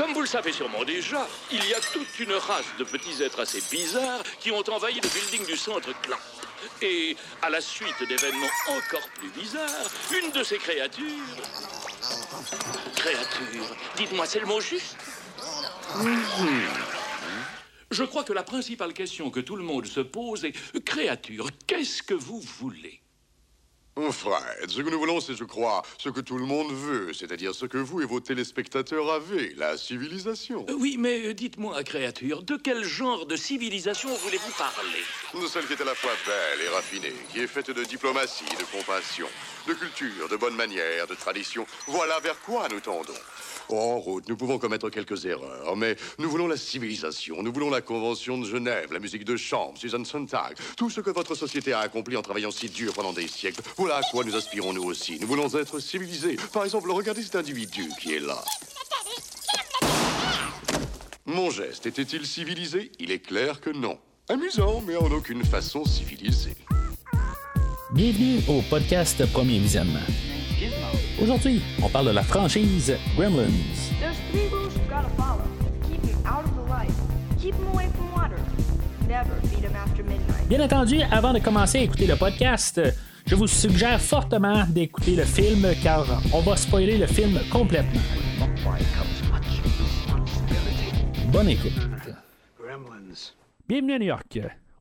Comme vous le savez sûrement déjà, il y a toute une race de petits êtres assez bizarres qui ont envahi le building du centre Clamp. Et à la suite d'événements encore plus bizarres, une de ces créatures... Créature, dites-moi, c'est le mot juste? Je crois que la principale question que tout le monde se pose est Créature, qu'est-ce que vous voulez? Fred, ce que nous voulons, c'est, je crois, ce que tout le monde veut, c'est-à-dire ce que vous et vos téléspectateurs avez, la civilisation. Euh, Oui, mais euh, dites-moi, créature, de quel genre de civilisation voulez-vous parler? De celle qui est à la fois belle et raffinée, qui est faite de diplomatie, de compassion, de culture, de bonnes manières, de tradition. Voilà vers quoi nous tendons. En route, nous pouvons commettre quelques erreurs, mais nous voulons la civilisation, nous voulons la Convention de Genève, la musique de chambre, Susan Sontag, tout ce que votre société a accompli en travaillant si dur pendant des siècles. À quoi nous aspirons nous aussi. Nous voulons être civilisés. Par exemple, regardez cet individu qui est là. Mon geste était-il civilisé? Il est clair que non. Amusant, mais en aucune façon civilisé. Bienvenue au podcast Premier Visionnement. Aujourd'hui, on parle de la franchise Gremlins. There's three rules you gotta follow. Keep him out of the light. Keep him away from water. Never feed him after midnight. Bien entendu, avant de commencer à écouter le podcast, je vous suggère fortement d'écouter le film car on va spoiler le film complètement. Bonne écoute. Bienvenue à New York.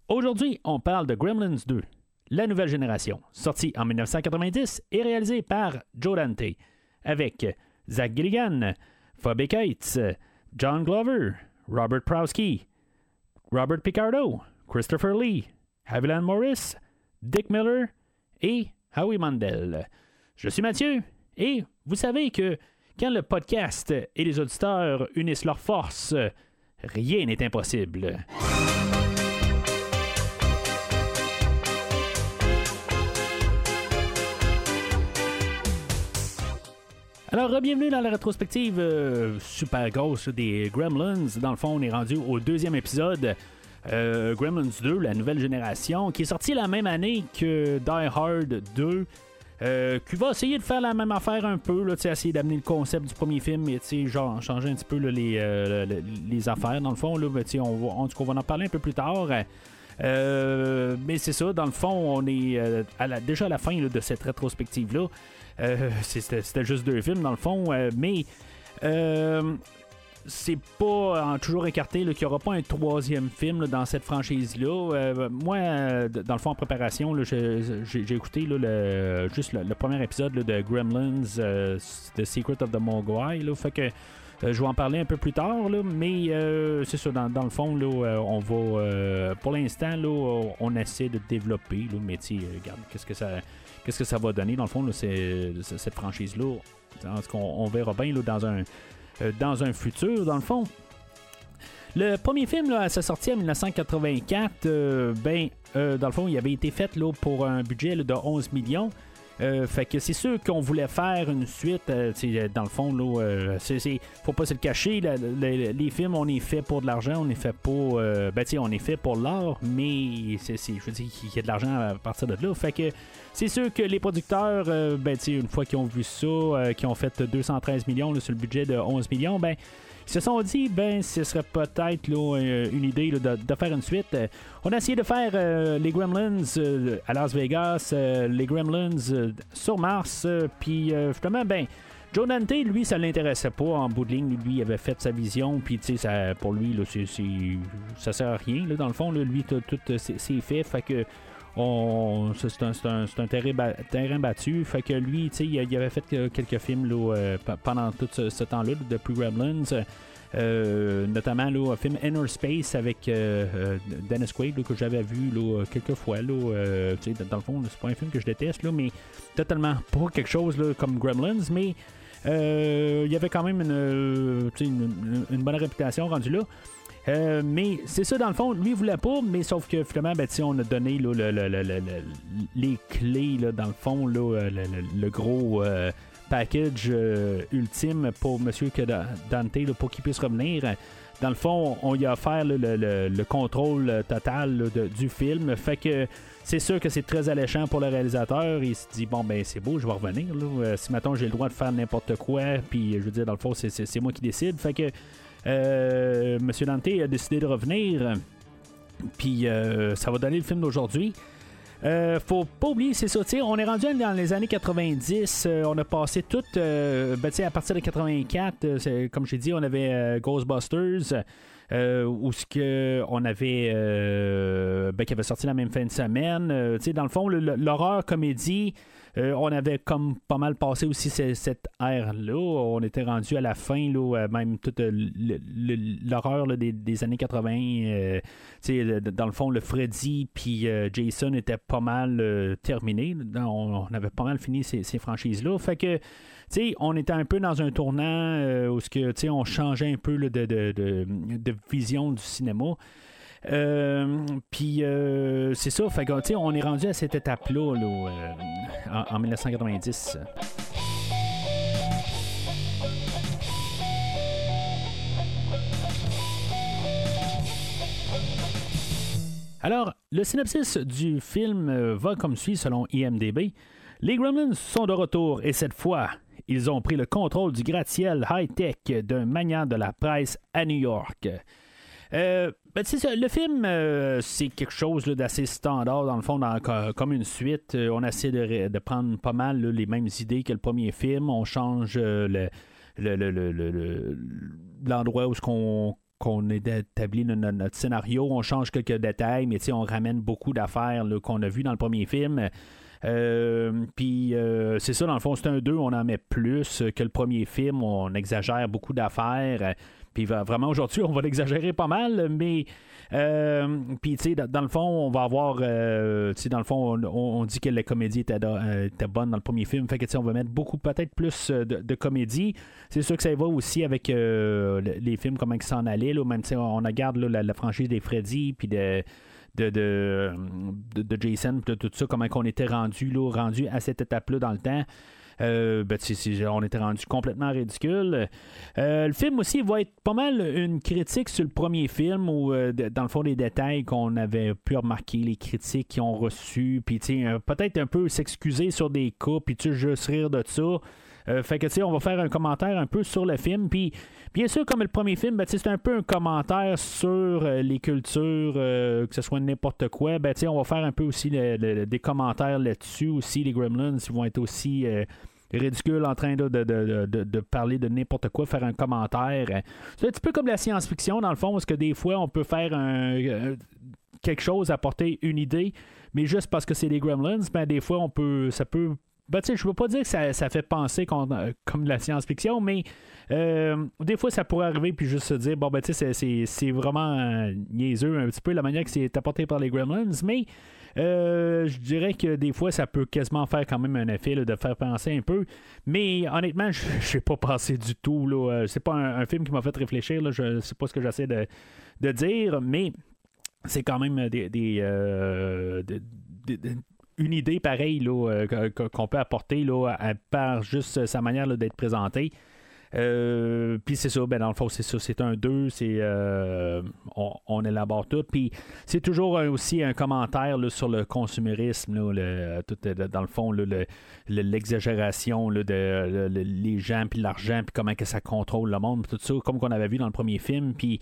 Aujourd'hui, on parle de Gremlins 2, la nouvelle génération, sorti en 1990 et réalisé par Joe Dante, avec Zach Gilligan, Phoebe Cates, John Glover, Robert Prowski, Robert Picardo, Christopher Lee, Haviland Morris, Dick Miller et Howie Mandel. Je suis Mathieu et vous savez que quand le podcast et les auditeurs unissent leurs forces, rien n'est impossible. Alors, bienvenue dans la rétrospective euh, super grosse des Gremlins. Dans le fond, on est rendu au deuxième épisode. Euh, Gremlins 2, la nouvelle génération, qui est sorti la même année que Die Hard 2. euh, qui va essayer de faire la même affaire un peu, là, essayer d'amener le concept du premier film et genre changer un petit peu les, euh, le- les affaires dans le fond. Là, ben, on, va, en on va en parler un peu plus tard. Euh, mais c'est ça, dans le fond, on est à la- déjà à la fin de cette rétrospective-là. C'était, juste deux films, dans le fond, mais c'est pas en toujours écarté qu'il n'y aura pas un troisième film dans cette franchise-là. Euh, moi, euh, dans le fond, en préparation, j'ai, écouté le, juste le, le premier épisode de Gremlins, euh, The Secret of the Mogwai. Euh, je vais en parler un peu plus tard, mais euh, c'est ça, dans, le fond, euh, on va, euh, pour l'instant, on, essaie de développer, sais, euh, regarde, qu'est-ce que ça, va donner, dans le fond, cette franchise-là. On, verra bien dans, un, euh, dans un futur, dans le fond. Le premier film, là, à sa sortie en 1984, euh, ben, euh, dans le fond, il avait été fait là, pour un budget là, de 11 millions. Euh, fait que c'est sûr qu'on voulait faire une suite. euh, dans le fond, là, euh, c'est, faut pas se le cacher. les films, on est fait pour de l'argent, on est fait pour. euh, ben, on est fait pour l'art, mais c'est- je veux dire qu'il y a de l'argent à partir de là. Fait que c'est sûr que les producteurs, euh, ben, une fois qu'ils ont vu ça, euh, qu'ils ont fait 213 millions sur le budget de 11 millions, ben. Ils se sont dit, ben, ce serait peut-être une idée de, faire une suite. Euh, On a essayé de faire euh, les Gremlins à Las Vegas, les Gremlins sur Mars, puis finalement, ben, Joe Dante, lui, ça l'intéressait pas en bout de ligne. Lui, il avait fait sa vision, puis tu sais, pour lui, là, c'est- ça sert à rien. dans le fond, lui, tout, c'est fait. Fait que c'est un, un- terrain, terrain battu. Fait que lui, il, il avait fait que- quelques films euh, pe- pendant tout ce, temps-là, là, depuis Gremlins. Euh, notamment un film Inner Space avec euh, euh, Dennis Quaid que j'avais vu quelques fois. Euh, dans le fond, c'est pas un film que je déteste, mais totalement pas quelque chose comme Gremlins, mais euh, il y avait quand même euh, une, une- une bonne réputation rendue là. Euh, mais c'est ça, dans le fond, lui, il voulait pas, mais sauf que finalement, ben, on a donné les clés, dans le fond, euh, le, gros euh, package ultime pour Monsieur Dante pour qu'il puisse revenir. Dans le fond, on lui a offert le, le- le contrôle total du film. Fait que c'est sûr que c'est très alléchant pour le réalisateur. Il se dit bon ben c'est beau, je vais revenir. si maintenant j'ai le droit de faire n'importe quoi, puis je veux dire dans le fond c'est moi qui décide. Fait que euh, Monsieur Dante a décidé de revenir. Puis euh, ça va donner le film d'aujourd'hui. Euh, faut pas oublier, c'est ça, on est rendu dans les années 90, euh, on a passé tout, euh, ben, à partir de 84, euh, c'est- comme j'ai dit, on avait Ghostbusters, où ce que on avait, ben, qui avait sorti la même fin de semaine, dans le fond, l'horreur comédie, euh, on avait comme pas mal passé aussi ce- cette ère-là. On était rendu à la fin, là, euh, même toute euh, l'horreur des, années 80. euh, tu sais, le- dans le fond, le Freddy puis Jason était pas mal euh, terminé. On, avait pas mal fini ces, franchises-là. Fait que, on était un peu dans un tournant où on changeait un peu de vision du cinéma. Euh, Puis euh, c'est ça, fait que, on est rendu à cette étape-là là, euh, en, en 1990. Alors, le synopsis du film va comme suit selon IMDB. Les Gremlins sont de retour et cette fois, ils ont pris le contrôle du gratte-ciel high-tech d'un magnat de la presse à New York. Ben, le film, euh, c'est quelque chose d'assez standard, dans le fond, comme une suite. Euh, on essaie de, prendre pas mal les mêmes idées que le premier film. On change euh, le, le- le- le- le- le- l'endroit où ce qu'on qu'on est établi no- no- notre scénario, on change quelques détails, mais on ramène beaucoup d'affaires qu'on a vues dans le premier film. Puis c'est ça, dans le fond, c'est un 2, on en met plus que le premier film, on exagère beaucoup d'affaires. Puis vraiment aujourd'hui, on va l'exagérer pas mal, mais euh, puis tu sais, dans, le fond, on va avoir, euh, tu sais, dans le fond, on, on dit que la comédie euh, était bonne dans le premier film, fait que tu sais, on va mettre beaucoup, peut-être plus euh, de, comédie. C'est sûr que ça va aussi avec le- les films comment ils s'en allaient, là, on regarde la, franchise des Freddy, puis de de, de, de- Jason, tout ça, comment qu'on était rendu, là, rendu à cette étape-là dans le temps. Euh, ben, on était rendu complètement ridicule. Euh, le film aussi va être pas mal une critique sur le premier film, ou dans le fond des détails qu'on avait pu remarquer, les critiques qu'ils ont reçues, puis euh, peut-être un peu s'excuser sur des cas, puis juste rire de ça. Euh, fait que, tu sais, on va faire un commentaire un peu sur le film. Puis, bien sûr, comme le premier film, ben, c'est un peu un commentaire sur euh, les cultures, euh, que ce soit n'importe quoi. Ben, tu sais, on va faire un peu aussi des commentaires là-dessus aussi. Les Gremlins ils vont être aussi ridicules en train de, de- de- de- parler de n'importe quoi, faire un commentaire. C'est un petit peu comme la science-fiction, dans le fond, parce que des fois, on peut faire un- quelque chose, apporter une idée, mais juste parce que c'est des Gremlins, ben, des fois, on peut, ça peut ben, je veux pas dire que ça, ça fait penser euh, comme de la science-fiction, mais euh, des fois, ça pourrait arriver puis juste se dire, bon, ben, c'est- vraiment euh, niaiseux un petit peu la manière que c'est apporté par les Gremlins, mais je dirais que des fois, ça peut quasiment faire quand même un effet de faire penser un peu. Mais honnêtement, je n'ai pas pensé du tout. Euh, C'est pas un, film qui m'a fait réfléchir. Là. Je sais pas ce que j'essaie de, de dire, mais c'est quand même des, des, de- de- de- une idée pareille euh, qu'on peut apporter là, par juste sa manière d'être présenté. Euh, puis c'est ça, ben dans le fond, c'est ça, c'est un 2, c'est euh, on, élabore tout. Puis c'est toujours aussi un commentaire là, sur le consumérisme, là, tout, dans le fond, l'exagération de le- le- les gens, puis l'argent, puis comment que ça contrôle le monde, tout ça, comme qu'on avait vu dans le premier film. Puis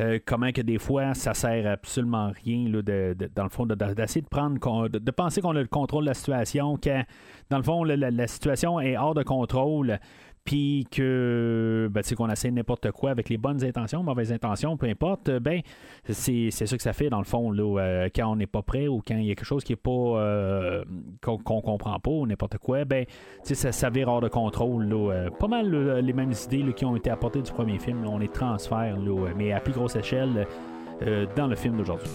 euh, comment que des fois ça sert absolument rien là, de, dans le fond de- de- d'essayer de prendre de, de penser qu'on a le contrôle de la situation quand dans le fond la situation est hors de contrôle puis que ben, qu'on essaie n'importe quoi avec les bonnes intentions, mauvaises intentions, peu importe, ben c'est, ça que ça fait dans le fond là, euh, quand on n'est pas prêt ou quand il y a quelque chose qui est pas euh, qu'on, qu'on comprend pas ou n'importe quoi, ben ça, vire hors de contrôle. Euh, pas mal les mêmes idées qui ont été apportées du premier film, on les transfère, euh, mais à plus grosse échelle euh, dans le film d'aujourd'hui.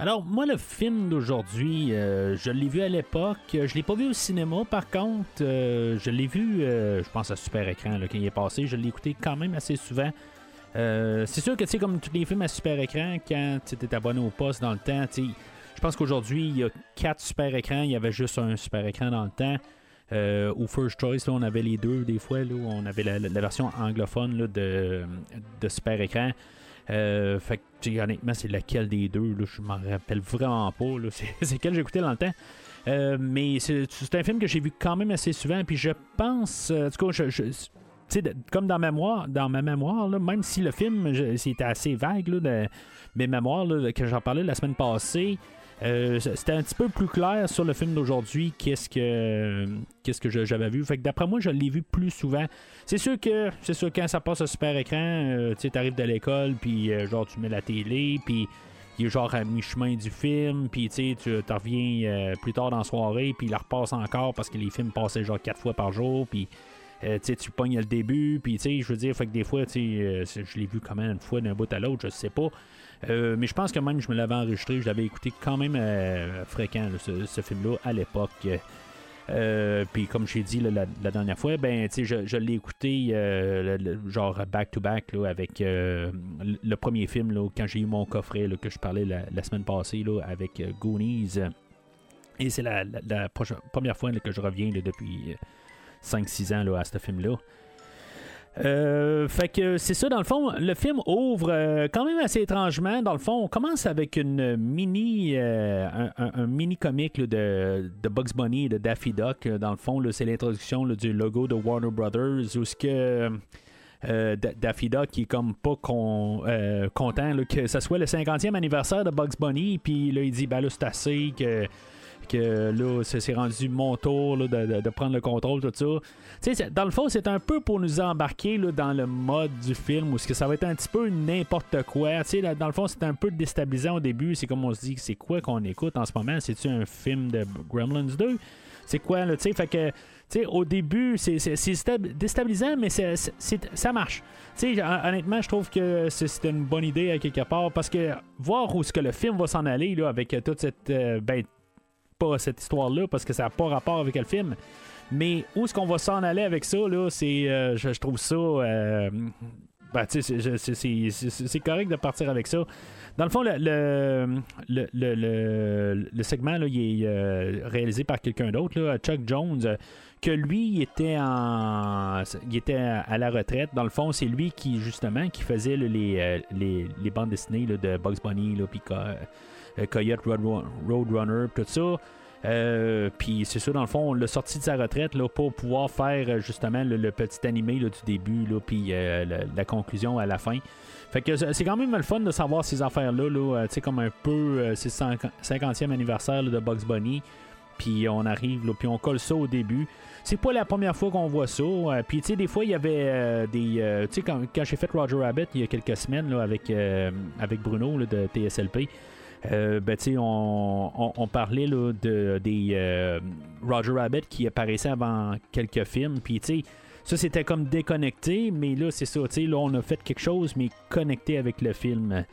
Alors, moi, le film d'aujourd'hui, euh, je l'ai vu à l'époque. Je l'ai pas vu au cinéma, par contre. Euh, je l'ai vu, euh, je pense, à super écran là, quand il est passé. Je l'ai écouté quand même assez souvent. C'est sûr que, tu sais, comme tous les films à super écran, quand tu étais abonné au poste dans le temps, tu je pense qu'aujourd'hui, il y a quatre super écrans, il y avait juste un super écran dans le temps. Au First Choice, là, on avait les deux des fois. Là, on avait la, version anglophone de, de super écran. Euh, fait que, honnêtement, c'est laquelle des deux là, Je m'en rappelle vraiment pas. C'est c'est quel j'écoutais dans le temps. Euh, mais c'est un film que j'ai vu quand même assez souvent. Puis je pense, euh, en tout cas, je- je- comme dans ma mémoire, dans ma mémoire, là, même si le film c'était assez vague là, de mes mémoires, là, que j'en parlais la semaine passée, euh, c'était un petit peu plus clair sur le film d'aujourd'hui qu'est-ce que qu'est-ce que j'avais vu. Fait que d'après moi, je l'ai vu plus souvent. C'est sûr que c'est sûr quand ça passe au super écran, euh, tu sais, t'arrives de l'école, puis euh, genre tu mets la télé, puis il est genre à mi-chemin du film, puis tu reviens euh, plus tard dans la soirée, puis il la repasse encore parce que les films passaient genre quatre fois par jour, puis euh, tu pognes le début, puis je veux dire, que des fois, euh, je l'ai vu quand même une fois d'un bout à l'autre, je sais pas. Euh, mais je pense que même je me l'avais enregistré, je l'avais écouté quand même euh, fréquent, ce, film-là, à l'époque. Euh, puis comme j'ai dit là, la, dernière fois, ben je, je l'ai écouté euh, genre back to back avec le, premier film là, quand j'ai eu mon coffret que je parlais la, semaine passée avec Goonies. Et c'est la, première fois que je reviens depuis 5-6 ans à ce film-là. Euh, fait que c'est ça, dans le fond, le film ouvre euh, quand même assez étrangement. Dans le fond, on commence avec une mini, euh, un, mini comique de, de Bugs Bunny et de Daffy Duck. Dans le fond, c'est l'introduction du logo de Warner Brothers où ce que euh, Da- Daffy Duck qui est comme pas con- content que ce soit le 50e anniversaire de Bugs Bunny, puis là il dit ben c'est assez que que là, c'est rendu mon tour de, prendre le contrôle, tout ça. Dans le fond, c'est un peu pour nous embarquer là, dans le mode du film où ce ça va être un petit peu n'importe quoi. Là, dans le fond, c'est un peu déstabilisant au début. C'est comme on se dit, c'est quoi qu'on écoute en ce moment? C'est-tu un film de Gremlins 2? C'est quoi, là? Fait que, au début, c'est c'est- c'est stab- déstabilisant, mais ça marche. Honnêtement, je trouve que c'était une bonne idée à quelque part parce que voir où est-ce que le film va s'en aller là, avec euh, toute cette. euh, ben, pas cette histoire-là parce que ça n'a pas rapport avec le film. Mais où est-ce qu'on va s'en aller avec ça, là, c'est. euh, je, trouve ça. euh, ben, c'est- correct de partir avec ça. Dans le fond, le, le, le, le- segment, là, il est euh, réalisé par quelqu'un d'autre, Chuck Jones, que lui, il était, en, il était à la retraite. Dans le fond, c'est lui qui, justement, qui faisait les, les, les bandes dessinées de Bugs Bunny, puis Coyote Road- Roadrunner, tout ça. Euh, puis c'est ça, dans le fond, on l'a sorti de sa retraite là, pour pouvoir faire euh, justement le, petit animé là, du début, puis euh, la, conclusion à la fin. Fait que c'est quand même le fun de savoir ces affaires-là, là, euh, tu comme un peu, euh, c'est le 50e anniversaire de Bugs Bunny. Puis on arrive, puis on colle ça au début. C'est pas la première fois qu'on voit ça. euh, puis tu sais, des fois, il y avait euh, des. euh, tu sais, quand, j'ai fait Roger Rabbit il y a quelques semaines avec, euh, avec Bruno de TSLP, euh, ben, on, on- on parlait là, de, des euh, Roger Rabbit qui apparaissaient avant quelques films. Puis, tu sais, ça c'était comme déconnecté, mais là, c'est ça, là, on a fait quelque chose, mais connecté avec le film.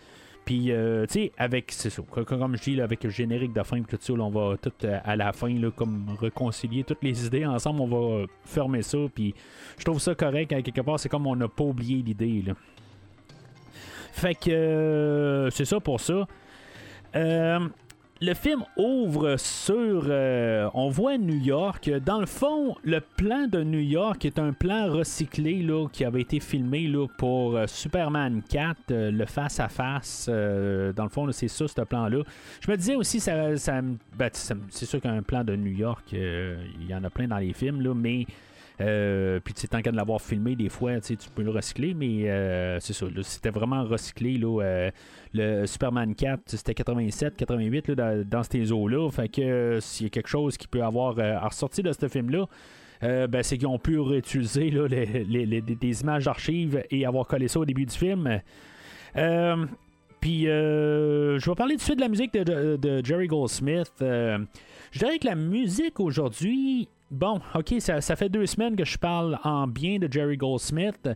Puis, euh, tu sais, avec, c'est ça, co- comme je dis, là, avec le générique de fin, tout ça, là, on va tout à la fin, là, comme réconcilier toutes les idées ensemble, on va fermer ça, puis je trouve ça correct, à quelque part, c'est comme on n'a pas oublié l'idée, là. Fait que, c'est ça pour ça. Euh, le film ouvre sur. euh, on voit New York. Dans le fond, le plan de New York est un plan recyclé là, qui avait été filmé là, pour euh, Superman 4, euh, le face-à-face. dans le fond, c'est ça, ce plan-là. Je me disais aussi, ça, ben, c'est sûr qu'un plan de New York, il y en a plein dans les films, là, mais. Euh, puis tu sais, tant qu'à de l'avoir filmé, des fois, tu peux le recycler, mais euh, c'est ça. C'était vraiment recyclé. Là, euh, le Superman 4, c'était 87, 88 là, dans, ces eaux-là. Fait que euh, s'il y a quelque chose qui peut avoir euh, à ressortir de ce film-là, ben, c'est qu'ils ont pu réutiliser là, les, des images d'archives et avoir collé ça au début du film. Puis, euh, je vais parler tout de suite de la musique de, Jerry Goldsmith. Je dirais que la musique aujourd'hui, bon, ok, ça, fait deux semaines que je parle en bien de Jerry Goldsmith.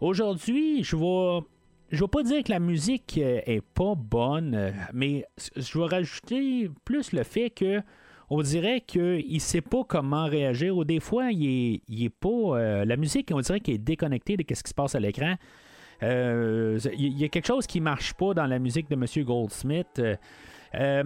Aujourd'hui, je vais. Je vais pas dire que la musique euh, est pas bonne, euh, mais je vais rajouter plus le fait que on dirait qu'il sait pas comment réagir. Ou des fois, il est pas. euh, la musique, on dirait qu'elle est déconnectée de ce qui se passe à l'écran. il y, a quelque chose qui marche pas dans la musique de M. Goldsmith. Euh,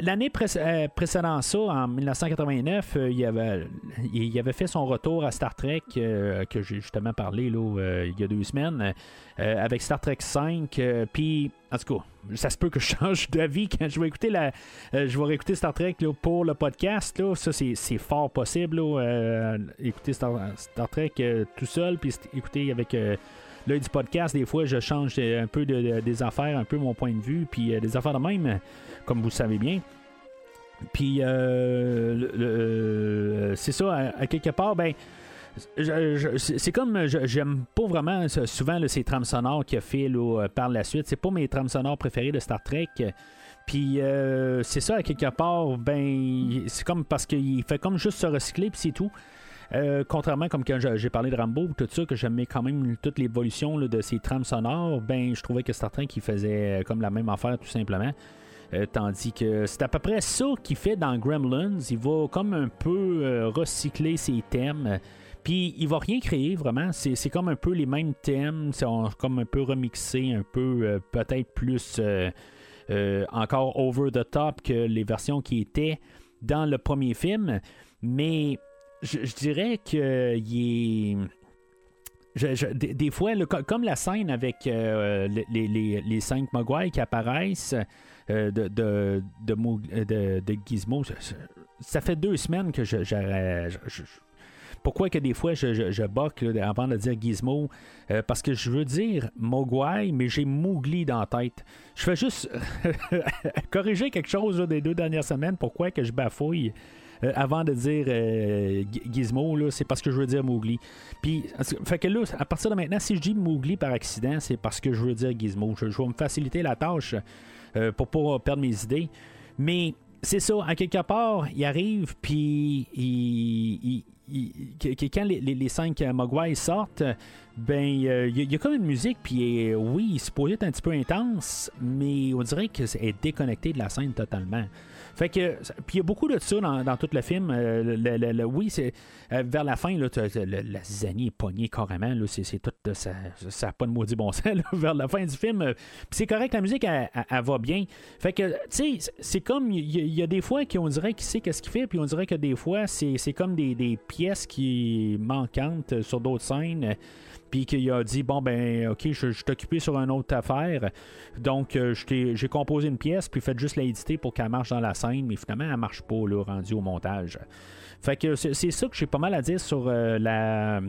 l'année euh, précédant ça, en 1989, euh, il, avait, il avait fait son retour à Star Trek, que j'ai justement parlé là, il y a deux semaines, avec Star Trek 5. Puis, en tout cas, ça se peut que je change d'avis quand je vais écouter la, je vais réécouter Star Trek pour le podcast. Là, ça, c'est fort possible. écouter Star, Trek tout seul, puis écouter avec l'œil du podcast, des fois, je change un peu des affaires, un peu mon point de vue, puis des affaires de même comme vous le savez bien. Puis, euh, euh, c'est ça, à, quelque part, ben, c'est comme, j'aime pas vraiment souvent ces trames sonores qu'il a fait par la suite. C'est pas mes trames sonores préférées de Star Trek. Puis euh, c'est ça, à quelque part, ben, c'est comme parce qu'il fait comme juste se recycler, puis c'est tout. Contrairement comme quand j'ai parlé de Rambo tout ça, que j'aimais quand même toute l'évolution de ces trames sonores, ben je trouvais que Star Trek il faisait comme la même affaire tout simplement. Euh, tandis que c'est à peu près ça qu'il fait dans Gremlins. Il va comme un peu euh, recycler ses thèmes. Puis il va rien créer vraiment. C'est comme un peu les mêmes thèmes. C'est comme un peu remixé, un peu euh, peut-être plus encore over the top que les versions qui étaient dans le premier film. Mais je, dirais que il est. des, fois, comme la scène avec les, les, cinq Mogwai qui apparaissent, euh, de, de, de, Gizmo. Ça, fait deux semaines que je, pourquoi que des fois je, je, avant de dire Gizmo? Euh, Parce que je veux dire Mogwai, mais j'ai Mowgli dans la tête. Je fais juste corriger quelque chose des deux dernières semaines. Pourquoi que je bafouille euh, avant de dire Gizmo, c'est parce que je veux dire Mowgli. Puis, fait que là, à partir de maintenant, si je dis Mowgli par accident, c'est parce que je veux dire Gizmo. Je, vais me faciliter la tâche. Euh, pour pas perdre mes idées. Mais c'est ça, à quelque part, il arrive, puis il, quand les, cinq Mogwai sortent, ben il y, a comme une musique, puis oui, c'est peut être un petit peu intense, mais on dirait que c'est déconnecté de la scène totalement. Fait que, puis il y a beaucoup de ça dans, tout le film. Euh, oui, c'est euh, vers la fin, là, la zizanie est pognée carrément. Là, c'est, tout, ça n'a pas de maudit bon sens vers la fin du film. Euh, c'est correct, la musique, elle, va bien. Fait que, tu sais, c'est comme, il y, a des fois qu'on dirait qu'il sait qu'est-ce qu'il fait, puis on dirait que des fois, c'est, comme des, des pièces qui manquantes sur d'autres scènes puis qu'il a dit bon ben ok je, suis occupé sur une autre affaire. Donc euh, j'ai composé une pièce puis faites juste la éditer pour qu'elle marche dans la scène. Mais finalement elle marche pas là rendu au montage. Fait que c'est ça que j'ai pas mal à dire sur euh, la,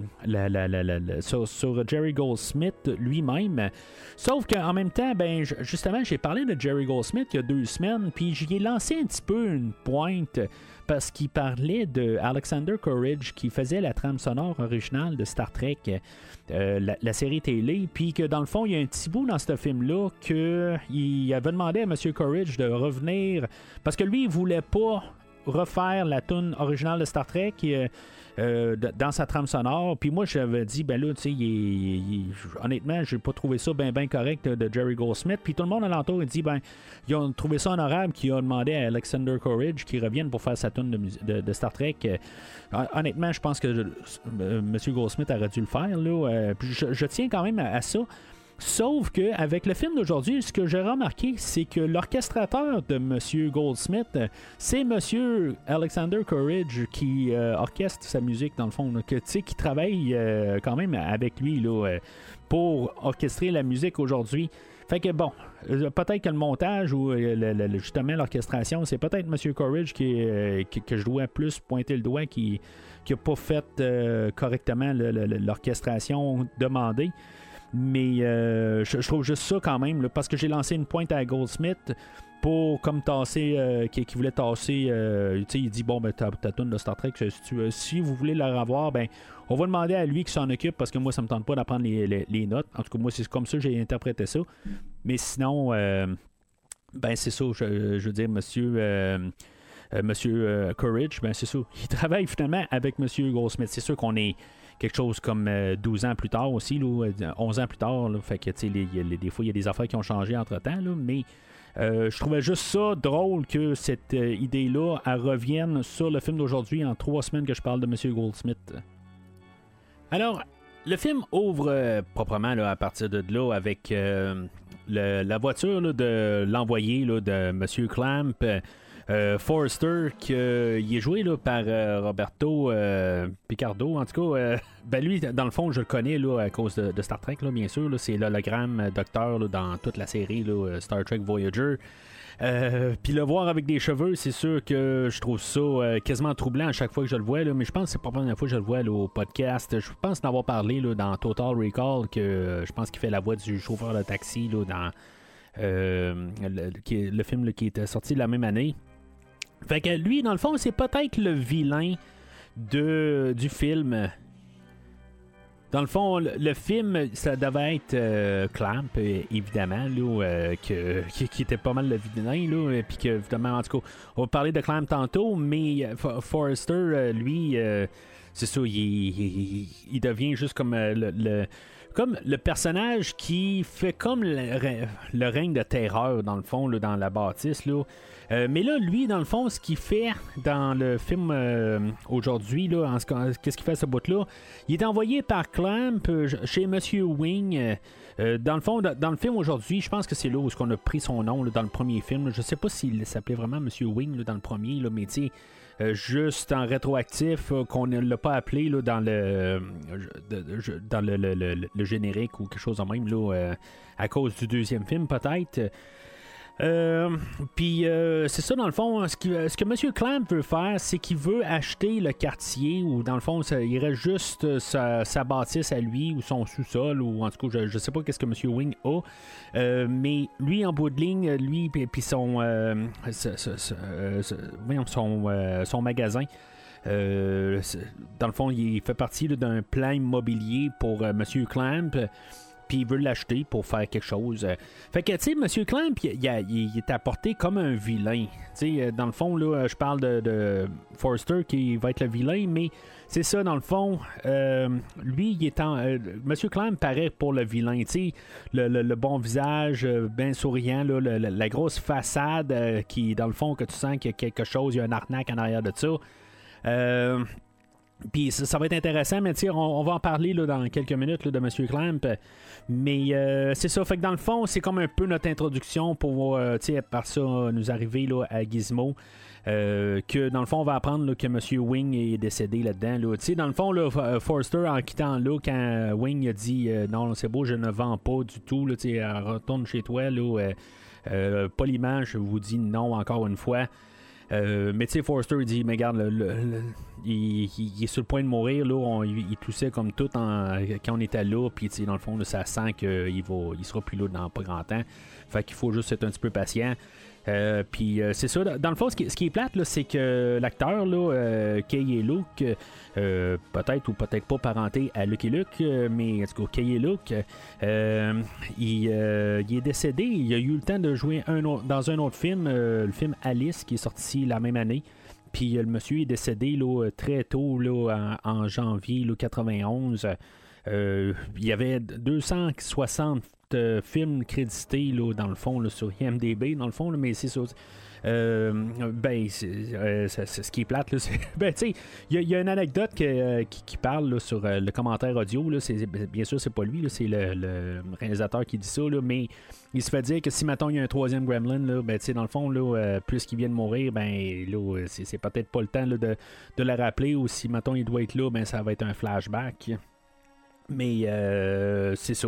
sur, Jerry Goldsmith lui-même. Sauf qu'en même temps, ben justement, j'ai parlé de Jerry Goldsmith il y a deux semaines, puis j'y ai lancé un petit peu une pointe parce qu'il parlait de Alexander Courage qui faisait la trame sonore originale de Star Trek. Euh, la, série télé, puis que dans le fond, il y a un petit bout dans ce film-là qu'il avait demandé à M. Courage de revenir, parce que lui, il voulait pas refaire la tune originale de Star Trek. Euh, euh, dans sa trame sonore. Puis moi, j'avais dit, ben là, tu sais, honnêtement, j'ai pas trouvé ça bien ben correct de Jerry Goldsmith. Puis tout le monde alentour, il dit, ben, ils ont trouvé ça honorable qui a demandé à Alexander Courage qu'il revienne pour faire sa tune de, Star Trek. Euh, honnêtement, je pense que M. Goldsmith aurait dû le faire. Là. puis je, tiens quand même à ça. Sauf que avec le film d'aujourd'hui, ce que j'ai remarqué, c'est que l'orchestrateur de M. Goldsmith, c'est M. Alexander Courage qui euh, orchestre sa musique dans le fond, que, qui travaille euh, quand même avec lui là, euh, pour orchestrer la musique aujourd'hui. Fait que bon, peut-être que le montage ou justement l'orchestration, c'est peut-être M. Courage qui, que je dois plus pointer le doigt qui n'a pas fait correctement l'orchestration demandée. Mais euh, je, trouve juste ça quand même, parce que j'ai lancé une pointe à Goldsmith pour comme tasser, euh, qui, voulait tasser, euh, il dit bon ben ta, ta de Star Trek, si, vous voulez la revoir, ben on va demander à lui qui s'en occupe parce que moi ça me tente pas d'apprendre les, notes. En tout cas moi c'est comme ça j'ai interprété ça. Mais sinon, ben c'est ça, je, veux dire monsieur. Monsieur Courage, ben c'est ça. Il travaille finalement avec Monsieur Goldsmith. C'est sûr qu'on est quelque chose comme 12 euh, ans plus tard aussi, là, 11 euh, ans plus tard. fait que, des fois, il y a des affaires qui ont changé entre-temps, mais euh, je trouvais juste ça drôle que cette idée-là revienne sur le film d'aujourd'hui en trois semaines que je parle de M. Goldsmith. Alors, le film ouvre proprement à partir de là avec le- la voiture de l'envoyé de M. Clamp. Euh, Forrester, qui euh, est joué là, par euh, Roberto Picardo. En tout cas, ben lui, dans le fond, je le connais là, à cause de, Star Trek, là, bien sûr. C'est l'hologramme docteur là, dans toute la série là, Star Trek Voyager. Puis le voir avec des cheveux, c'est sûr que je trouve ça quasiment troublant à chaque fois que je le vois. Là, mais je pense que c'est pas la première fois que je le vois là, au podcast. Je pense en avoir parlé là, dans Total Recall que je pense qu'il fait la voix du chauffeur de taxi dans le, le film qui était sorti la même année. Fait que lui, dans le fond, c'est peut-être le vilain de, du film. Dans le fond, le, film, ça devait être euh, Clamp, euh, évidemment, là, euh, qui, était pas mal le vilain, là, puis que, évidemment, en tout cas, on va parler de Clamp tantôt, mais euh, For- Forrester, euh, lui, c'est ça, il, devient juste comme le- comme le personnage qui fait comme le, rè- le règne de terreur, dans le fond, là, dans la bâtisse, là. Euh, mais là, lui, dans le fond, ce qu'il fait dans le film euh, aujourd'hui, là, ce qu'est-ce qu'il fait ce bout-là, il est envoyé par Clamp euh, chez Monsieur Wing. dans le fond, dans, le film aujourd'hui, je pense que c'est là où on a pris son nom dans le premier film. Je sais pas s'il s'appelait vraiment Monsieur Wing dans le premier, là, mais juste en rétroactif, euh, qu'on ne l'a pas appelé là, dans le euh, dans le, le- le- générique ou quelque chose de même, là, euh, à cause du deuxième film peut-être. Euh, Puis euh, c'est ça dans le fond, ce, qui- ce que M. Clamp veut faire, c'est qu'il veut acheter le quartier ou dans le fond, il reste juste euh, sa, bâtisse à lui ou son sous-sol ou en tout cas, je, je sais pas qu'est-ce que M. Wing a, mais lui en bout de ligne, lui puis son, son, magasin. dans le fond, il fait partie d'un plan immobilier pour euh, M. Clamp puis il veut l'acheter pour faire quelque chose. Euh, Fait que, tu sais, M. Clamp, il, il est apporté comme un vilain. Tu sais, euh, dans le fond, là, je parle de, de Forrester qui va être le vilain, mais c'est ça, dans le fond, euh, lui, il est en. euh, M. Clamp paraît pour le vilain, tu sais, le, bon visage, bien souriant, la grosse façade qui, dans le fond, que tu sens qu'il y a quelque chose, il y a un arnaque en arrière de ça. Euh, puis ça, ça va être intéressant, mais on, on va en parler là, dans quelques minutes là, de M. Clamp. Mais euh, c'est ça, fait que dans le fond, c'est comme un peu notre introduction pour, euh, par ça, nous arriver là, à Gizmo. Euh, que dans le fond, on va apprendre que M. Wing est décédé là-dedans. Là. Dans le fond, là, Forrester, en quittant là, quand Wing a dit euh, Non, c'est beau, je ne vends pas du tout, euh, retourne chez toi. Là, euh, euh, poliment, je vous dis non encore une fois. Euh, mais tu sais, dit, mais regarde, il, est sur le point de mourir, là, on- il, il toussait comme tout quand on était là, puis dans le fond, là, ça sent qu'il va, il sera plus là dans pas grand temps. Fait qu'il faut juste être un petit peu patient. Euh, puis euh, c'est ça, dans le fond, ce qui, est plate, c'est que l'acteur, euh, Kay et Luke, peut-être ou peut-être pas parenté à et Luke, mais en tout cas, Kay et Luke, il, il est décédé. Il a eu le temps de jouer un autre- dans un autre film, le film Alice, qui est sorti la même année. Puis le monsieur est décédé très tôt, en, janvier là, 91. Euh, il y avait 260 euh, films crédités là, dans le fond sur IMDB, dans le fond, mais c'est ça. Euh, ben, c'est, euh, c'est- ce qui est plate. C'est- ben, tu sais, il y, a- une anecdote euh, qui, qui parle sur euh, le commentaire audio. Bien sûr, c'est pas lui, c'est le, réalisateur qui dit ça, mais il se fait dire que si, maintenant il y a un troisième Gremlin, ben, tu sais, dans le fond, puisqu'il vient de mourir, ben, c'est, peut-être pas le temps de, de le rappeler, ou si, maintenant il doit être là, ben, ça va être un flashback. Mais c'est ça.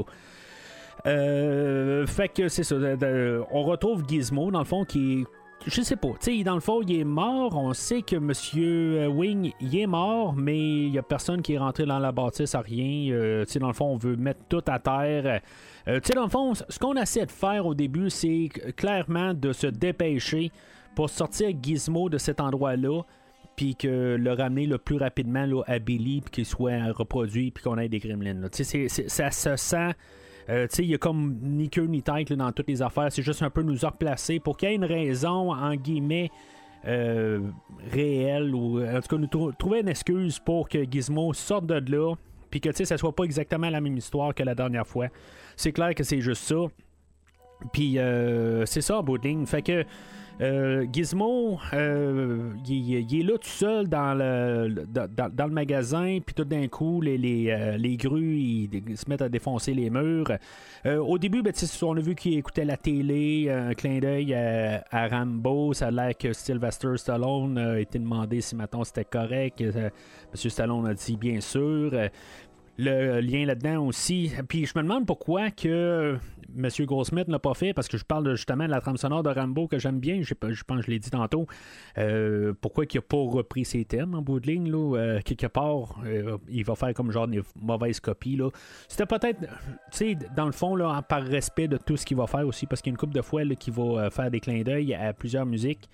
Euh, fait que c'est ça. on retrouve Gizmo, dans le fond, qui. Je sais pas. Tu sais, dans le fond, il est mort. On sait que Monsieur Wing, il est mort, mais il y a personne qui est rentré dans la bâtisse à rien. Euh, tu sais, dans le fond, on veut mettre tout à terre. Euh, tu sais, dans le fond, ce qu'on essaie de faire au début, c'est clairement de se dépêcher pour sortir Gizmo de cet endroit-là puis que le ramener le plus rapidement là, à Billy, puis qu'il soit reproduit, puis qu'on ait des gremlins. Tu sais, ça se sent. Euh, il y a comme ni queue ni tête dans toutes les affaires. C'est juste un peu nous replacer pour qu'il y ait une raison, en guillemets, euh, réelle, ou en tout cas, nous trou- trouver une excuse pour que Gizmo sorte de là, puis que ça soit pas exactement la même histoire que la dernière fois. C'est clair que c'est juste ça. Puis euh, c'est ça, ligne. Fait que Euh, Gizmo, euh, il, est là tout seul dans le, magasin, puis tout d'un coup, les, euh, grues ils, se mettent à défoncer les murs. Au début, ben, on a vu qu'il écoutait la télé, un clin d'œil à, Rambo. Ça a l'air que Sylvester Stallone a été demandé si maintenant c'était correct. Monsieur Stallone a dit bien sûr. Euh, le lien là-dedans aussi. Puis je me demande pourquoi que M. Goldsmith n'a pas fait, parce que je parle justement de la trame sonore de Rambo que j'aime bien, je, pense que je l'ai dit tantôt. Euh, pourquoi il n'a pas repris ses thèmes en bout de ligne, là, euh, quelque part, euh, il va faire comme genre une mauvaise copie. C'était peut-être, tu sais, dans le fond, là, par respect de tout ce qu'il va faire aussi, parce qu'il y a une couple de fois là, qu'il va euh, faire des clins d'œil à plusieurs musiques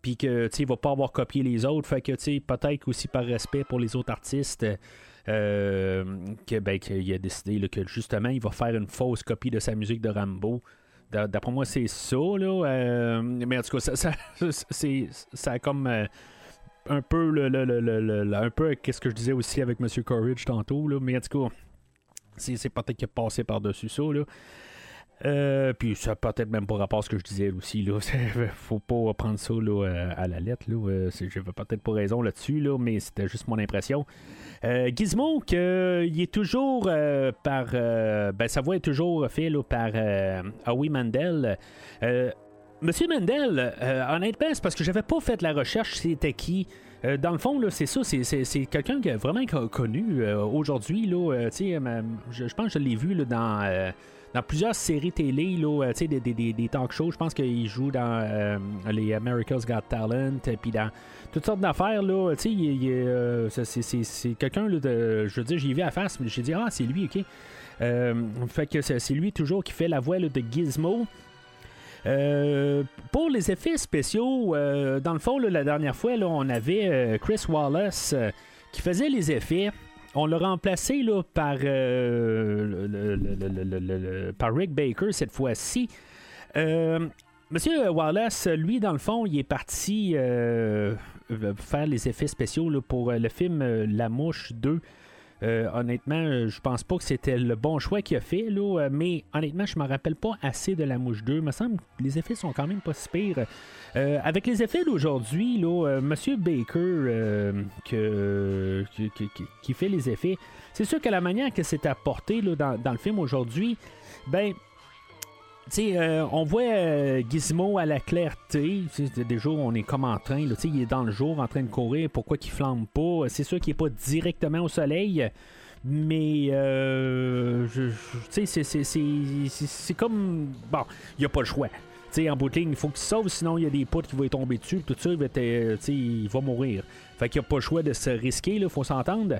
puis que tu va pas avoir copié les autres. Fait que tu peut-être aussi par respect pour les autres artistes. Euh, que, ben, qu'il a décidé que justement il va faire une fausse copie de sa musique de Rambo. D'a- D'après moi, c'est ça, là. euh, mais en tout cas, ça, ça, c'est, ça a comme euh, un peu le- le- le- le- un peu qu'est-ce que je disais aussi avec M. Courage tantôt, là. Mais en tout cas, c'est, c'est peut-être qu'il a passé par-dessus ça, là. Euh, puis ça peut-être même pas rapport à ce que je disais aussi. Là. Faut pas prendre ça là, euh, à la lettre. Là. Euh, J'avais peut-être pas raison là-dessus, là, mais c'était juste mon impression. Euh, Gizmo, que, il est toujours euh, par. ben, sa voix est toujours faite par Howie Mandel. Monsieur Mandel, honnêtement, c'est parce que j'avais pas fait la recherche, c'était qui? Euh, dans le fond, c'est ça, c'est, quelqu'un qui est vraiment co- connu euh, aujourd'hui. Là, euh, je, je pense que je l'ai vu dans, plusieurs séries télé, des, des, talk shows. Je pense qu'il joue dans les America's Got Talent, puis dans toutes sortes d'affaires. C'est, quelqu'un. Je veux dire, j'y vais à face, mais j'ai dit, ah, c'est lui, ok. Fait que c'est, lui toujours qui fait la voix de Gizmo. Euh, pour les effets spéciaux, euh, dans le fond, la dernière fois, là, on avait euh, Chris Wallace qui faisait les effets. On l'a remplacé là, par, le- par Rick Baker cette fois-ci. Monsieur Wallace, lui, dans le fond, il est parti faire les effets spéciaux pour le film La Mouche 2. Euh, honnêtement, euh, je pense pas que c'était le bon choix qu'il a fait, là, euh, mais honnêtement, je me rappelle pas assez de La Mouche 2. Il me semble que les effets sont quand même pas si pires. Avec les effets d'aujourd'hui, euh, Monsieur Baker qui, fait les effets, c'est sûr que la manière que c'est apporté là, dans, dans le film aujourd'hui, ben, euh, on voit euh, Gizmo à la clarté. Des jours, on est comme en train. il est dans le jour en train de courir. Pourquoi qu'il flambe pas? C'est sûr qu'il n'est pas directement au soleil. Mais, euh, je- je- c'est- comme. Bon, il n'y a pas le choix. Tu sais, en bout de ligne, il faut qu'il sauve, sinon il y a des poutres qui vont tomber dessus. Tout ça, il va, euh, il va mourir. Fait qu'il n'y a pas le choix de se risquer, il faut s'entendre.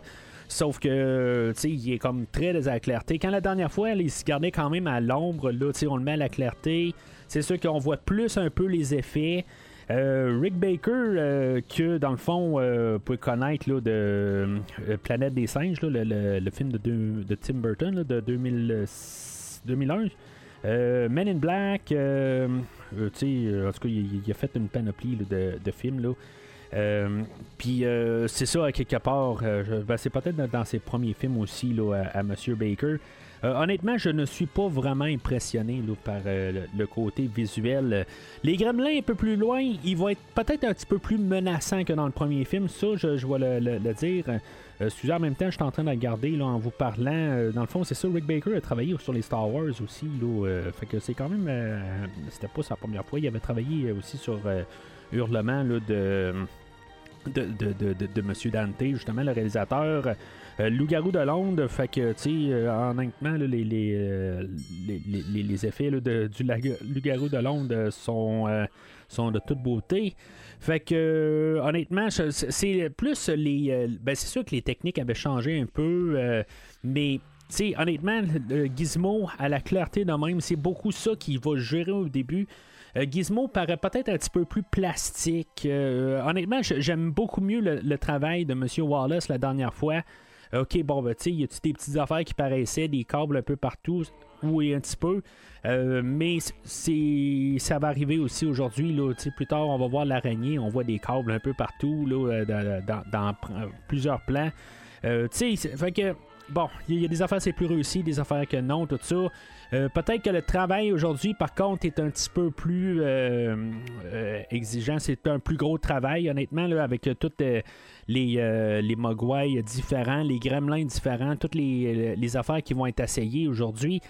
Sauf que, tu sais, il est comme très à la clarté. Quand la dernière fois, il se gardait quand même à l'ombre, là, tu sais, on le met à la clarté. C'est sûr qu'on voit plus un peu les effets. Euh, Rick Baker, euh, que dans le fond, euh, vous pouvez connaître là, de Planète des singes, là, le, le- le film de, de Tim Burton là, de 2000, 2001. Euh, Men in Black, en tout cas, il, il a fait une panoplie de, de films. Là. Euh, Puis euh, c'est ça, quelque part, euh, ben, c'est peut-être dans, ses premiers films aussi là, à, Monsieur Baker. Honnêtement, je ne suis pas vraiment impressionné par le, côté visuel. Les gremlins un peu plus loin, ils vont être peut-être un petit peu plus menaçants que dans le premier film. Ça, je, je vais le, dire. Excusez, en même temps, je suis en train de regarder là, en vous parlant. Dans le fond, c'est ça, Rick Baker a travaillé sur les Star Wars aussi. Là, fait que c'est quand même. C'était pas sa première fois. Il avait travaillé aussi sur Hurlement de de, de, de, de, Monsieur Dante, justement, le réalisateur. Euh, Loup-garou de Londres, fait que, tu sais, euh, honnêtement, euh, les, effets du Loup-garou de Londres euh, sont, de toute beauté. Fait que, honnêtement, c'est- plus les. ben, c'est sûr que les techniques avaient changé un peu, mais. Sais, honnêtement, Gizmo, à la clarté de même, c'est beaucoup ça qui va gérer au début. Euh, Gizmo paraît peut-être un petit peu plus plastique. Euh, honnêtement, j'aime beaucoup mieux le, travail de M. Wallace la dernière fois. Euh, ok, bon, ben, tu sais, y a-tu des petites affaires qui paraissaient, des câbles un peu partout? Oui, un petit peu? Mais ça va arriver aussi aujourd'hui. Plus tard, on va voir l'araignée, on voit des câbles un peu partout dans, plusieurs plans. Tu sais, bon, il y, a des affaires c'est plus réussi, des affaires que non, tout ça. Euh, peut-être que le travail aujourd'hui, par contre, est un petit peu plus euh, euh, exigeant. C'est un plus gros travail, honnêtement, avec toutes les, les différents, les Gremlins différents, toutes les, les affaires qui vont être essayées aujourd'hui.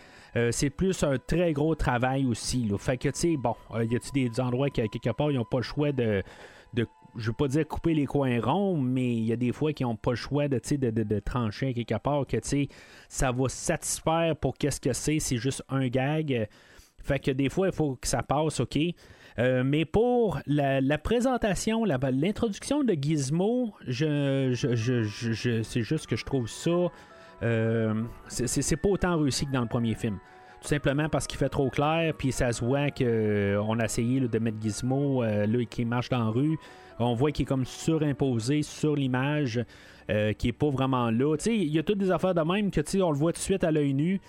c'est plus un très gros travail aussi. Fait que, tu sais, bon, y a-t-il des endroits qui, quelque part, ils n'ont pas le choix de je veux pas dire couper les coins ronds, mais il y a des fois qui n'ont pas le choix de, trancher quelque part, que ça va satisfaire pour qu'est-ce que c'est, c'est juste un gag. Fait que des fois, il faut que ça passe, OK? Euh, mais pour la, présentation, l'introduction de Gizmo, c'est juste que je trouve ça. Euh, c'est pas autant réussi que dans le premier film. Tout simplement parce qu'il fait trop clair, puis ça se voit qu'on euh, a essayé de mettre Gizmo là, qui marche dans la rue. On voit qu'il est comme surimposé sur l'image, euh, qui est pas vraiment là. Il y a toutes des affaires de même que on le voit tout de suite à l'œil nu.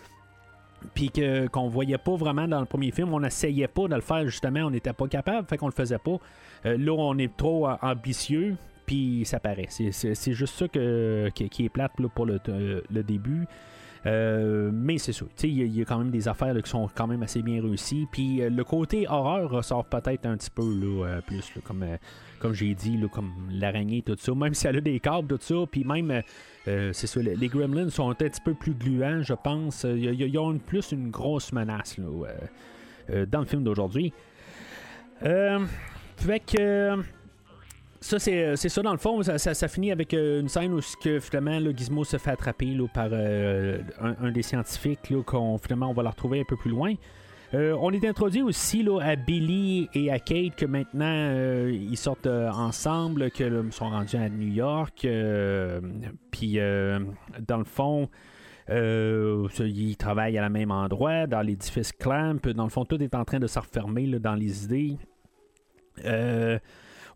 Puis que, qu'on voyait pas vraiment dans le premier film, on essayait pas de le faire justement, on n'était pas capable, fait qu'on le faisait pas. Euh, là, on est trop ambitieux, puis ça paraît. C'est, juste ça que, qui, est plate pour le, le début. Euh, mais c'est ça. Il y, a quand même des affaires qui sont quand même assez bien réussies. Puis le côté horreur ressort peut-être un petit peu là, plus, comme, comme j'ai dit, comme l'araignée, tout ça, même si elle a des câbles, tout ça, puis même, euh, euh, c'est ça, les gremlins sont un petit peu plus gluants, je pense. Ils ont plus une grosse menace euh, dans le film d'aujourd'hui. fait que. Ça, c'est, ça dans le fond. Ça, finit avec une scène où que, finalement le Gizmo se fait attraper par un, des scientifiques. Là, qu'on, finalement, on va la retrouver un peu plus loin. Euh, on est introduit aussi là, à Billy et à Kate que maintenant euh, ils sortent euh, ensemble, qu'ils sont rendus à New York. Puis dans le fond, ils travaillent à la même endroit, dans l'édifice Clamp. Dans le fond, tout est en train de se refermer dans les idées.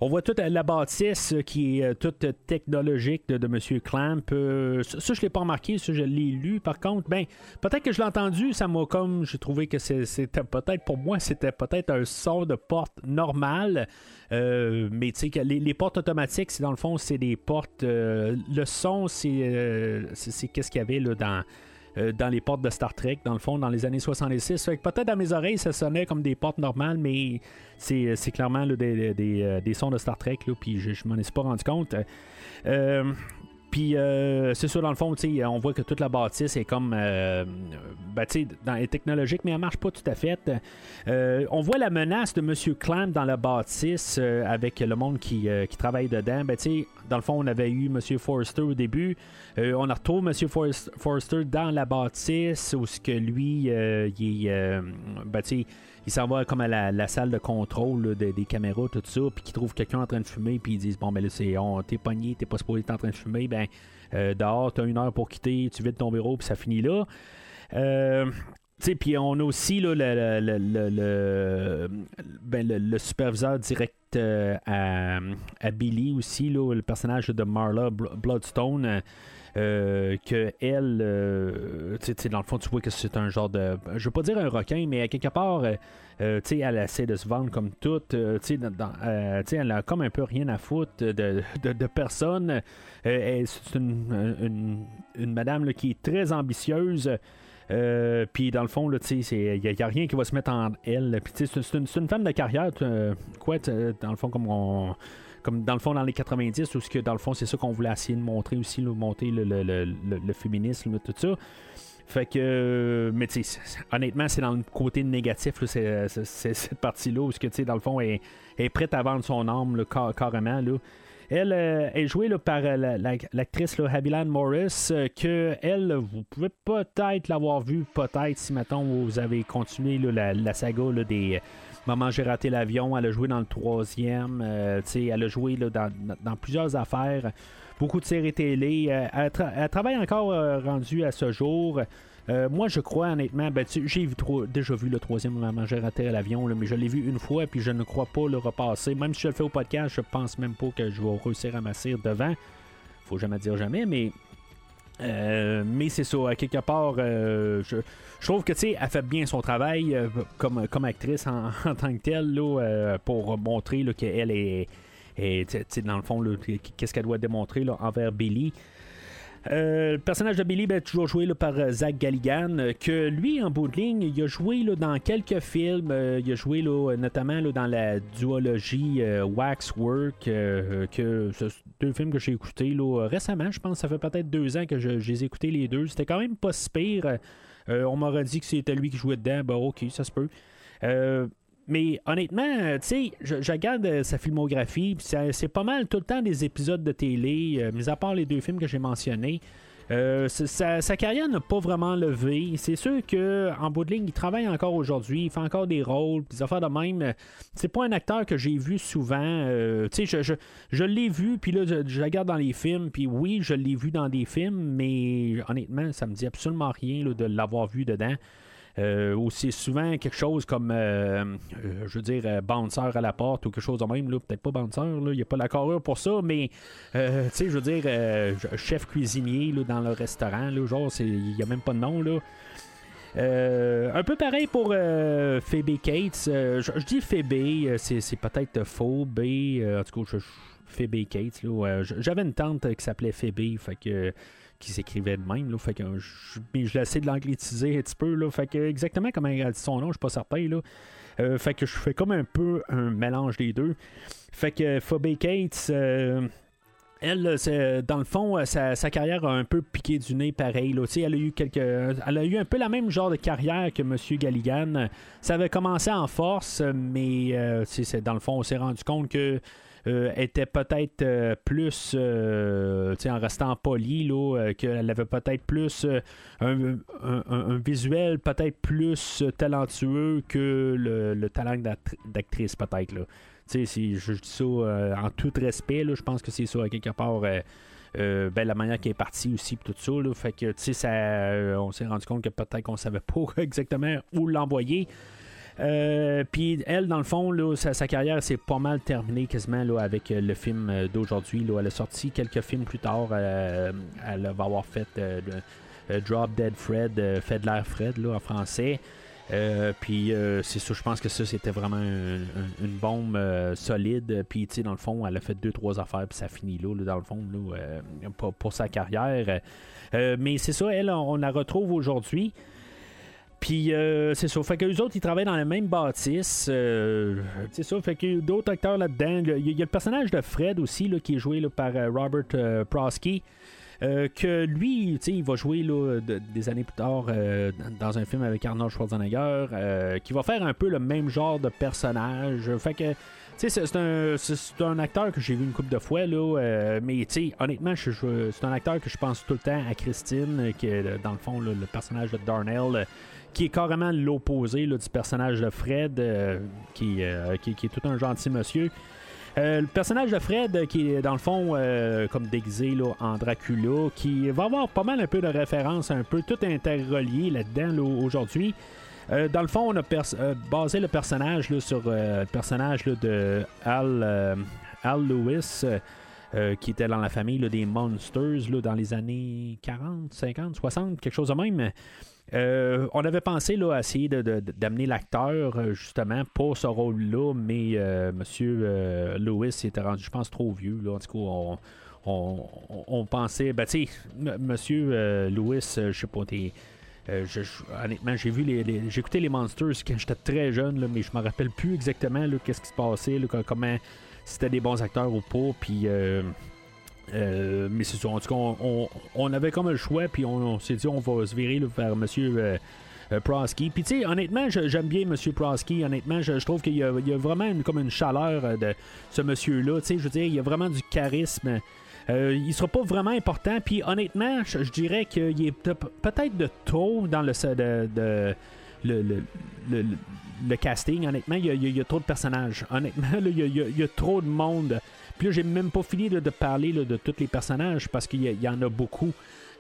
On voit toute la bâtisse qui est euh, toute technologique de, M. Clamp. Euh, ça, je ne l'ai pas remarqué, ça, je l'ai lu. Par contre, ben, peut-être que je l'ai entendu, ça m'a comme. J'ai trouvé que c'était peut-être, pour moi, c'était peut-être un son de porte normal. Euh, mais tu sais, les, les, portes automatiques, c'est dans le fond, c'est des portes. le son, c'est, c'est, qu'est-ce qu'il y avait là, dans euh, dans les portes de Star Trek, dans le fond, dans les années 66. peut-être à mes oreilles, ça sonnait comme des portes normales, mais c'est, euh, clairement des, euh, des, sons de Star Trek, puis je, je m'en ai pas rendu compte. Puis c'est ça, dans le fond, on voit que toute la bâtisse est comme ben, dans, est technologique, mais elle marche pas tout à fait. on voit la menace de M. Clamp dans la bâtisse avec le monde qui, qui travaille dedans. Ben, dans le fond, on avait eu M. Forrester au début. Euh, on retrouve M. Forrester dans la bâtisse où ce que lui, euh, il, euh, ben, il s'en va comme à la, salle de contrôle des caméras, tout ça, puis qu'il trouve quelqu'un en train de fumer, puis ils disent Bon, ben là, c'est, on, t'es pogné, t'es pas supposé être en train de fumer, ben dehors, t'as une heure pour quitter, tu vides ton bureau, puis ça finit là. Puis on a aussi là, le, ben, le, superviseur direct à, à, Billy aussi, là, le personnage de Marla Bloodstone. Euh, que elle, euh, dans le fond, tu vois que c'est un genre de. Je veux pas dire un requin, mais quelque part, euh, sais elle essaie de se vendre comme toute. sais elle a comme un peu rien à foutre de, de, personne. c'est une, une, madame qui est très ambitieuse. puis dans le fond, il n'y a, rien qui va se mettre en elle. Puis c'est une, une, femme de carrière, quoi, dans le fond, comme on, comme dans le fond dans les 90 ou ce que dans le fond c'est ça qu'on voulait essayer de montrer aussi, le monter le, le, le, féminisme, tout ça. Fait que, mais tu honnêtement, c'est dans le côté négatif, c'est, cette partie-là où, tu sais, dans le fond, elle est prête à vendre son âme, carrément, là. Elle euh, est jouée là, par euh, l'actrice la, Morris, euh, que elle, vous pouvez peut-être l'avoir vue, peut-être, si maintenant vous avez continué la, la, saga des Maman, j'ai raté l'avion. Elle a joué dans le troisième. Elle a joué dans, plusieurs affaires. Beaucoup de séries télé. Euh, elle, travaille encore rendue à ce jour. Moi, je crois honnêtement, ben, j'ai déjà vu le troisième Maman, j'ai raté l'avion, mais je l'ai vu une fois, puis je ne crois pas le repasser. Même si je le fais au podcast, je pense même pas que je vais réussir à m'asseoir devant. Faut jamais dire jamais, mais euh, c'est ça, à quelque part, euh, je, trouve que tu elle fait bien son travail euh, comme, actrice en, tant que telle pour montrer qu'elle est, dans le fond, qu'est-ce qu'elle doit démontrer envers Billy. Euh, le personnage de Billy ben, toujours joué par euh, Zach Galligan, euh, que lui, en bout de ligne, il a joué là, dans quelques films. il a joué là, notamment dans la duologie Waxwork, que deux films que j'ai écoutés récemment. Je pense que ça fait peut-être deux ans que je, je les ai écoutés les deux. C'était quand même pas si on m'aurait dit que c'était lui qui jouait dedans. Ben, ok, ça se peut. Euh, mais honnêtement, euh, tu sais, je, regarde euh, sa filmographie, c'est pas mal tout le temps des épisodes de télé, euh, mis à part les deux films que j'ai mentionnés. Sa, carrière n'a pas vraiment levé. C'est sûr que en bout de ligne, il travaille encore aujourd'hui, il fait encore des rôles, des affaires de même. C'est pas un acteur que j'ai vu souvent. Tu sais, je, l'ai vu, puis là, je, je regarde dans les films, puis oui, je l'ai vu dans des films, mais honnêtement, ça me dit absolument rien de l'avoir vu dedans. Euh, ou c'est souvent quelque chose comme, euh, euh, je veux dire, euh, bouncer à la porte ou quelque chose de même. Peut-être pas bouncer, là, il n'y a pas la carrure pour ça, mais, euh, tu sais, je veux dire, euh, chef cuisinier là, dans le restaurant, là, genre, il n'y a même pas de nom, là. Euh, un peu pareil pour euh, Phoebe Cates. Euh, je, dis Phoebe, euh, c'est, peut-être faux, B. euh, en tout cas, je, je- Phoebe Cates. J'avais une tante euh, qui s'appelait Phoebe, fait que qui s'écrivait de même. Fait que je, je l'essaie de l'angliciser un petit peu. Là, fait que exactement comment elle dit son nom, je suis pas certain. Là. Euh, fait que je fais comme un peu un mélange des deux. Fait que Phoebe Cates. euh, elle, dans le fond, euh, sa, carrière a un peu piqué du nez pareil. Elle, a eu quelques, elle a eu un peu la même genre de carrière que M. Galligan. Ça avait commencé en force, mais dans le fond, on s'est rendu compte que était peut-être euh, plus, euh, en restant poli, euh, qu'elle avait peut-être plus euh, un, un- visuel peut-être plus talentueux que le, le talent d'act- d'actrice, peut-être. si je dis ça euh, en tout respect, je pense que c'est ça, quelque part. euh, euh, ben, la manière qu'elle est partie aussi, tout ça. là. fait que, ça, euh, on s'est rendu compte que peut-être qu'on savait pas exactement où l'envoyer. Euh, Puis elle, dans le fond, là, sa, carrière s'est pas mal terminée quasiment là, avec euh, le film euh, d'aujourd'hui. Elle a sorti quelques films plus tard. elle va avoir fait Drop Dead Fred, Fait de l'air Fred là, en français. Puis c'est ça, je pense que ça c'était vraiment un- un- une bombe solide. Puis tu sais, dans le fond, elle a fait deux trois affaires puis ça finit là, là, dans le fond là, pour, sa carrière. Mais c'est ça, elle, on la retrouve aujourd'hui. Puis euh, c'est ça. Fait que les autres, ils travaillent dans la même bâtisse. euh, c'est ça. Fait qu'il y a d'autres acteurs là-dedans. Il y, a- le personnage de Fred aussi, là, qui est joué là, par euh, Robert Prosky. que lui, il va jouer là, de- des années plus tard dans un film avec Arnold Schwarzenegger, qui va faire un peu le même genre de personnage. Fait que, c'est un, un acteur que j'ai vu une couple de fois, là, euh, mais honnêtement, c'est un acteur que je pense tout le temps à Christine, qui est dans le fond le personnage de Darnell. Qui est carrément l'opposé du personnage de Fred, euh, qui, euh, qui, qui est tout un gentil monsieur. Euh, le personnage de Fred, qui est dans le fond comme déguisé là, en Dracula, qui va avoir pas mal un peu de références, un peu tout interrelié là-dedans là, aujourd'hui. Dans le fond, on a basé le personnage là, sur le personnage de Al, Al Lewis, qui était dans la famille des Monsters là, dans les années 40, 50, 60, quelque chose de même. Euh, on avait pensé là, à essayer d'amener l'acteur euh, justement pour ce rôle-là, mais euh, Monsieur euh, Lewis était rendu, je pense, trop vieux. En tout cas, on, pensait, ben, tu Monsieur Lewis, je sais pas, t'es. honnêtement, j'ai vu les, écouté les Monsters quand j'étais très jeune, mais je me rappelle plus exactement qu'est-ce qui se passait, comment c'était des bons acteurs ou pas. Puis euh, euh, mais c'est ça. En tout cas, on, avait comme le choix, puis on, s'est dit on va se virer vers Monsieur euh, euh, Prosky. Puis tu sais, honnêtement, j'aime bien Monsieur Prosky. Honnêtement, je, trouve qu'il y, a- vraiment comme une chaleur de ce monsieur-là. Tu sais, je veux dire, il y a vraiment du charisme. Euh, il sera pas vraiment important. Puis honnêtement, je, dirais qu'il est peut- peut-être de trop dans le de, le, casting. Honnêtement, il y, a, trop de personnages. Honnêtement, il y a trop de monde. Puis là, j'ai même pas fini de parler de tous les personnages parce qu'il y, en a beaucoup.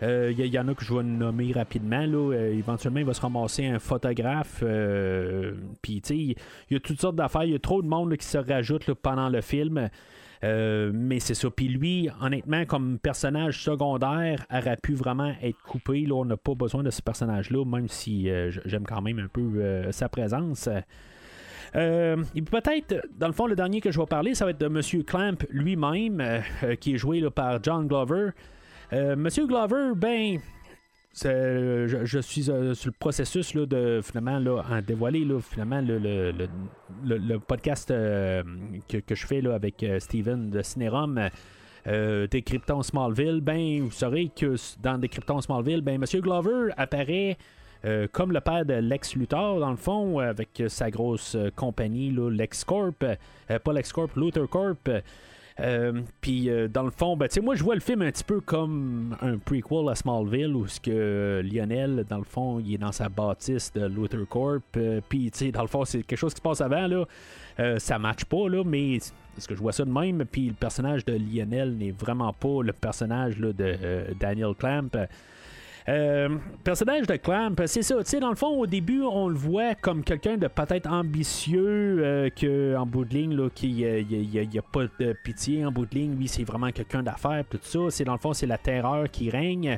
Euh, Il y, en a que je vais nommer rapidement. Euh, éventuellement, il va se ramasser un photographe. euh, Puis, tu sais, il y a toutes sortes d'affaires. Il y a trop de monde qui se rajoute pendant le film. Mais c'est ça. Puis lui, honnêtement, comme personnage secondaire, aurait pu vraiment être coupé. Là, on n'a pas besoin de ce personnage-là, même si j'aime quand même un peu sa présence. Euh, et peut-être, dans le fond, le dernier que je vais parler, ça va être de M. Clamp lui-même, euh, euh, qui est joué par John Glover. Monsieur Glover, ben, je, suis sur le processus de finalement en dévoiler finalement le, podcast que, je fais avec Steven de Cinérum. Décryptons Smallville, ben vous saurez que dans Décryptons Smallville, ben Monsieur Glover apparaît euh, comme le père de Lex Luthor, dans le fond, euh, avec sa grosse euh, compagnie, là, Lex Corp, pas Lex Corp, Luthor Corp. Puis dans le fond, ben, moi je vois le film un petit peu comme un prequel à Smallville où ce que Lionel, dans le fond, il est dans sa bâtisse de Luthor Corp. Puis dans le fond, c'est quelque chose qui se passe avant là. Ça matche pas là, mais est-ce que je vois ça de même? Puis le personnage de Lionel n'est vraiment pas le personnage là, de Daniel Clamp. Euh, personnage de Clamp, c'est ça. Tu sais, dans le fond, au début, on le voit comme quelqu'un de peut-être ambitieux, euh, que en bout de ligne, là, qu'il n'y a, pas de pitié en bout de ligne. Lui, c'est vraiment quelqu'un d'affaires, tout ça. C'est dans le fond, c'est la terreur qui règne.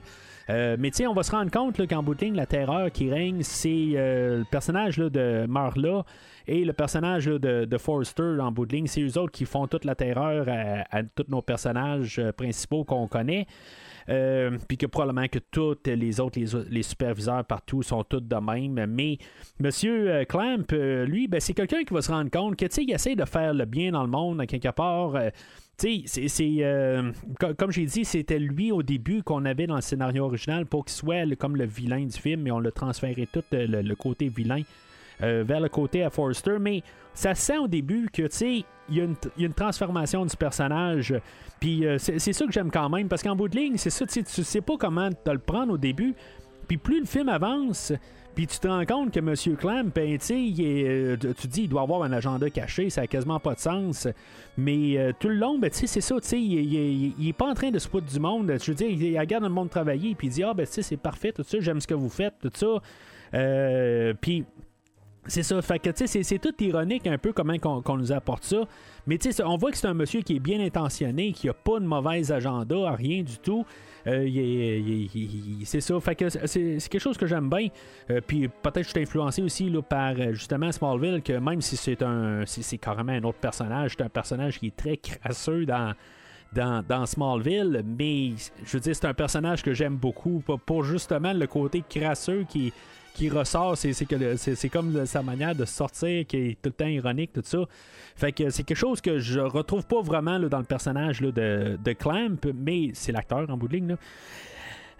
Euh, mais tu sais, on va se rendre compte qu'en bout de ligne, la terreur qui règne, c'est euh, le personnage de Marla et le personnage de, de Forrester en bout de ligne. C'est eux autres qui font toute la terreur à, tous nos personnages euh, principaux qu'on connaît. Euh, puis que probablement que tous les autres, les, les superviseurs partout sont tous de même. Mais Monsieur euh, Clamp, euh, lui, ben, c'est quelqu'un qui va se rendre compte que, il essaie de faire le bien dans le monde, quelque part. euh, c'est- c'est. co- comme j'ai dit, c'était lui au début qu'on avait dans le scénario original pour qu'il soit comme le vilain du film, mais on l'a transféré tout le, le côté vilain euh, vers le côté à Forrester. Mais ça se sent au début que, tu sais, il y, a une- transformation du personnage. Puis euh, c'est ça que j'aime quand même, parce qu'en bout de ligne, c'est ça, tu sais, pas comment te le prendre au début. Puis plus le film avance, puis tu te rends compte que M. Clamp, ben, il est, euh, tu dis, il doit avoir un agenda caché, ça a quasiment pas de sens. Mais euh, tout le long, ben, c'est ça, il, il- il- il est pas en train de se foutre du monde. Je veux dire, il, regarde le monde travailler, puis il dit, ah, ben, c'est parfait, tout ça, j'aime ce que vous faites, tout ça. Puis c'est ça, fait que c'est- c'est tout ironique un peu comment qu'on nous apporte ça. Mais tu sais, on voit que c'est un monsieur qui est bien intentionné, qui a pas de mauvais agenda, rien du tout. Euh, c'est ça, fait que c'est quelque chose que j'aime bien. Euh, puis peut-être que je suis influencé aussi là, par euh, justement Smallville, que même si c'est un, si c'est carrément un autre personnage, c'est un personnage qui est très crasseux dans dans, Smallville, mais je veux dire, c'est un personnage que j'aime beaucoup pour justement le côté crasseux qui, qui ressort. C'est, que c'est, comme sa manière de sortir qui est tout le temps ironique, tout ça. Fait que c'est quelque chose que je retrouve pas vraiment là, dans le personnage là, de, de Clamp, mais c'est l'acteur en bout de ligne. là.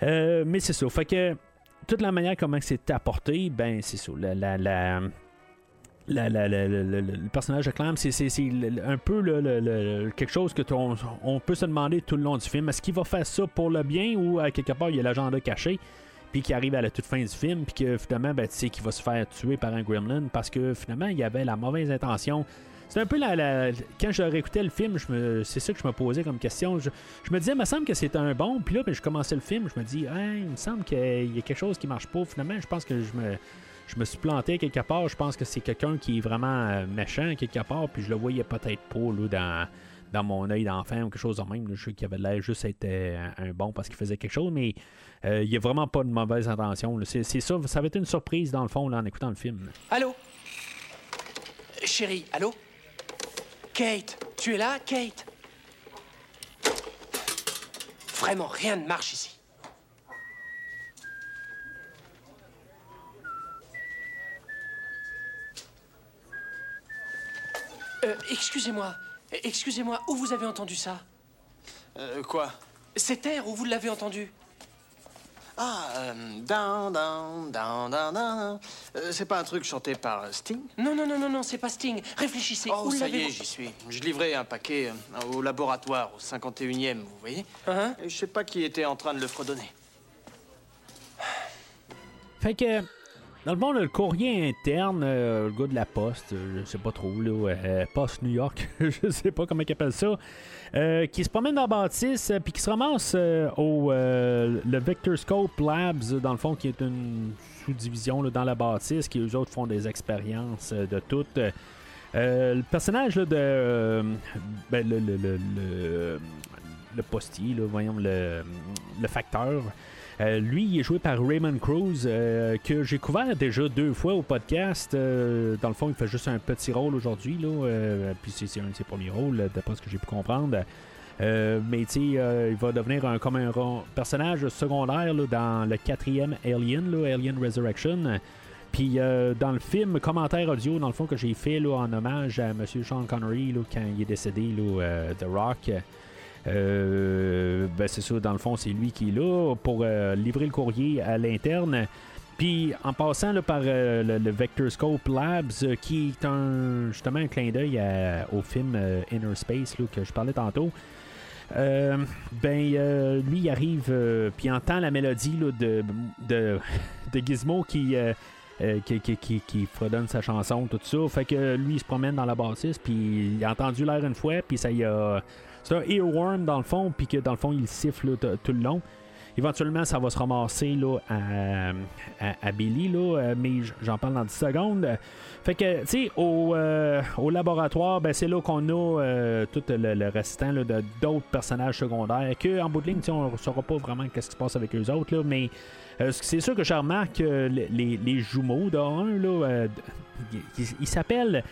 Euh, mais c'est ça. Fait que toute la manière comment c'est apporté, ben c'est ça. La, la, la- la- la- le personnage de Clamp, c'est, un peu quelque chose que ton- on peut se demander tout le long du film. Est-ce qu'il va faire ça pour le bien ou à quelque part il y a l'agenda caché? Puis qui arrive à la toute fin du film, puis que finalement, ben, tu sais, qu'il va se faire tuer par un gremlin parce que finalement, il avait la mauvaise intention. C'est un peu la, la- Quand je réécoutais le film, c'est ça que je me posais comme question. Je, me disais, il me semble que c'est un bon. Puis là, ben, je commençais le film, je me dis, il me semble qu'il y a quelque chose qui marche pas. Finalement, je pense que je me, je me suis planté quelque part. Je pense que c'est quelqu'un qui est vraiment euh, méchant quelque part. Puis je le voyais peut-être pas là, dans, dans mon œil d'enfant ou quelque chose de même. là. Je sais qu'il avait l'air juste être euh, un bon parce qu'il faisait quelque chose, mais il n'y a vraiment pas de mauvaise intention. C'est ça, ça va être une surprise dans le fond là, en écoutant le film. Allô? Chérie, allô? Kate, tu es là, Kate? Vraiment, rien ne marche ici. Euh, excusez-moi, excusez-moi, où vous avez entendu ça? Euh, quoi? Cet air, où vous l'avez entendu? Ah, euh, down, down, down, down, down. Euh, c'est pas un truc chanté par euh, Sting? Non, non, non, non, non, c'est pas Sting. Réfléchissez, Oh, où ça y est, j'y suis. Je livrais un paquet euh, au laboratoire, au 51e, vous voyez Hein Et je sais pas qui était en train de le fredonner. Fait que, dans le fond, là, le courrier interne, euh, le gars de la poste, euh, je sais pas trop, là, euh, Poste New York, je sais pas comment il appelle ça, euh, qui se promène dans la bâtisse, euh, puis qui se ramasse euh, au le Vector Scope Labs, dans le fond, qui est une sous-division dans la bâtisse, qui eux autres font des expériences de toutes. Le personnage de ben, le, le, le, le, postier, voyons, le facteur. Euh, lui, il est joué par Raymond Cruz, euh, que j'ai couvert déjà deux fois au podcast. Euh, dans le fond, il fait juste un petit rôle aujourd'hui, puis c'est un de ses premiers rôles, d'après ce que j'ai pu comprendre. Mais tu il va devenir un, comme un personnage secondaire dans le quatrième Alien, Alien Resurrection. Puis dans le film, commentaire audio, dans le fond, que j'ai fait là, en hommage à M. Sean Connery là, quand il est décédé, The Rock. Euh, ben c'est ça, dans le fond, c'est lui qui est là pour euh, livrer le courrier à l'interne. Puis en passant par euh, le, le Vector Scope Labs, qui est un, justement un clin d'œil au film Inner Space là, que je parlais tantôt. Ben, lui, il arrive, euh, puis entend la mélodie là, de, de, de Gizmo qui, euh, qui, fredonne sa chanson, tout ça. Fait que lui, il se promène dans la bassiste, puis il a entendu l'air une fois, puis ça y a. C'est un earworm dans le fond, puis que dans le fond, il siffle tout le long. Éventuellement, ça va se ramasser là, à, Billy, là, euh, mais j'en parle dans 10 secondes. Fait que, tu sais, au, euh, au laboratoire, ben, c'est là qu'on a euh, tout le, le restant de d'autres personnages secondaires que, en bout de ligne, on ne saura pas vraiment qu'est-ce qui se passe avec eux autres, là, mais c'est sûr que je remarque que les, jumeaux d'un, là, euh, ils s'appellent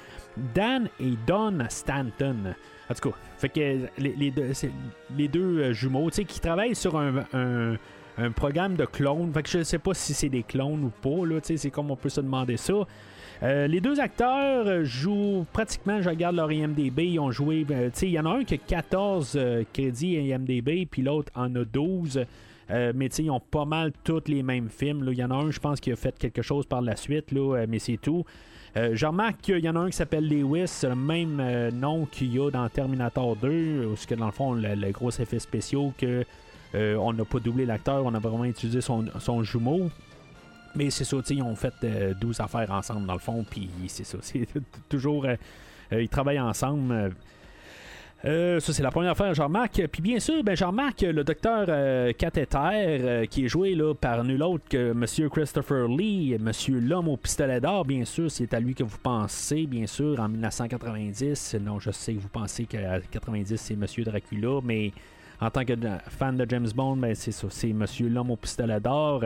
Dan et Don Stanton. En tout cas, fait que les, deux, les deux euh, jumeaux, tu sais, qui travaillent sur un, programme de clones. Fait que je sais pas si c'est des clones ou pas, là, c'est comme on peut se demander ça. Euh, les deux acteurs euh, jouent pratiquement, je regarde leur IMDB, ils ont joué, euh, il y en a un qui a 14 euh, crédits IMDB, puis l'autre en a 12. Euh, mais ils ont pas mal tous les mêmes films. Il y en a un, je pense, qui a fait quelque chose par la suite, euh, mais c'est tout. Euh, je remarque qu'il y en a un qui s'appelle Lewis, c'est le même euh, nom qu'il y a dans Terminator 2, où ce que dans le fond, le, gros effet spéciaux que euh, on n'a pas doublé l'acteur, on a vraiment utilisé son, son jumeau. Mais c'est ça, ils ont fait euh, 12 affaires ensemble dans le fond, puis c'est ça, c'est toujours. ils travaillent ensemble. Euh, ça, c'est la première j'en remarque. Puis bien sûr, ben, remarque le docteur euh, Cathéter, euh, qui est joué là, par nul autre que M. Christopher Lee, M. L'homme au pistolet d'or, bien sûr, c'est à lui que vous pensez, bien sûr, en 1990. Non, je sais que vous pensez qu'à 90, c'est M. Dracula, mais en tant que fan de James Bond, ben, c'est ça, c'est M. L'homme au pistolet d'or.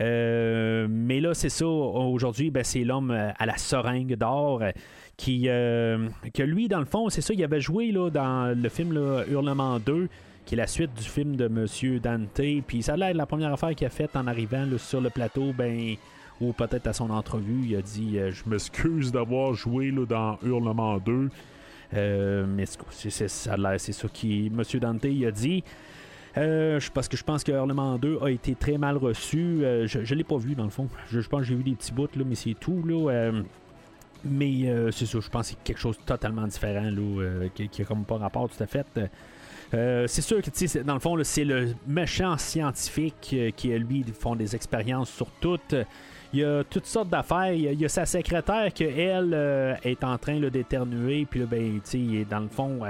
Euh, mais là, c'est ça, aujourd'hui, ben, c'est l'homme euh, à la seringue d'or. euh, qui que lui dans le fond c'est ça il avait joué là, dans le film Hurlement 2 qui est la suite du film de Monsieur Dante. Puis ça a l'air la première affaire qu'il a faite en arrivant sur le plateau ben ou peut-être à son entrevue il a dit je m'excuse d'avoir joué là, dans Hurlement 2 Euh, mais c'est- ça c'est ça qui Monsieur Dante il a dit euh, parce que je pense que Hurlement 2 a été très mal reçu. Euh, je ne l'ai pas vu dans le fond. Je, pense que j'ai vu des petits bouts, là, mais c'est tout. Là, Euh, mais c'est ça, je pense que c'est quelque chose de totalement différent, là, qui, qui a comme pas rapport tout à fait. C'est sûr que, dans le fond, c'est le méchant scientifique qui, lui, font des expériences sur toutes. Il y a toutes sortes d'affaires. Il y a, sa secrétaire qui, elle, est en train là, d'éternuer. Puis là, ben, dans le fond,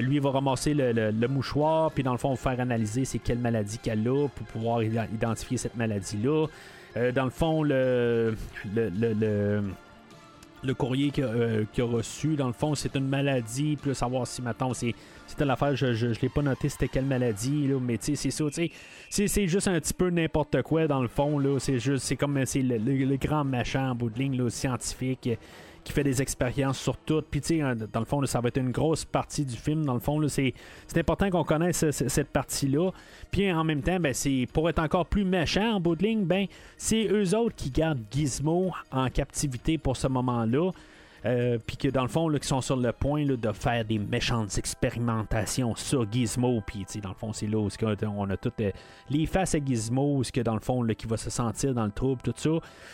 lui, il va ramasser le, mouchoir. Puis dans le fond, faire analyser c'est quelle maladie qu'elle a pour pouvoir identifier cette maladie-là. Euh, dans le fond, le, le, le- le- courrier qu'il a, euh, qu'il a reçu, dans le fond, c'est une maladie. Puis savoir si, maintenant c'est c'était l'affaire, je, je, je l'ai pas noté c'était quelle maladie, là, mais tu sais, c'est ça, c'est, juste un petit peu n'importe quoi dans le fond, là, c'est juste, c'est comme, c'est le, grand machin en bout de ligne, là, scientifique, euh, qui fait des expériences sur tout, puis tu sais, dans le fond, ça va être une grosse partie du film, dans le fond, c'est, important qu'on connaisse ce- ce- cette partie-là, puis en même temps, ben, pour être encore plus méchant en bout de ligne, ben, c'est eux autres qui gardent Gizmo en captivité pour ce moment-là, euh, puis que dans le fond, là, qui sont sur le point de faire des méchantes expérimentations sur Gizmo. Puis, dans le fond, c'est là où on a toutes euh, les faces à Gizmo, ce que dans le fond, là, qui va se sentir dans le trouble, tout ça.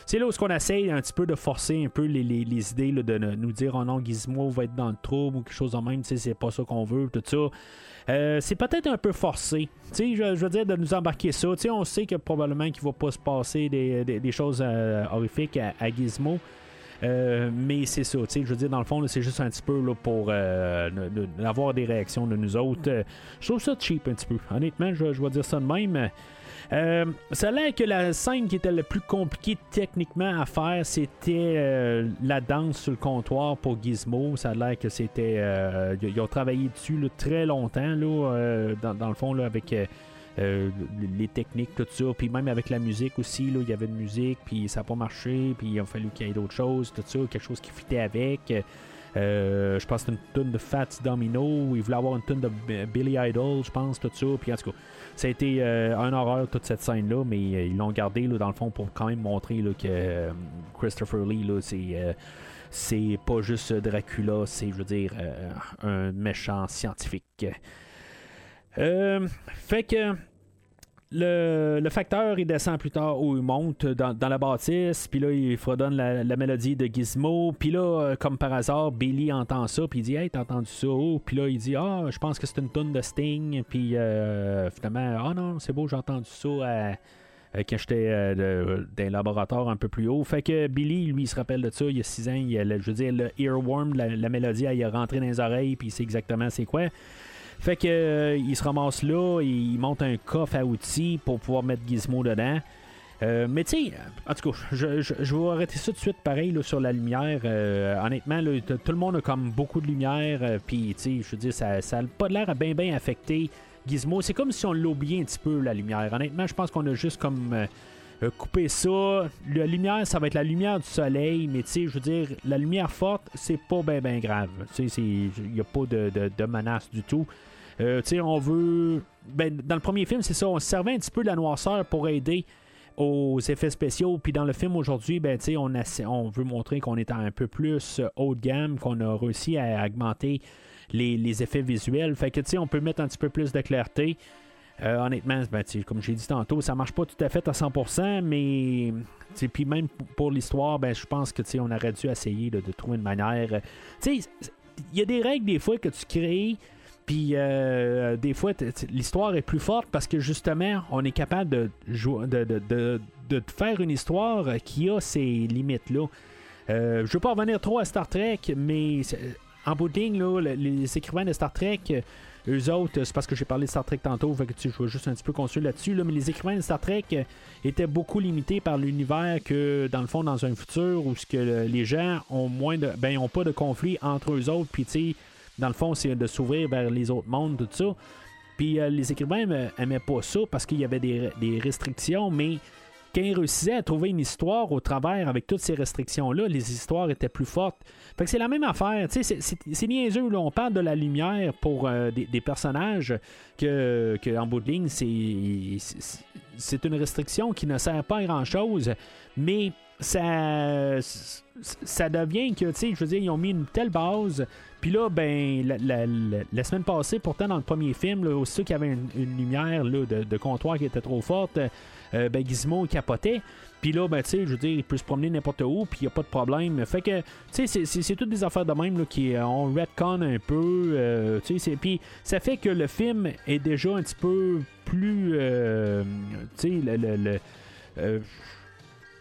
C'est là où qu'on essaye un petit peu de forcer un peu les, idées de nous dire, oh non, Gizmo va être dans le trouble ou quelque chose de même, c'est pas ça qu'on veut, tout ça. Euh, c'est peut-être un peu forcé. Je, je veux dire, de nous embarquer ça. Tu sais, on sait que probablement qu'il va pas se passer des, choses horrifiques à Gizmo. Euh, mais c'est ça, tu sais, je veux dire, dans le fond, c'est juste un petit peu là, pour euh, avoir des réactions de nous autres. Euh, je trouve ça cheap un petit peu. Honnêtement, je, vais dire ça de même. Euh, ça a l'air que la scène qui était le plus compliquée techniquement à faire, c'était la danse sur le comptoir pour Gizmo. Ça a l'air que c'était. ils ont travaillé dessus très longtemps, là, dans, dans le fond, là, avec. Euh, les techniques, tout ça, puis même avec la musique aussi, là, il y avait une musique, puis ça n'a pas marché, puis il a fallu qu'il y ait d'autres choses, tout ça, quelque chose qui fitait avec. Euh, je pense une tune de Fats Domino. Il voulait avoir une tune de Billy Idol, je pense, tout ça. Puis en tout cas, ça a été euh, un horreur toute cette scène-là, mais ils l'ont gardé là, dans le fond pour quand même montrer là, que Christopher Lee, c'est. c'est pas juste Dracula, c'est, je veux dire, un méchant scientifique. Euh, fait que le, le facteur, il descend plus tard ou il monte dans, la bâtisse, puis là, il fredonne la, mélodie de Gizmo, puis là, euh, comme par hasard, Billy entend ça, puis il dit Hey, t'as entendu ça Oh, Puis là, il dit Ah, je pense que c'est une tonne de Sting, puis euh, finalement, Ah non, c'est beau, j'ai entendu ça à- euh, quand j'étais euh, laboratoire un peu plus haut. Fait que Billy, lui, il se rappelle de ça, il y a 6 ans, il a je veux dire, le earworm, la, la mélodie, elle, est rentré dans les oreilles, puis il sait exactement c'est quoi. Fait que euh, il se ramasse là, il monte un coffre à outils pour pouvoir mettre Gizmo dedans. Euh, mais tu sais, en tout cas, je, je- je vais arrêter ça tout de suite pareil là, sur la lumière. Euh, honnêtement, tout le monde a comme beaucoup de lumière. Puis, tu sais, je veux dire, ça n'a pas l'air à bien bien affecter Gizmo. C'est comme si on l'oubliait un petit peu, la lumière. Honnêtement, je pense qu'on a juste comme coupé ça. La lumière, ça va être la lumière du soleil. Mais tu sais, je veux dire, la lumière forte, c'est pas bien ben grave. Tu sais, il n'y a pas de- de menace du tout. Euh, on veut. Ben, dans le premier film, c'est ça, on se servait un petit peu de la noirceur pour aider aux effets spéciaux. Puis dans le film aujourd'hui, ben, on, on veut montrer qu'on est un peu plus haut de gamme, qu'on a réussi à augmenter les, les effets visuels. Fait que, on peut mettre un petit peu plus de clarté. Euh, honnêtement, ben, comme j'ai dit tantôt, ça marche pas tout à fait à 100%, mais puis même pour l'histoire, ben, je pense que on aurait dû essayer de trouver une manière. il y a des règles des fois que tu crées, puis euh, des fois l'histoire est plus forte parce que justement, on est capable de, de, de, de- de faire une histoire qui a ces limites-là. Euh, je veux pas revenir trop à Star Trek, mais en bout de ligne, là, le- les écrivains de Star Trek, euh, eux autres, c'est parce que j'ai parlé de Star Trek tantôt, fait que tu je vais juste un petit peu construire là-dessus, là, mais les écrivains de Star Trek euh, étaient beaucoup limités par l'univers que, dans le fond, dans un futur où ce que le- les gens ont moins de, ben, ont pas de conflit entre eux autres, puis tu sais, dans le fond, c'est de s'ouvrir vers les autres mondes, tout ça. Puis euh, les écrivains euh, aimaient pas ça parce qu'il y avait des, restrictions, mais quand ils réussissaient à trouver une histoire au travers avec toutes ces restrictions-là, les histoires étaient plus fortes. Fait que c'est la même affaire. C'est- niaiseux. Là. On parle de la lumière pour euh, des, personnages que, que, en bout de ligne, c'est une restriction qui ne sert pas à grand-chose, mais ça, ça devient que, tu sais, je veux dire, ils ont mis une telle base. Puis là, ben, la, semaine passée, pourtant, dans le premier film, là, aussitôt qu'il y avait une, lumière là, de, comptoir qui était trop forte, euh, ben, Gizmo capotait. Puis là, ben, tu sais, je veux dire, il peut se promener n'importe où, puis il n'y a pas de problème. Fait que, tu sais, c'est- toutes des affaires de même là, qui euh, on retcon un peu. euh, tu sais, puis ça fait que le film est déjà un petit peu plus. euh, tu sais, le. le- euh,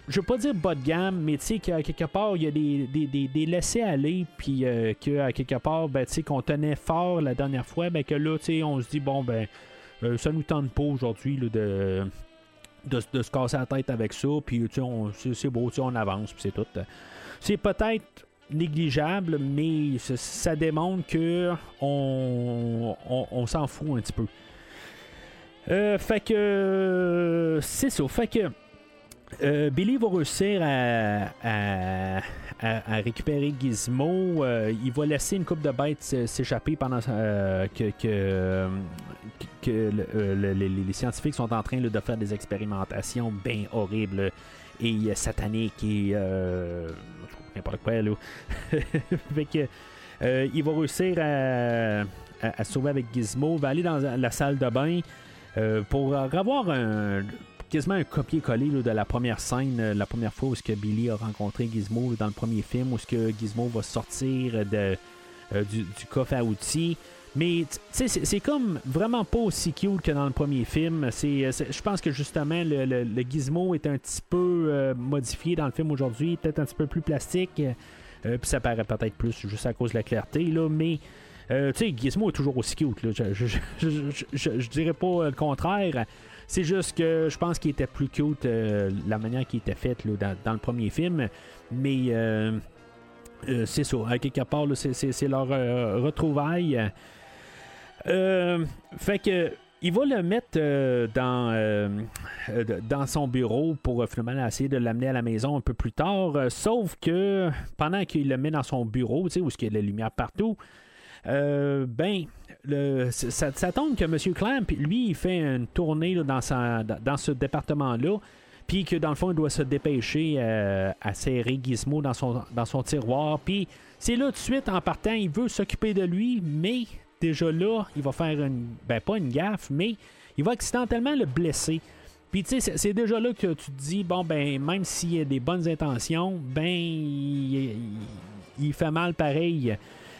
je veux pas dire bas de gamme, mais tu sais qu'à quelque part, il y a des, des, des, des laissés-aller, puis euh, qu'à quelque part, ben, tu sais, qu'on tenait fort la dernière fois, ben, que là, tu sais, on se dit, bon, ben, euh, ça nous tente pas aujourd'hui de, de, de se casser la tête avec ça, puis tu sais, c'est beau, tu sais, on avance, puis c'est tout. C'est peut-être négligeable, mais ça, démontre que on, on, on s'en fout un petit peu. Euh, fait que c'est ça. Fait que euh, Billy va réussir à, récupérer Gizmo. Euh, il va laisser une coupe de bêtes s'échapper pendant euh, que, que, que le- le- les, scientifiques sont en train de faire des expérimentations bien horribles et sataniques et n'importe quoi. Fait que, il va réussir à, sauver avec Gizmo. Il va aller dans la salle de bain pour avoir un quasiment un copier-coller de la première scène, euh, la première fois où ce que Billy a rencontré Gizmo dans le premier film, où ce que Gizmo va sortir de, euh, du, coffre à outils. Mais c'est comme vraiment pas aussi cute que dans le premier film. Euh, je pense que justement le, le- Gizmo est un petit peu modifié dans le film aujourd'hui, peut-être un petit peu plus plastique. Puis ça paraît peut-être plus juste à cause de la clarté, là, mais tu sais, Gizmo est toujours aussi cute. Là. Je- je- je dirais pas le contraire. C'est juste que je pense qu'il était plus cute euh, la manière qu'il était faite dans, dans le premier film. Mais euh, euh, c'est ça. À quelque part, c'est, leur retrouvaille. Fait que il va le mettre dans, dans son bureau pour finalement essayer de l'amener à la maison un peu plus tard. Sauf que pendant qu'il le met dans son bureau, tu sais, où il y a de la lumière partout, euh, ben, ça, tombe que M. Clamp, lui, il fait une tournée dans, ce département-là. Puis que dans le fond, il doit se dépêcher euh, à serrer Gizmo dans son, dans son tiroir. Puis c'est là tout de suite, en partant, il veut s'occuper de lui, mais déjà là, il va faire une. Ben, pas une gaffe, mais il va accidentellement le blesser. Puis tu sais, c'est- déjà là que tu te dis, bon, ben, même s'il a des bonnes intentions, ben, il fait mal pareil.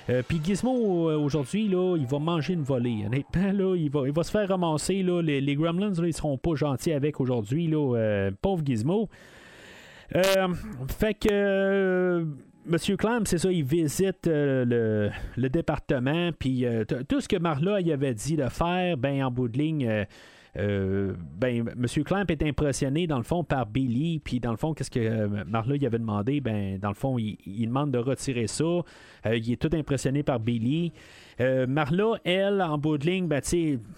Euh, Puis Gizmo, euh, aujourd'hui, là, il va manger une volée. Honnêtement, là, il va, il va se faire ramasser. Là, les, Gremlins, là, ils seront pas gentils avec aujourd'hui. Là, euh, pauvre Gizmo. Fait que Monsieur Clamp, c'est ça, il visite le, département, puis tout ce que Marla y avait dit de faire, ben en bout de ligne, euh, ben Monsieur Clamp est impressionné dans le fond par Billy, puis dans le fond, qu'est-ce que euh, Marla y avait demandé, ben dans le fond, il, il demande de retirer ça. Euh, il est tout impressionné par Billy. Euh, Marla, elle, en bout de ligne, ben,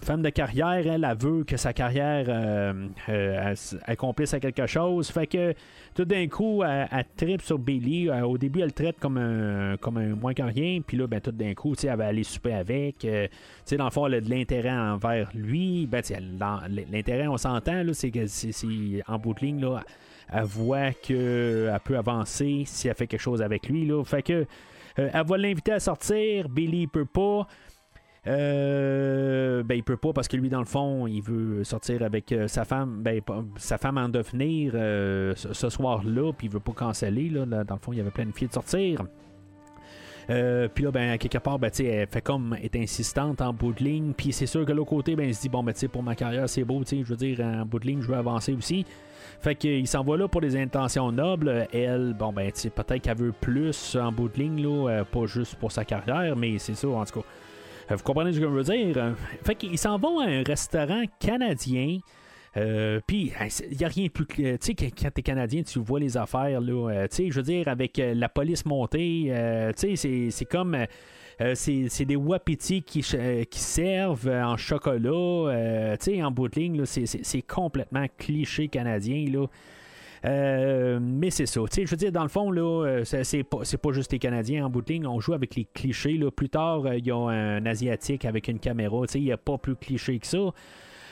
femme de carrière, elle, elle veut que sa carrière euh, euh, accomplisse à quelque chose. Fait que tout d'un coup, elle, elle tripe sur Billy. Au début, elle le traite comme un, comme un moins que rien. Puis là, ben, tout d'un coup, elle va aller souper avec. Sais, dans le fond, elle a de l'intérêt envers lui. Ben, l'intérêt, on s'entend, c'est que c'est, en bout de ligne, là, elle voit qu'elle peut avancer si elle fait quelque chose avec lui. Là. Fait que elle va l'inviter à sortir. Billy, il peut pas. Euh, ben, il peut pas parce que lui, dans le fond, il veut sortir avec euh, sa femme, ben, sa femme en devenir euh, ce, soir-là, puis il veut pas canceller. Là, dans le fond, il avait planifié de sortir. Euh, puis là, ben, quelque part, ben, elle fait comme est insistante en bout de ligne. Puis c'est sûr que l'autre côté, ben, se dit, bon, ben, pour ma carrière, c'est beau, je veux dire, en bout de ligne, je veux avancer aussi. Fait qu'il s'en va là pour des intentions nobles. Elle, bon, ben, peut-être qu'elle veut plus en bout de ligne, là, euh, pas juste pour sa carrière, mais c'est ça, en tout cas. Euh, Vous comprenez ce que je veux dire? Fait qu'ils s'en vont à un restaurant canadien. Euh, Puis, il n'y a rien de plus. Tu sais, quand t'es Canadien, tu vois les affaires, là. euh, tu sais, je veux dire, avec la police montée, euh, tu sais, c'est comme. Euh, euh, c'est des wapitis qui, euh, qui servent euh, en chocolat. euh, tu sais, en bout de ligne, c'est- complètement cliché canadien, là. Euh, mais c'est ça. Je veux dire, dans le fond, là, euh, c'est pas, pas juste les Canadiens en bout de ligne. On joue avec les clichés. Là. Plus tard, euh, il y a un Asiatique avec une caméra. Il n'y a pas plus cliché que ça.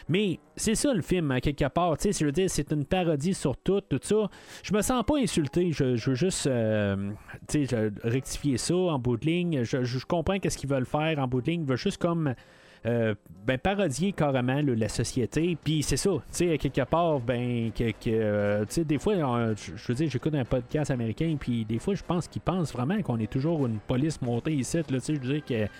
Mais c'est ça le film, à quelque part. Tu sais, je veux dire, c'est une parodie sur tout, tout ça. Je me sens pas insulté. Je, veux juste euh, tu rectifier ça en bout de ligne. Je, comprends qu'est-ce qu'ils veulent faire en bout de ligne. Ils veulent juste comme. euh, ben, parodier carrément la société. Puis c'est ça, tu sais, quelque part, ben, que, euh, des fois, je veux dire, j'écoute un podcast américain, puis des fois, je pense qu'ils pensent vraiment qu'on est toujours une police montée ici, tu sais, je veux dire que,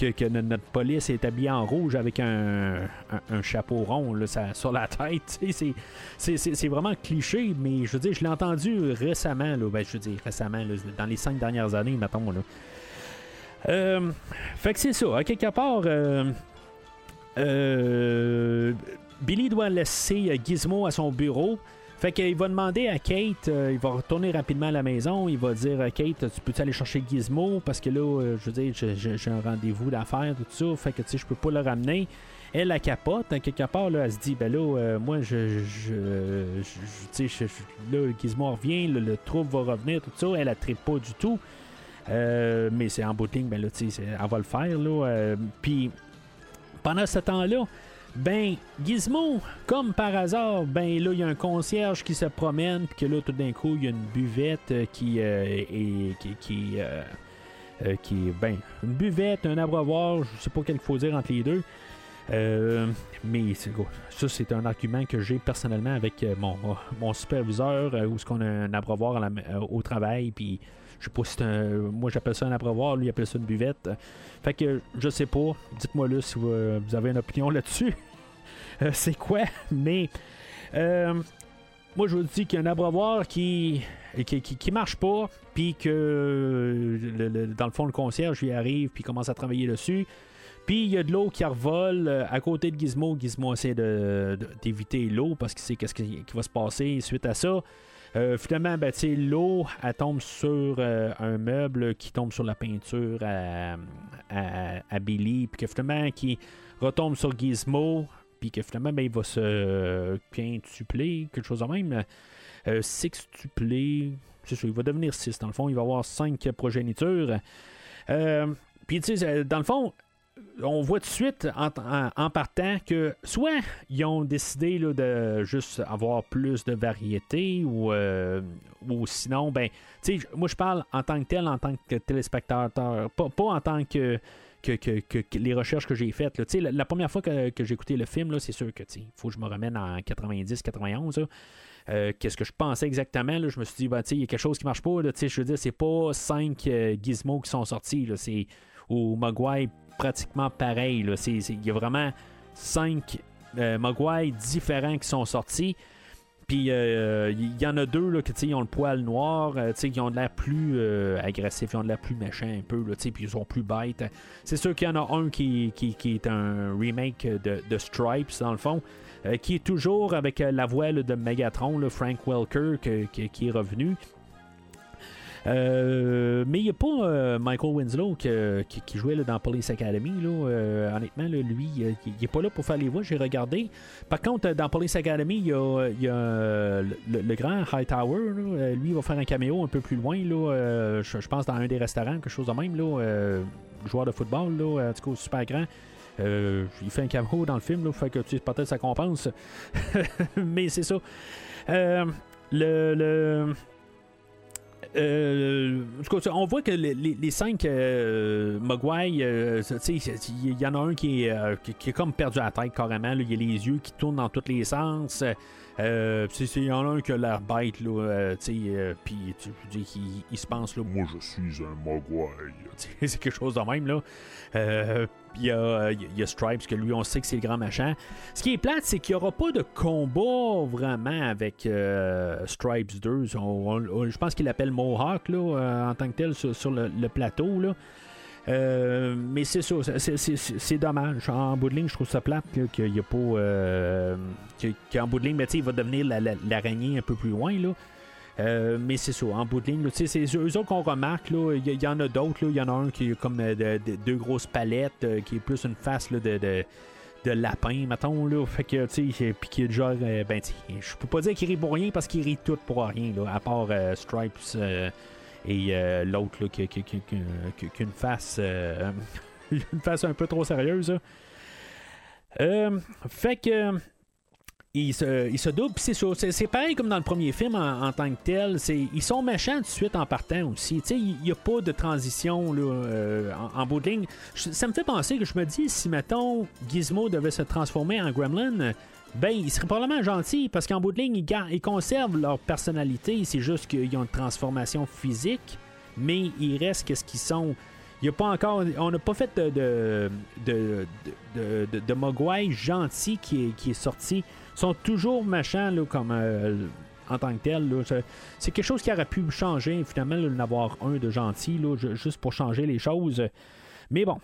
que, que no- notre police est habillée en rouge avec un, un, chapeau rond là, sur la tête, c'est- vraiment cliché, mais je veux dire, je l'ai entendu récemment, là, ben, je récemment, là, dans les cinq dernières années, mettons, là. Euh, fait que c'est ça, à quelque part, euh, euh, Billy doit laisser Gizmo à son bureau. Fait qu'il va demander à Kate, euh, il va retourner rapidement à la maison, il va dire à Kate, tu peux aller chercher Gizmo? Parce que là, euh, je veux dire, j'ai- un rendez-vous d'affaires, tout ça, fait que tu sais, je peux pas le ramener. Elle la capote, à quelque part, là, elle se dit, ben là, euh, moi, je, je, je- je- là, Gizmo revient, le, le trouble va revenir, tout ça, elle la tripe pas du tout. Euh, mais c'est en ligne, ben là, tu sais, elle va le faire, là. euh, Puis, pendant ce temps-là, ben, Gizmo, comme par hasard, ben là, il y a un concierge qui se promène, puis que là, tout d'un coup, il y a une buvette euh, qui euh, est. qui. qui, euh, euh, qui ben, une buvette, un abreuvoir, je sais pas quel qu'il faut dire entre les deux. Euh, mais c'est- ça, c'est un argument que j'ai personnellement avec mon, superviseur, où est-ce qu'on a un abreuvoir au travail, puis je sais pas si c'est un. Moi, j'appelle ça un abreuvoir, lui, il appelle ça une buvette. Fait que je sais pas. Dites-moi là si vous, euh, avez une opinion là-dessus. Euh, c'est quoi? Mais euh, moi, je vous dis qu'il y a un abreuvoir qui, qui, qui, marche pas, puis que dans le fond, le concierge lui arrive, puis commence à travailler dessus. Puis il y a de l'eau qui revole à côté de Gizmo. Gizmo essaie de- de- d'éviter l'eau parce qu'il sait qu'est-ce qui va se passer suite à ça. Euh, finalement, ben, l'eau, tombe sur euh, un meuble qui tombe sur la peinture à, Billy, puis que finalement, qui retombe sur Gizmo. puis que finalement, ben, il va se quintupler, quelque chose de même. Euh, sextupler, c'est ça, il va devenir 6 dans le fond, il va avoir 5 progénitures. Euh, puis, tu sais, dans le fond, on voit tout de suite en, partant que soit ils ont décidé là, de juste avoir plus de variété ou, euh, ou sinon, ben, moi je parle en tant que tel, en tant que téléspectateur, pas, pas en tant que. Que, que- les recherches que j'ai faites. là. La, la première fois que, j'ai écouté le film, c'est sûr que il faut que je me remène en 90-91. là. Euh, Qu'est-ce que je pensais exactement? là? Je me suis dit, sais, il y a quelque chose qui marche pas. Je veux dire, c'est pas cinq euh, gizmos qui sont sortis. C'est ou Mogwai pratiquement pareil. Il y a vraiment cinq euh, Mogwai différents qui sont sortis. Puis euh, il y en a deux là, ils ont le poil noir, euh, ils ont de l'air plus euh, agressifs, ils ont de l'air plus méchants un peu, puis ils sont plus bêtes. C'est sûr qu'il y en a un qui, qui- qui est un remake de, de Stripes, dans le fond, euh, qui est toujours avec euh, la voix de Megatron, Frank Welker, qui est revenu. Euh, mais il n'y a pas euh, Michael Winslow qui, jouait dans Police Academy. Euh, honnêtement, lui, il n'est pas là pour faire les voix, j'ai regardé. Par contre, dans Police Academy, il y a, le, grand Hightower. lui, il va faire un caméo un peu plus loin. Je, pense dans un des restaurants, quelque chose de même. Là, joueur de football, là, en tout cas, super grand. Il fait un caméo dans le film, là, fait que tu peut-être ça compense. mais c'est ça. Le. le euh, on voit que les, cinq euh, Mogwai, euh, il y en a un qui est, euh, qui, qui est comme perdu à la tête carrément. Il y a les yeux qui tournent dans tous les sens. Euh, il y en a un qui a l'air bête, là, euh, euh, puis tu- se pense, là, Moi, je suis un mogwai. c'est quelque chose de même, là. Euh, il y, a, a Stripes, que lui, on sait que c'est le grand machin. Ce qui est plate, c'est qu'il n'y aura pas de combat vraiment avec euh, Stripes 2. On- on- je pense qu'il l'appelle Mohawk, là, euh, en tant que tel, sur, sur le, le plateau, là. Euh, mais c'est ça, c'est- dommage. En bout de ligne, je trouve ça plate qu'il n'y a pas. Euh, que- qu'en bout de ligne, sais, il va devenir la- la- l'araignée un peu plus loin. Là. Euh, mais c'est ça, en bout de ligne, c'est eux autres qu'on remarque. Il y, en a d'autres. Il y en a un qui est comme euh, de- de- deux grosses palettes, qui est plus une face de, de, lapin, mettons. Là. Fait que, tu sais, qui est genre. euh, ben, je peux pas dire qu'il rit pour rien parce qu'il rit tout pour rien, là, à part Stripes. Et euh, l'autre qui, une face euh, une face un peu trop sérieuse. Euh, fait que il se, il se c'est c'est, pareil comme dans le premier film en, tant que tel. Ils sont méchants tout de suite en partant aussi. Il n'y a pas de transition là, en, en bout de ligne. Ça me fait penser que je me dis, si mettons Gizmo devait se transformer en Gremlin, ben, il serait probablement gentil parce qu'en bout de ligne, ils, gar- ils conservent leur personnalité. C'est juste qu'ils ont une transformation physique, mais ils restent qu'est-ce qu'ils sont. Il y a pas encore, on n'a pas fait de de, de, de, gentil qui est, qui est sorti. Ils sont toujours méchants là, comme euh, en tant que tel. C'est- quelque chose qui aurait pu changer finalement, d'en avoir un de gentil, là, ju- juste pour changer les choses. Mais bon.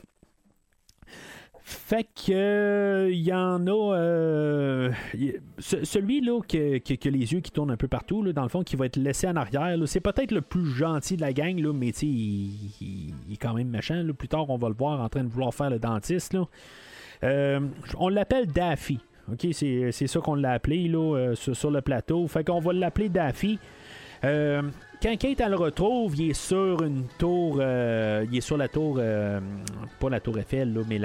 Fait que euh, y en a euh, y- ce- celui-là que, que, que les yeux qui tournent un peu partout, là, dans le fond, qui va être laissé en arrière, là, c'est peut-être le plus gentil de la gang, là, mais il, est quand même méchant. là. Plus tard, on va le voir en train de vouloir faire le dentiste. Là. Euh, on l'appelle Daffy. C'est, ça qu'on l'a appelé là, sur, sur le plateau. Fait qu'on va l'appeler Daffy. Quand Kate elle le retrouve, il est sur une tour. euh, il est sur la tour. euh, pas la tour Eiffel, là, mais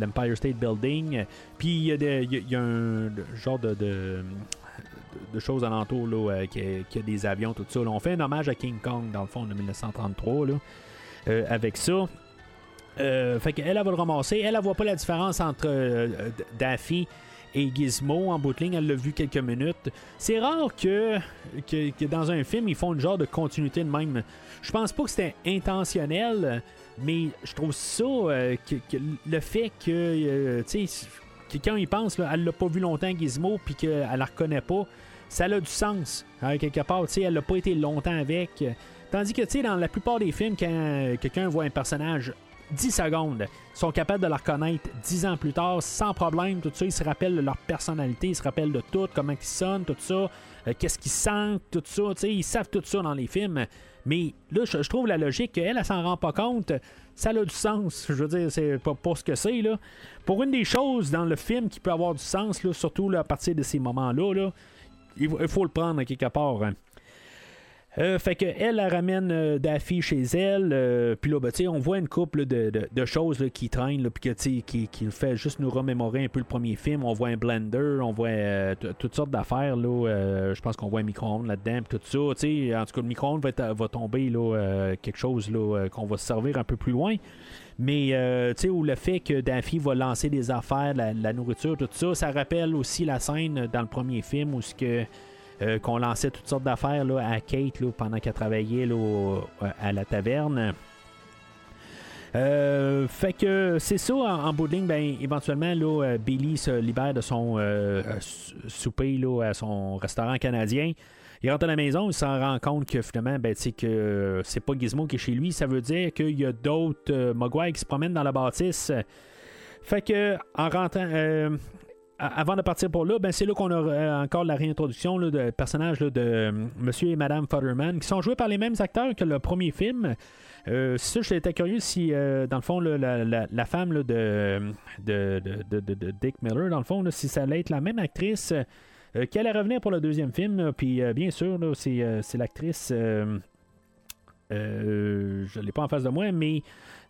l'Empire State Building. Puis il y, y a- un genre de. de choses alentour, là, euh, qui, a, des avions, tout ça. On fait un hommage à King Kong, dans le fond, de 1933, là, avec ça. Fait qu'elle, elle va le ramasser. Elle, elle voit pas la différence entre Daffy et Gizmo en bout de ligne. Elle l'a vu quelques minutes. C'est rare que, que, dans un film, ils font une genre de continuité de même. Je pense pas que c'était intentionnel, mais je trouve ça, euh, que, le fait que, euh, tu sais, que quand il pense, là, elle l'a pas vu longtemps, Gizmo, puis qu'elle la reconnaît pas, ça a du sens. hein, quelque part, tu sais, elle n'a pas été longtemps avec. Tandis que, tu sais, dans la plupart des films, quand quelqu'un voit un personnage 10 secondes. Ils sont capables de la reconnaître 10 ans plus tard, sans problème, tout ça. Ils se rappellent de leur personnalité, ils se rappellent de tout, comment ils sonnent, tout ça, euh, qu'est-ce qu'ils sentent, tout ça. Ils savent tout ça dans les films. Mais là, je, trouve la logique qu'elle, elle, s'en rend pas compte. Ça a du sens. Je veux dire, c'est pas, pas ce que c'est. là. Pour une des choses dans le film qui peut avoir du sens, là, surtout à partir de ces moments-là, là, il faut- le prendre quelque part. hein. Euh, fait que elle, elle ramène euh, Daffy chez elle. euh, puis là, ben, on voit une couple de, choses qui traînent, puis qui, qui fait juste nous remémorer un peu le premier film. On voit un blender, on voit toutes sortes d'affaires. là. Je pense qu'on voit un micro-ondes là-dedans, tout ça. En tout cas, le micro-ondes va, tomber là, quelque chose qu'on va se servir un peu plus loin. Mais, euh, tu sais, ou le fait que Daffy va lancer des affaires, la, la nourriture, tout ça, ça rappelle aussi la scène dans le premier film où ce que euh, qu'on lançait toutes sortes d'affaires là, à Kate là, pendant qu'elle travaillait là, au- à la taverne. Euh, fait que c'est ça, en, en bout de ligne, ben, éventuellement, là, euh, Billy se libère de son euh, euh, sou- souper là, à son restaurant canadien. Il rentre à la maison, il s'en rend compte que finalement, ben, que c'est pas Gizmo qui est chez lui. Ça veut dire qu'il y a d'autres euh, qui se promènent dans la bâtisse. Fait que, en rentrant. Avant de partir pour là, ben c'est là qu'on a euh, encore la réintroduction là, de personnages de euh, Monsieur et Madame Futterman qui sont joués par les mêmes acteurs que le premier film. Euh, ça, j'étais curieux si, euh, dans le fond, la, femme de, Dick Miller, dans le fond, si ça allait être la même actrice qui allait revenir pour le deuxième film. Puis, bien sûr, c'est, l'actrice. je ne l'ai pas en face de moi, mais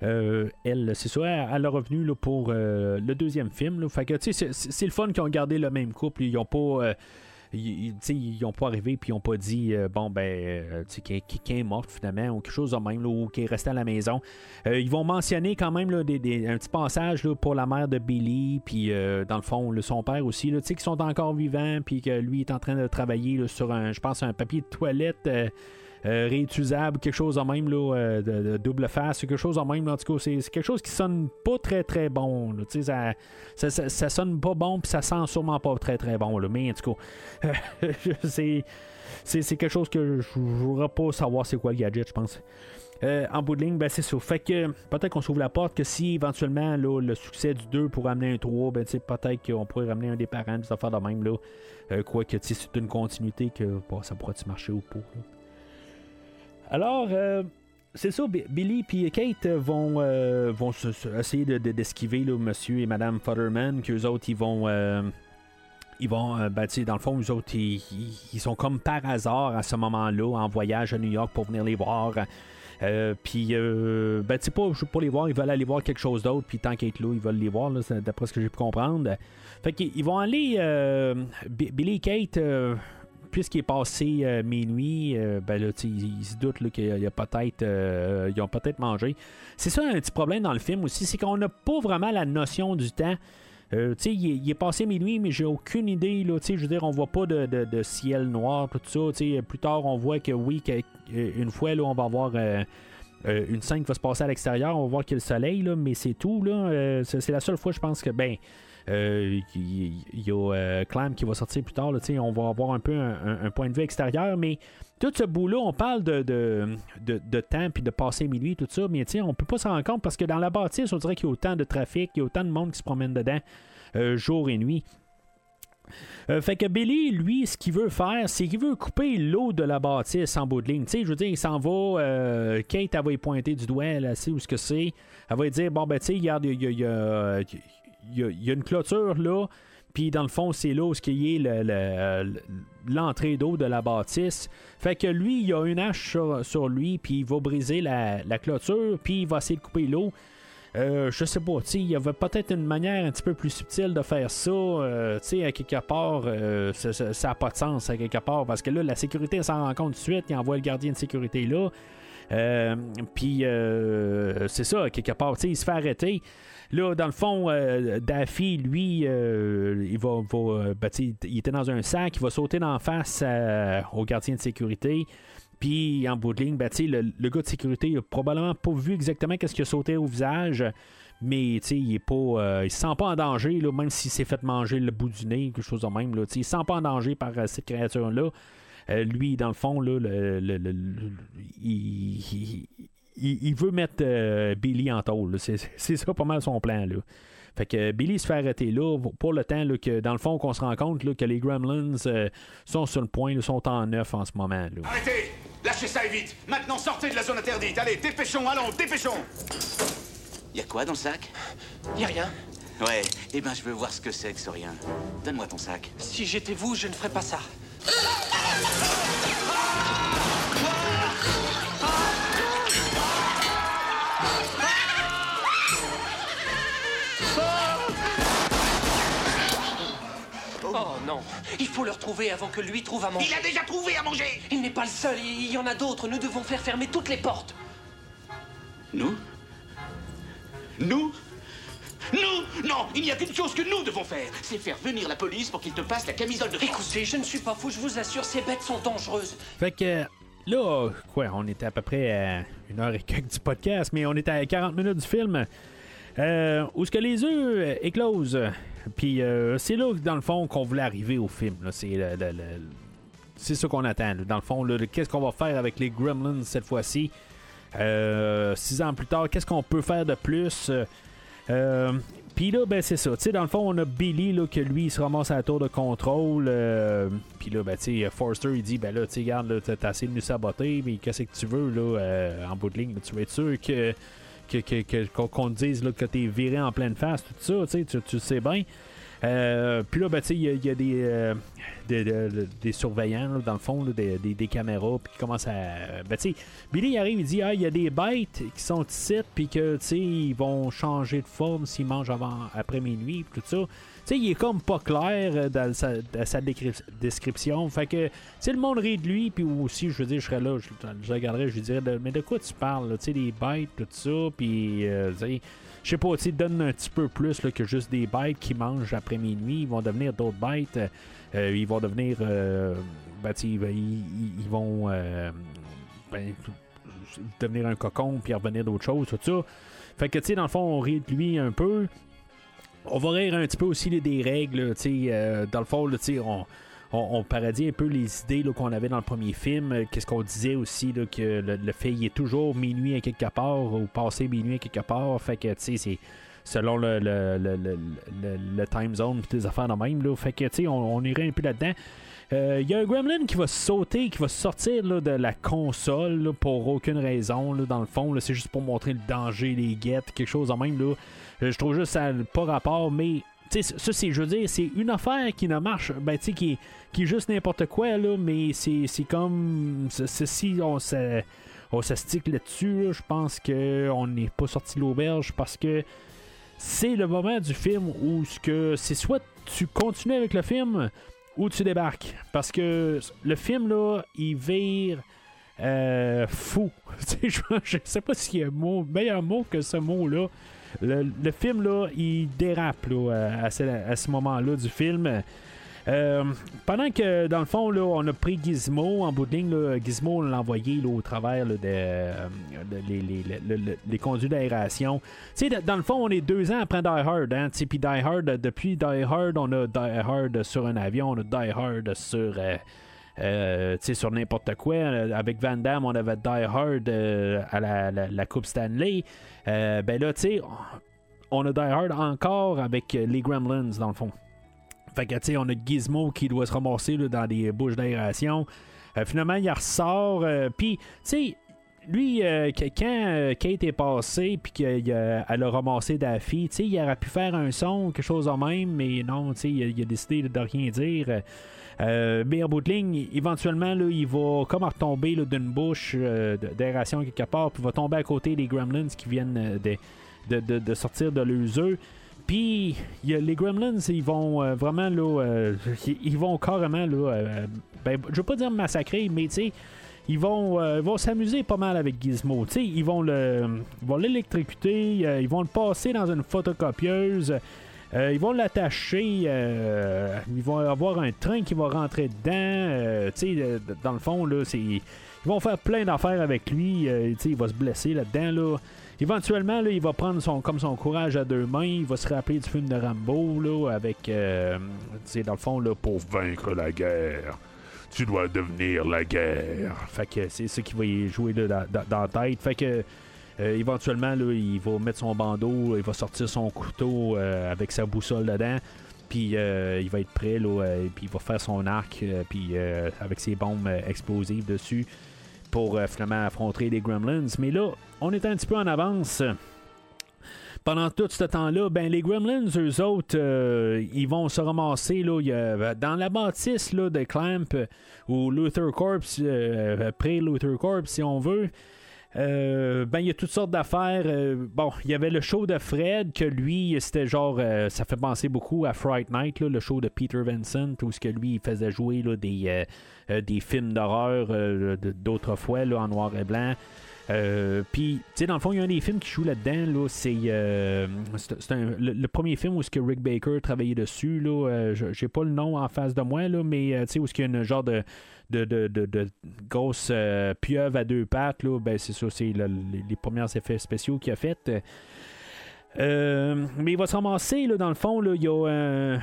elle, c'est ça, elle, a revenu là, pour euh, le deuxième film. Fait que, c'est, le fun qu'ils ont gardé le même couple. Ils ont pas. euh, ils, ils- tu sais, ils ont pas arrivé puis ils ont pas dit euh, bon ben euh, qui, est mort finalement ou quelque chose de même ou qui est resté à la maison Euh, ils vont mentionner quand même un petit passage pour la mère de Billy puis euh, dans le fond son père aussi qui sont encore vivants puis que lui est en train de travailler sur un je pense un papier de toilette euh, euh, réutilisable, quelque chose en même là, euh, de, double face, quelque chose en même. en tout cas, c'est, quelque chose qui sonne pas très très bon. ça, ça, ça, sonne pas bon, puis ça sent sûrement pas très très bon. Mais en tout cas, c'est, quelque chose que je voudrais pas savoir c'est quoi le gadget, je pense. Euh, en bout de ligne, ben, c'est ça. Fait que peut-être qu'on s'ouvre la porte que si éventuellement là, le succès du 2 pourrait amener un 3, ben, peut-être qu'on pourrait ramener un des parents, des affaires de même. Là. Euh, quoi que c'est une continuité que ça pourrait marcher ou pas. Alors, euh, c'est ça, Bi- Billy et Kate vont, euh, vont se- se- essayer de- de- d'esquiver là, monsieur et madame Futterman, qu'eux autres, ils vont... euh, ils vont, euh, ben, dans le fond, eux autres, ils, ils- sont comme par hasard à ce moment-là en voyage à New York pour venir les voir. Euh, puis, euh, ben, tu sais, pas pour les voir, ils veulent aller voir quelque chose d'autre. Puis, tant qu'ils est là, ils veulent les voir, d'après ce que j'ai pu comprendre. Fait qu'ils ils vont aller, euh, Bi- Billy et Kate, euh, puisqu'il est passé euh, minuit, euh, ben là, ils, se doutent là, qu'il y a, il y a peut-être, euh, ils ont peut-être mangé. C'est ça un petit problème dans le film aussi, c'est qu'on n'a pas vraiment la notion du temps. Euh, il, est- il est passé minuit, mais j'ai aucune idée. Là, je veux dire, on voit pas de, ciel noir, tout ça. plus tard, on voit que oui, euh, une fois, là, on va avoir une scène qui va se passer à l'extérieur. On va voir qu'il y a le soleil, là, mais c'est tout. C'est, la seule fois, je pense que, ben, il il y, a euh, Clam qui va sortir plus tard. Là, on va avoir un peu un, point de vue extérieur, mais tout ce bout-là, on parle de, de, de, temps puis de passer minuit, tout ça, mais on peut pas s'en rendre compte parce que dans la bâtisse, on dirait qu'il y a autant de trafic, il y a autant de monde qui se promène dedans euh, jour et nuit. Euh, fait que Billy, lui, ce qu'il veut faire, c'est qu'il veut couper l'eau de la bâtisse en bout de ligne. Tu sais, je veux dire, il s'en va. euh, Kate, elle va y pointer du doigt, elle sait où ce que c'est. Elle va dire Bon, ben, tu sais, il y a, y a- il y a une clôture là. Puis dans le fond, c'est là où ce qui est le- le- l'entrée d'eau de la bâtisse. Fait que lui, il a une hache sur, lui, puis il va briser la, clôture, puis il va essayer de couper l'eau. Euh, je sais pas, tu il y avait peut-être une manière un petit peu plus subtile de faire ça. euh, tu sais, à quelque part, euh, ça- ça ça a pas de sens à quelque part, parce que là, la sécurité s'en rend compte tout de suite, il envoie le gardien de sécurité là. Euh, Puis, c'est ça, à quelque part, il se fait arrêter. Là, dans le fond, euh, Daffy, lui, euh, il va, euh, ben, il était dans un sac, il va sauter d'en face euh, au gardien de sécurité. Puis en bout de ligne, ben, le, le gars de sécurité il a probablement pas vu exactement qu'est-ce qui a sauté au visage. Mais il est pas. euh, il se sent pas en danger, là, même s'il s'est fait manger le bout du nez, quelque chose de même. Là, il se sent pas en danger par cette créature-là. Lui, dans le fond, là, le- le- il- il, il veut mettre euh, Billy en tôle. là. C'est c'est ça pas mal son plan. Là. Fait que Billy se fait arrêter là pour le temps là, que, dans le fond, qu'on se rend compte là, que les Gremlins euh, sont sur le point, là, sont en neuf en ce moment. Là. Arrêtez Lâchez ça et vite Maintenant, sortez de la zone interdite Allez, dépêchons, allons, dépêchons Y a quoi dans le sac Y a rien. Ouais, eh ben je veux voir ce que c'est que ce rien. Donne-moi ton sac. Si j'étais vous, je ne ferais pas ça. Oh non, il faut le retrouver avant que lui trouve à manger. Il a déjà trouvé à manger Il n'est pas le seul, il y en a d'autres. Nous devons faire fermer toutes les portes. Nous Nous Nous Non Il n'y a qu'une chose que nous devons faire C'est faire venir la police pour qu'il te passe la camisole de force. Écoutez, je ne suis pas fou, je vous assure, ces bêtes sont dangereuses. Fait que là, quoi, on était à peu près à une heure et quelques du podcast, mais on était à 40 minutes du film. Euh, où ce que les œufs éclosent? Puis euh, c'est là, dans le fond, qu'on voulait arriver au film. C'est ça qu'on attend. Dans le fond, qu'est-ce qu'on va faire avec les Gremlins cette fois-ci? Euh, six ans plus tard, qu'est-ce qu'on peut faire de plus? Euh, Puis là, ben c'est ça. Dans le fond, on a Billy là, que lui, il se ramasse à la tour de contrôle. Puis là, ben, Forster, il dit, ben là, tu regarde, t'as essayé de nous saboter, mais qu'est-ce que tu veux, là, en bout de ligne? tu veux être sûr que- qu'on qu'on te dise que t'es viré en pleine face, tout ça, tu tu, sais bien. Euh, puis là, ben, il y, a- euh, des, des- surveillants, là, dans le fond, des, caméras, puis qui commencent à. Ben, Billy il arrive, il dit Ah, il y a des bêtes qui sont ici, puis que, ils vont changer de forme s'ils mangent avant, après minuit, puis tout ça. Sais, il est comme pas clair euh, dans sa, description. Fait que, sais, le monde rit de lui, puis aussi, je veux dire, je serais là, je, je regarderais, je lui dirais, mais de quoi tu parles, tu sais, des bêtes, tout ça, puis, euh, je sais pas, tu donne un petit peu plus que juste des bêtes qui mangent après minuit. Ils vont devenir d'autres bêtes. Euh, ils vont devenir. ben, sais, ils, ils- vont. ben, devenir un cocon puis revenir d'autres choses, tout ça. Fait que, tu sais, dans le fond, on rit de lui un peu. On va rire un petit peu aussi des règles, euh, dans le fond, on, on, un peu les idées qu'on avait dans le premier film. Euh, Qu'est-ce qu'on disait aussi, que le, le fait il est toujours minuit à quelque part ou passé minuit à quelque part. Fait que, tu sais, c'est selon le, le, le, time zone des affaires de même. Fait que, tu on, on irait un peu là-dedans. Euh, Il y a un gremlin qui va sauter, qui va sortir de la console pour aucune raison. dans le fond, c'est juste pour montrer le danger, les guettes, quelque chose de même. Euh, Je trouve juste ça pas rapport, mais tu sais, ça, c'est, je veux dire, c'est une affaire qui ne marche, ben, tu qui, est- qui est juste n'importe quoi, là, mais c'est, comme. si on se, on se stick là-dessus, là, je pense qu'on n'est pas sorti de l'auberge parce que c'est le moment du film où c'est soit tu continues avec le film ou tu débarques. Parce que le film, là, il vire euh, fou. Je, je sais pas s'il y a un meilleur mot que ce mot-là. Le, le film, là, il dérape là, à ce moment-là du film. Euh, pendant que, dans le fond, là, on a pris Gizmo en bout de ligne. Gizmo, on l'a envoyé au travers là, de, euh, de- les, les- conduits d'aération. Dans le fond, on est deux ans après Die Hard. Hein, puis Die Hard, depuis Die Hard, on a Die Hard sur un avion, on a Die Hard sur... euh, sur n'importe quoi. Avec Van Damme, on avait Die Hard à la, Coupe Stanley. Ben là, tu sais, on a Die Hard encore avec les Gremlins, dans le fond. Fait que, tu sais, on a Gizmo qui doit se ramasser dans des bouches d'aération. Euh, finalement, il ressort. euh, Puis, tu sais, lui, euh, quand Kate est passée, puis qu'elle a ramassé Daffy, tu sais, il aurait pu faire un son, quelque chose de même, mais non, tu sais, il, a- décidé de rien dire. Mais en bout de ligne, éventuellement, là, il va comme retomber d'une bouche d'aération quelque part, puis va tomber à côté des Gremlins qui viennent de, de, de- sortir de œufs. Puis les Gremlins, ils vont euh, vraiment là, euh, ils- vont carrément là, euh, ben, je veux pas dire massacrer, mais tu sais, ils vont, euh, ils vont s'amuser pas mal avec Gizmo. Tu sais, ils vont le, ils vont ils vont le passer dans une photocopieuse. ils vont l'attacher, ils vont avoir un train qui va rentrer dedans. tu sais, dans le fond, là, ils vont faire plein d'affaires avec lui. tu sais, il va se blesser là-dedans. Là. Éventuellement, là, il va prendre son, comme son courage à deux mains. Il va se rappeler du film de Rambo, là, avec, euh, dans le fond, là, pour vaincre la guerre. Tu dois devenir la guerre. Fait que c'est ça qui va y jouer là, dans, la tête. Fait que. euh, éventuellement, là, il va mettre son bandeau, il va sortir son couteau euh, avec sa boussole dedans, puis euh, il va être prêt, là, puis il va faire son arc, puis avec ses bombes explosives dessus pour euh, finalement affronter les Gremlins. Mais là, on est un petit peu en avance. Pendant tout ce temps-là, ben, les Gremlins, eux autres, euh, ils vont se ramasser là, y a- dans la bâtisse là, de Clamp ou Luther Corps, euh, après Luther Corps, si on veut. Euh, ben, il y a toutes sortes d'affaires. Euh, bon, il y avait le show de Fred, que lui, c'était genre. euh, ça fait penser beaucoup à Fright Night, là, le show de Peter Vincent, où ce que lui, il faisait jouer là, des, euh, des films d'horreur d'autrefois, en noir et blanc. Euh, Puis, tu sais, dans le fond, il y a un des films qui joue là-dedans. Là, c'est euh, un- le, le premier film où ce que Rick Baker travaillait dessus. Là, euh, j'ai pas le nom en face de moi, là, mais tu sais, où ce qu'il y a une genre de de, de, de, de grosse euh, pieuvre à deux pattes, là, ben c'est ça, c'est le- les, premiers effets spéciaux qu'il a fait. Euh, mais il va se ramasser, là, dans le fond, là, il y a euh,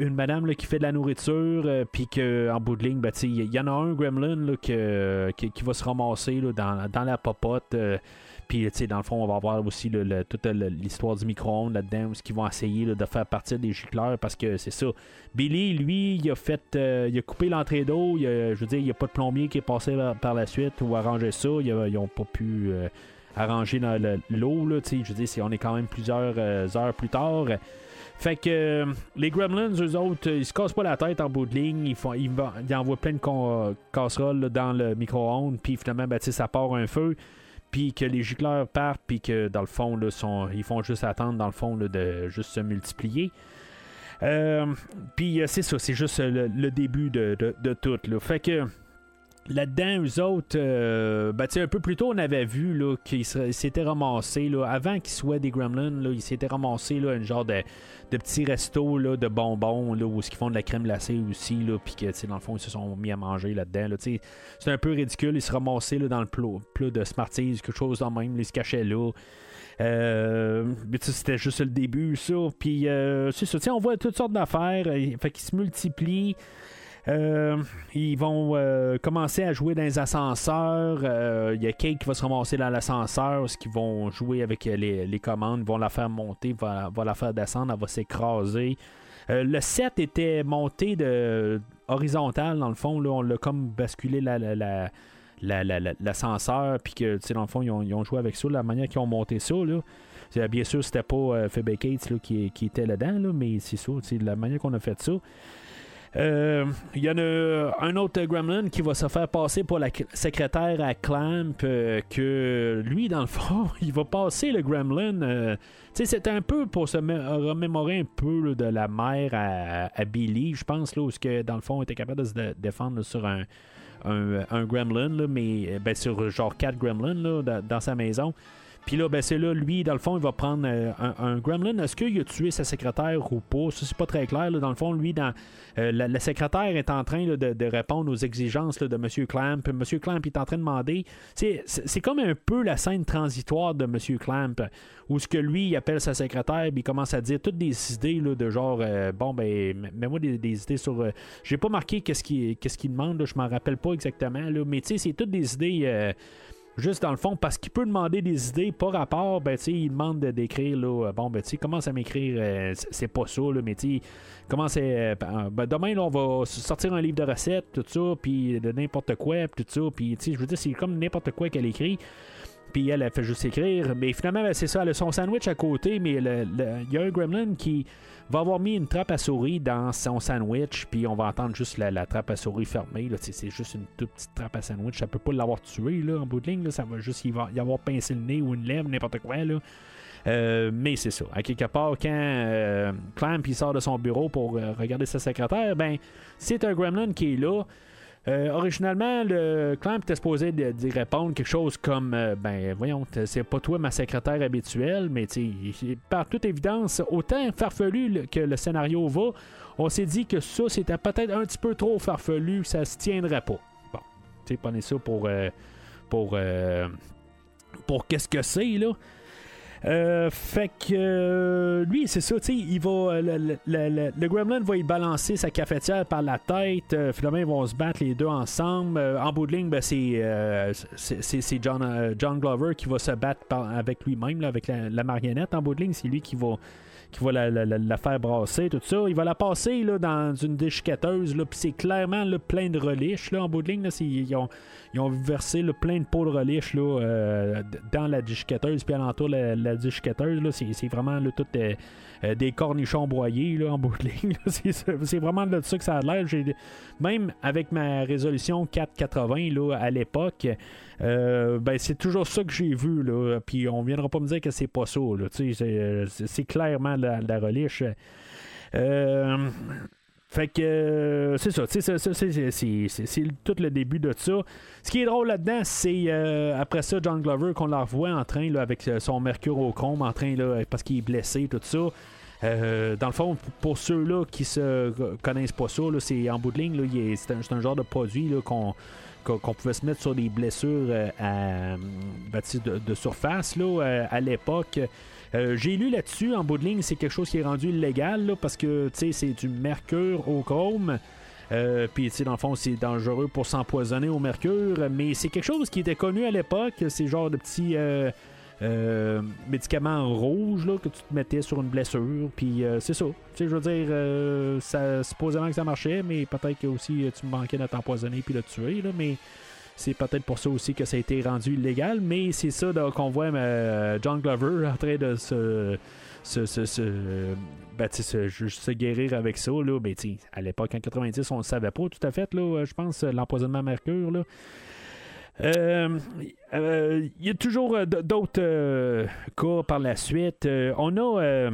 une madame qui fait de la nourriture, euh, puis qu'en bout de ligne, ben, il y en a un gremlin que- qui, va se ramasser dans, dans la popote. Puis, tu sais, dans le fond, on va avoir aussi le- le- toute le- l'histoire du micro-ondes là-dedans, où ils vont essayer de faire partir des gicleurs, parce que c'est ça. Billy, lui, il a fait, euh, il a coupé l'entrée d'eau. Je veux dire, il n'y a pas de plombier qui est passé par, la suite ou arrangé ça. Ils n'ont pas pu euh, arranger le- l'eau. sais. Je veux dire, on est quand même plusieurs euh, heures plus tard. Fait que les Gremlins, eux autres, ils se cassent pas la tête en bout de ligne. Ils, font, ils, envoient plein de casseroles dans le micro-ondes. Puis finalement, ben, ça part un feu. Puis que les gicleurs partent. Puis que dans le fond, là, ils font juste attendre, dans le fond, là, de juste se multiplier. Euh, puis euh, c'est ça, c'est juste le, début de, de- de tout. Fait que là-dedans, eux autres, euh, ben, un peu plus tôt, on avait vu qu'ils s'étaient ramassés, là, avant qu'ils soient des gremlins, là, ils s'étaient ramassés là, un genre de, de petits restos là, de bonbons là, où ils font de la crème glacée aussi, puis que dans le fond, ils se sont mis à manger là-dedans. Là, c'est un peu ridicule, ils se ramassaient là, dans le plat, plat de Smarties, quelque chose dans même, ils se cachaient là. Euh, c'était juste le début, ça. Puis, euh, c'est ça. On voit toutes sortes d'affaires. euh, Fait qu'ils se multiplient. Euh, ils vont euh, commencer à jouer dans les ascenseurs. Euh, Il y a Kate qui va se ramasser dans l'ascenseur. Ce qu'ils vont jouer avec les, les commandes. Ils vont la faire monter, va, la faire descendre. Elle va s'écraser. Le set était monté de horizontal, dans le fond. Là, on l'a comme basculé la, la- la- la- la- la- l'ascenseur, puis que, dans le fond, ils ont, joué avec ça, la manière qu'ils ont monté ça, Bien sûr, c'était pas euh, qui, était là-dedans, là, mais c'est ça, la manière qu'on a fait ça. Euh, Il y en a un autre gremlin qui va se faire passer pour la secrétaire à Clamp, euh, que lui, dans le fond, il va passer le gremlin. euh, tu sais, c'était un peu pour se mé- remémorer un peu de la mère à, Billy, je pense, là, où que, dans le fond, il était capable de se dé- défendre sur un, gremlin, mais euh, ben, sur genre quatre gremlins dans sa maison. Puis là, ben, c'est là, lui, dans le fond, il va prendre euh, un, gremlin. Est-ce qu'il a tué sa secrétaire ou pas? Ça, c'est pas très clair. là. Dans le fond, lui, dans, euh, la, secrétaire est en train de, répondre aux exigences de M. Clamp. M. Clamp est en train de demander. C'est, c'est comme un peu la scène transitoire de M. Clamp, où ce que lui, il appelle sa secrétaire, il commence à dire toutes des idées de genre, euh, bon, ben, mets-moi des, idées sur. j'ai pas marqué qu'est-ce qu'il, qu'est-ce demande, je m'en rappelle pas exactement, mais tu sais, c'est toutes des idées. Euh, Juste dans le fond, parce qu'il peut demander des idées, pas rapport, ben tu il demande de- d'écrire, là, euh, bon, ben commence à m'écrire, euh, c'est- pas ça, là, mais tu commence à, euh, ben, demain, là, on va sortir un livre de recettes, tout ça, puis de n'importe quoi, tout ça, puis je veux dire, c'est comme n'importe quoi qu'elle écrit. Puis elle, elle fait juste écrire. Mais finalement, ben, c'est ça. Elle a son sandwich à côté, mais il y a un gremlin qui va avoir mis une trappe à souris dans son sandwich. Puis on va entendre juste la, trappe à souris fermée. là. C'est juste une toute petite trappe à sandwich. Ça peut pas l'avoir tué là, en bout de ligne. là. Ça va juste y avoir, y avoir pincé le nez ou une lèvre, n'importe quoi. Là. Euh, mais c'est ça. Quelque part, quand euh, Clamp sort de son bureau pour euh, regarder sa secrétaire, ben c'est un gremlin qui est là. Euh, originalement, le Clamp était supposé d'y répondre quelque chose comme euh, Ben, voyons, c'est pas toi ma secrétaire habituelle, mais par toute évidence, autant farfelu que le scénario va, on s'est dit que ça, c'était peut-être un petit peu trop farfelu, ça se tiendrait pas. Bon, tu sais, prenez ça pour. euh, pour. euh, pour qu'est-ce que c'est, là. Euh, fait que euh, lui, c'est ça, tu sais, il va. euh, Le, le- le- le gremlin va y balancer sa cafetière par la tête. euh, finalement, ils vont se battre les deux ensemble. En bout de ligne, ben, c'est, John, John Glover qui va se battre par- avec lui-même, avec la, la marionnette. En bout de ligne, c'est lui qui va qui va la, faire brasser, tout ça. Il va la passer là, dans une déchiqueteuse, puis c'est clairement là, plein de relish. Là, en bout de ligne, là, ils, ont, versé là, plein de pots de relish là, euh, dans la déchiqueteuse, puis alentour la, la déchiqueteuse. C'est, vraiment là, tout euh, des cornichons broyés là, en bout de ligne. c'est, vraiment de ça que ça a l'air. Même avec ma résolution 480 là, à l'époque, euh, ben, c'est toujours ça que j'ai vu. Là. Puis on viendra pas me dire que c'est pas ça. Euh, c'est, clairement la, la relish. Euh, fait que c'est ça, c'est, tout le début de ça. Ce qui est drôle là-dedans, c'est après ça, John Glover, qu'on la revoit en train là, avec son mercure au chrome, en train là, parce qu'il est blessé, tout ça. Euh, dans le fond, pour ceux-là qui se connaissent pas ça, c'est en bout de ligne, c'est, un, genre de produit qu'on, pouvait se mettre sur des blessures euh, ben, de, surface euh, à l'époque. J'ai lu là-dessus, en bout de ligne, c'est quelque chose qui est rendu illégal là, parce que c'est du mercure au chrome. Puis, dans le fond, c'est dangereux pour s'empoisonner au mercure, mais c'est quelque chose qui était connu à l'époque. C'est genre de petits euh, euh, médicaments rouges là, que tu te mettais sur une blessure. Puis, euh, c'est ça. Tu sais, je veux dire, euh, ça, supposément que ça marchait, mais peut-être que aussi euh, tu manquais de t'empoisonner puis de te tuer. Là, mais c'est peut-être pour ça aussi que ça a été rendu illégal, mais c'est ça qu'on voit John Glover en train de se. se, se, se- ben, se, guérir avec ça. Là. Ben, à l'époque, en 90, on ne savait pas tout à fait, là, je pense, l'empoisonnement à mercure. Là. Euh, euh, Il y a toujours euh, d'autres euh, cas par la suite. Euh, on a euh,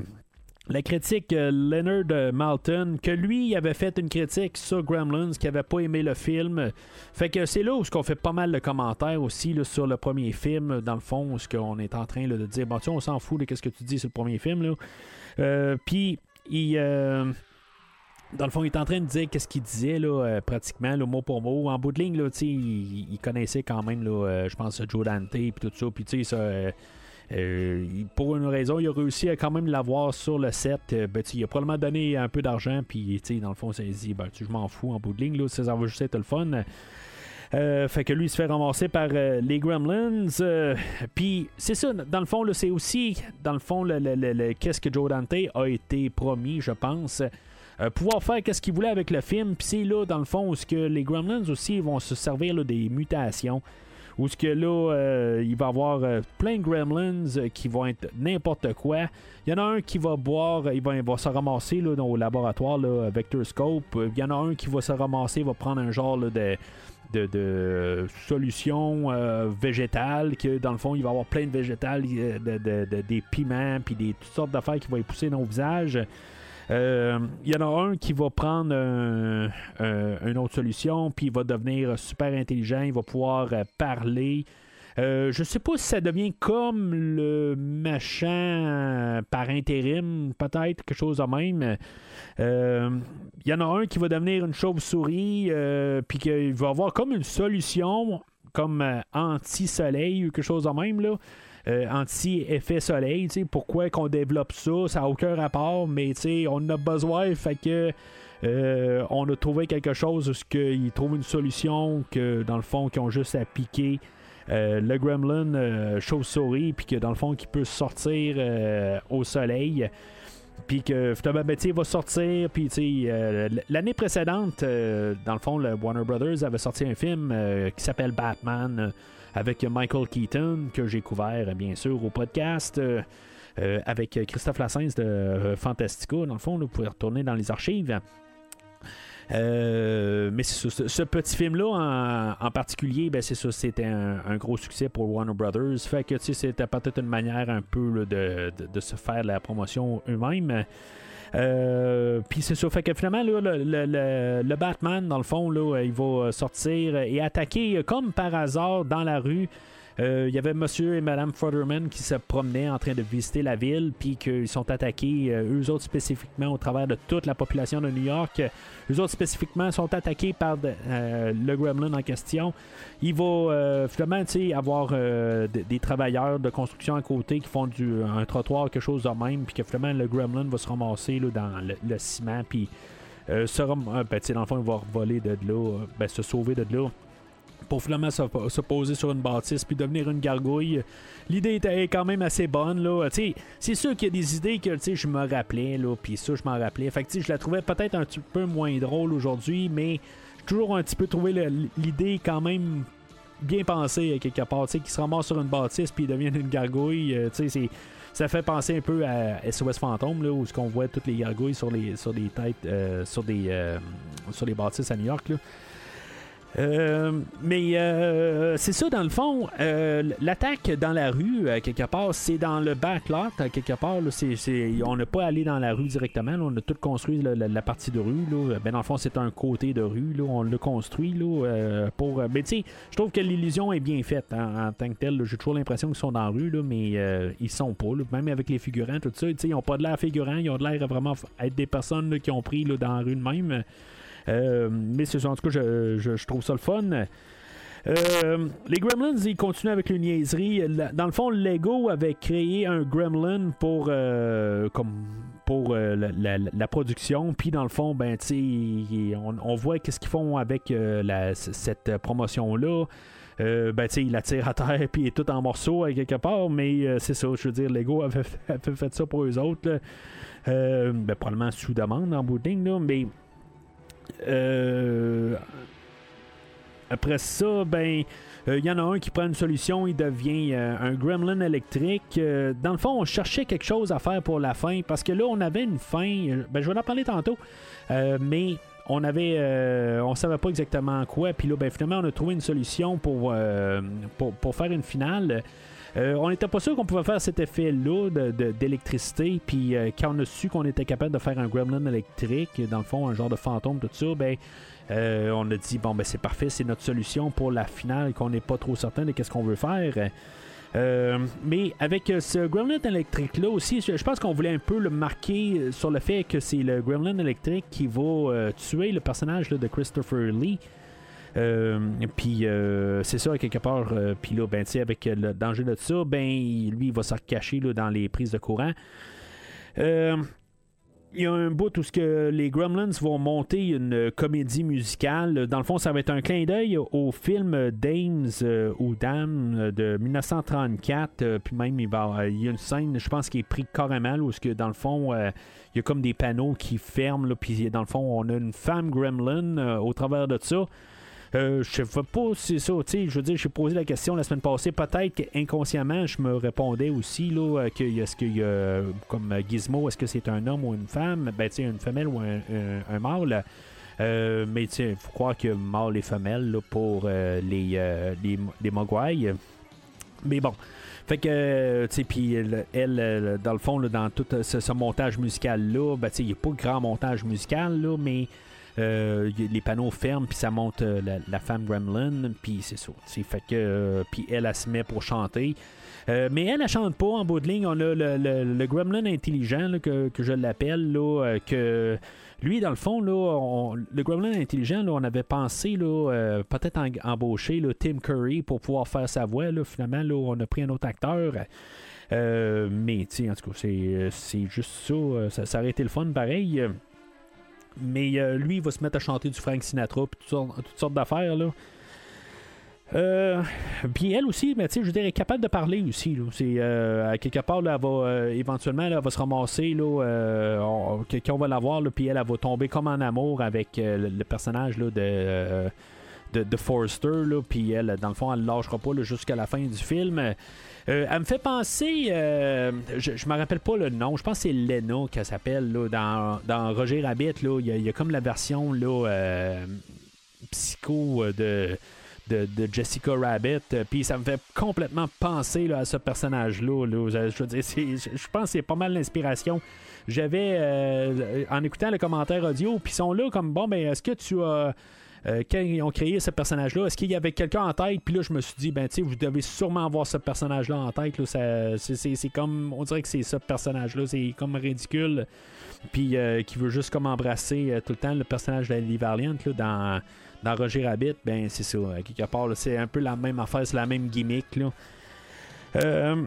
la critique euh, Leonard Malton, que lui il avait fait une critique sur Gremlins, qui avait pas aimé le film. Fait que c'est là où on fait pas mal de commentaires aussi sur le premier film, dans le fond, ce qu'on est en train de dire, bon, tu on s'en fout de ce que tu dis sur le premier film. Euh, Puis, il. euh, dans le fond, il est en train de dire qu'est-ce qu'il disait, là, euh, pratiquement, le mot pour mot. En bout de ligne, là, il, il connaissait quand même, euh, je pense, Joe Dante et tout ça. Puis, tu sais, euh, pour une raison, il a réussi à quand même l'avoir sur le set. Ben, il a probablement donné un peu d'argent. Puis, dans le fond, il se dit, ben, je m'en fous en bout de ligne, là, ça, va juste être le fun. Fait que lui, il se fait ramasser par les Gremlins. Puis, c'est ça, dans le fond, c'est aussi, dans le fond, le- le- le- qu'est-ce que Joe Dante a été promis, je pense. Euh, pouvoir faire qu'est-ce qu'il voulait avec le film. Puis c'est là, dans le fond, où ce que les Gremlins aussi vont se servir des mutations. Où ce que là, euh, il va y avoir euh, plein de Gremlins qui vont être n'importe quoi. Il y en a un qui va boire, il va, il va se ramasser là, dans- au laboratoire, là, Vector Scope. Euh, Il y en a un qui va se ramasser, va prendre un genre de, de, de solution végétale, que dans le fond, il va avoir plein de végétales, de- des piments, puis des toutes sortes d'affaires qui vont y pousser dans le visage. Euh, Il y en a un qui va prendre un- une autre solution, puis il va devenir super intelligent, il va pouvoir euh, parler. Euh, je sais pas si ça devient comme le machin euh, par intérim, peut-être, quelque chose de même. Euh, Il y en a un qui va devenir une chauve-souris, euh, puis qu'il va avoir comme une solution, comme euh, anti-soleil ou quelque chose de même, là. Euh, anti-effet soleil, pourquoi qu'on développe ça, ça n'a aucun rapport, mais on a besoin, fait que euh, on a trouvé quelque chose ce que ils trouvent une solution que dans le fond qu'ils ont juste à piquer euh, le gremlin chauve-souris puis que dans le fond qui peut sortir au soleil puis que finalement ben, va sortir puis l'année précédente dans le fond le Warner Brothers avait sorti un film qui s'appelle Batman avec Michael Keaton que j'ai couvert bien sûr au podcast euh, euh, avec Christophe Lassens de euh, Fantastica dans le fond vous pouvez retourner dans les archives mais ce, ce petit film-là en, particulier, ben c'est ça, c'était un, gros succès pour Warner Brothers. Fait que c'était peut-être une manière un peu de, de- de se faire la promotion eux-mêmes. Euh, Puis c'est ça, fait que finalement, le, le- le- Batman, dans le fond, là, il va sortir et attaquer comme par hasard dans la rue. Euh, Il y avait monsieur et madame Futterman qui se promenaient en train de visiter la ville, puis qu'ils sont attaqués, euh, eux autres spécifiquement, au travers de toute la population de New York. Eux autres spécifiquement sont attaqués par de- euh, le gremlin en question. Il va finalement avoir des travailleurs de construction à côté qui font du, un trottoir, quelque chose de même, puis que finalement le gremlin va se ramasser là, dans le, ciment, puis euh, se ram- euh, ben, dans le fond, il va voler de euh, ben, se sauver de là pour finalement se, se poser sur une bâtisse puis devenir une gargouille. L'idée était quand même assez bonne. Là. C'est sûr qu'il y a des idées que je me rappelais, là, puis ça, je m'en rappelais. Fait que, je la trouvais peut-être un petit peu moins drôle aujourd'hui, mais j'ai toujours un petit peu trouvé l'idée quand même bien pensée euh, quelque part. Qui se ramasse sur une bâtisse puis devient une gargouille. euh, ça fait penser un peu à SOS Fantôme, là, où ce qu'on voit toutes les gargouilles sur les sur des têtes, euh, sur des euh, sur les bâtisses à New York. Là. Euh, mais euh, c'est ça, dans le fond, euh, l'attaque dans la rue, quelque part, c'est dans le backlot, quelque part. là, on n'a pas allé dans la rue directement, là, on a tout construit la, partie de rue. Là. Ben, dans le fond, c'est un côté de rue, là, on l'a construit pour. mais tu sais, je trouve que l'illusion est bien faite hein, en tant que telle. J'ai toujours l'impression qu'ils sont dans la rue, mais euh, ils sont pas. Même avec les figurants, tout ça, ils n'ont pas de l'air figurants, ils ont de l'air vraiment être des personnes qui ont pris dans la rue de même. Euh, mais c'est ça, en tout cas, je, je- trouve ça le fun. Euh, les Gremlins, ils continuent avec le niaiserie. Dans le fond, Lego avait créé un Gremlin pour euh, comme pour euh, la, production. Puis dans le fond, ben on, on voit qu'est-ce qu'ils font avec cette promotion là. Euh, ben, il la tire à terre, puis est tout en morceaux quelque part, mais c'est ça, je veux dire, Lego avait, fait- ça pour eux autres. ben, probablement sous demande en bout de ligne, là, mais euh, après ça, ben, il y en a un qui prend une solution, il devient euh, un gremlin électrique. Euh, dans le fond, on cherchait quelque chose à faire pour la fin, parce que là, on avait une fin, euh, ben, je vais en parler tantôt, euh, mais on avait, euh, on savait pas exactement quoi, puis là, ben, finalement, on a trouvé une solution euh, pour, pour faire une finale. Euh, on n'était pas sûr qu'on pouvait faire cet effet-là d'électricité. Puis euh, quand on a su qu'on était capable de faire un gremlin électrique, dans le fond, un genre de fantôme, tout ça, ben, euh, on a dit bon, ben c'est parfait, c'est notre solution pour la finale, qu'on n'est pas trop certain de qu'est-ce qu'on veut faire. Mais avec ce gremlin électrique-là aussi, je pense qu'on voulait un peu le marquer sur le fait que c'est le gremlin électrique qui va tuer le personnage là, de Christopher Lee. Euh, puis euh, c'est ça, quelque part. euh, puis là, ben, avec le danger de ça, ben, lui, il va se cacher là, dans les prises de courant. Il y a un bout où que les Gremlins vont monter une comédie musicale. Dans le fond, ça va être un clin d'œil au film Dames ou Dames de 1934. euh, puis même, il, y a une scène, je pense, qui est pris carrément, où ce que dans le fond, il y a comme des panneaux qui ferment. là, Puis dans le fond, on a une femme Gremlin au travers de ça. Euh, je sais pas si c'est ça, tu je veux dire, j'ai posé la question la semaine passée, peut-être qu'inconsciemment, je me répondais aussi, là, euh, que est-ce qu'il y a, comme euh, Gizmo, est-ce que c'est un homme ou une femme, ben, tu une femelle ou un, mâle, Euh, mais tu il faut croire a mâle et femelle, là, pour les, euh, les, les. Mais bon. Fait que, tu puis elle, dans le fond, dans tout ce, montage musical-là, ben, tu sais, il n'y a pas grand montage musical, là, mais euh, les panneaux ferment, puis ça monte euh, la, femme Gremlin, puis c'est ça. sais, Fait que, euh, puis elle, elle se met pour chanter. Mais elle, elle chante pas en bout de ligne. On a le, Gremlin intelligent, que, je l'appelle, que lui, dans le fond, là, on- le Gremlin intelligent, là, on avait pensé peut-être embaucher là, Tim Curry pour pouvoir faire sa voix. Là. Finalement, là, on a pris un autre acteur. Mais, en tout cas, c'est, c'est juste ça, ça. Ça aurait été le fun pareil. Mais euh, lui, il va se mettre à chanter du Frank Sinatra puis toutes sortes, sortes d'affaires. là. Euh, puis elle aussi, mais je veux dire, est capable de parler aussi. Euh, quelque part, là, va, éventuellement, là, elle va se ramasser, là, on- quelqu'un va la voir, puis elle, va tomber comme en amour avec le, personnage de, de, de Forrester, puis elle, dans le fond, elle ne lâchera pas jusqu'à la fin du film. Euh, elle me fait penser, euh, je ne me rappelle pas le nom, je pense que c'est Lena qu'elle s'appelle dans, dans Roger Rabbit. Il y, a- comme la version euh, psycho de, de, Jessica Rabbit. Puis ça me fait complètement penser là, à ce personnage-là. là. Je, pense que c'est pas mal l'inspiration. J'avais, en écoutant le commentaire audio, puis ils sont là comme, bon, ben, est-ce que tu as... euh, quand ils ont créé ce personnage-là, est-ce qu'il y avait quelqu'un en tête? Puis là, je me suis dit, ben, tu sais, vous devez sûrement avoir ce personnage-là en tête. Ça- c'est- comme, on dirait que c'est ce personnage-là, c'est comme ridicule. Puis euh, qui veut juste comme embrasser euh, tout le temps le personnage de Lily Valiant là, dans, Roger Rabbit. Ben, c'est ça. Quelque part, c'est un peu la même affaire, c'est la même gimmick. Là. Euh,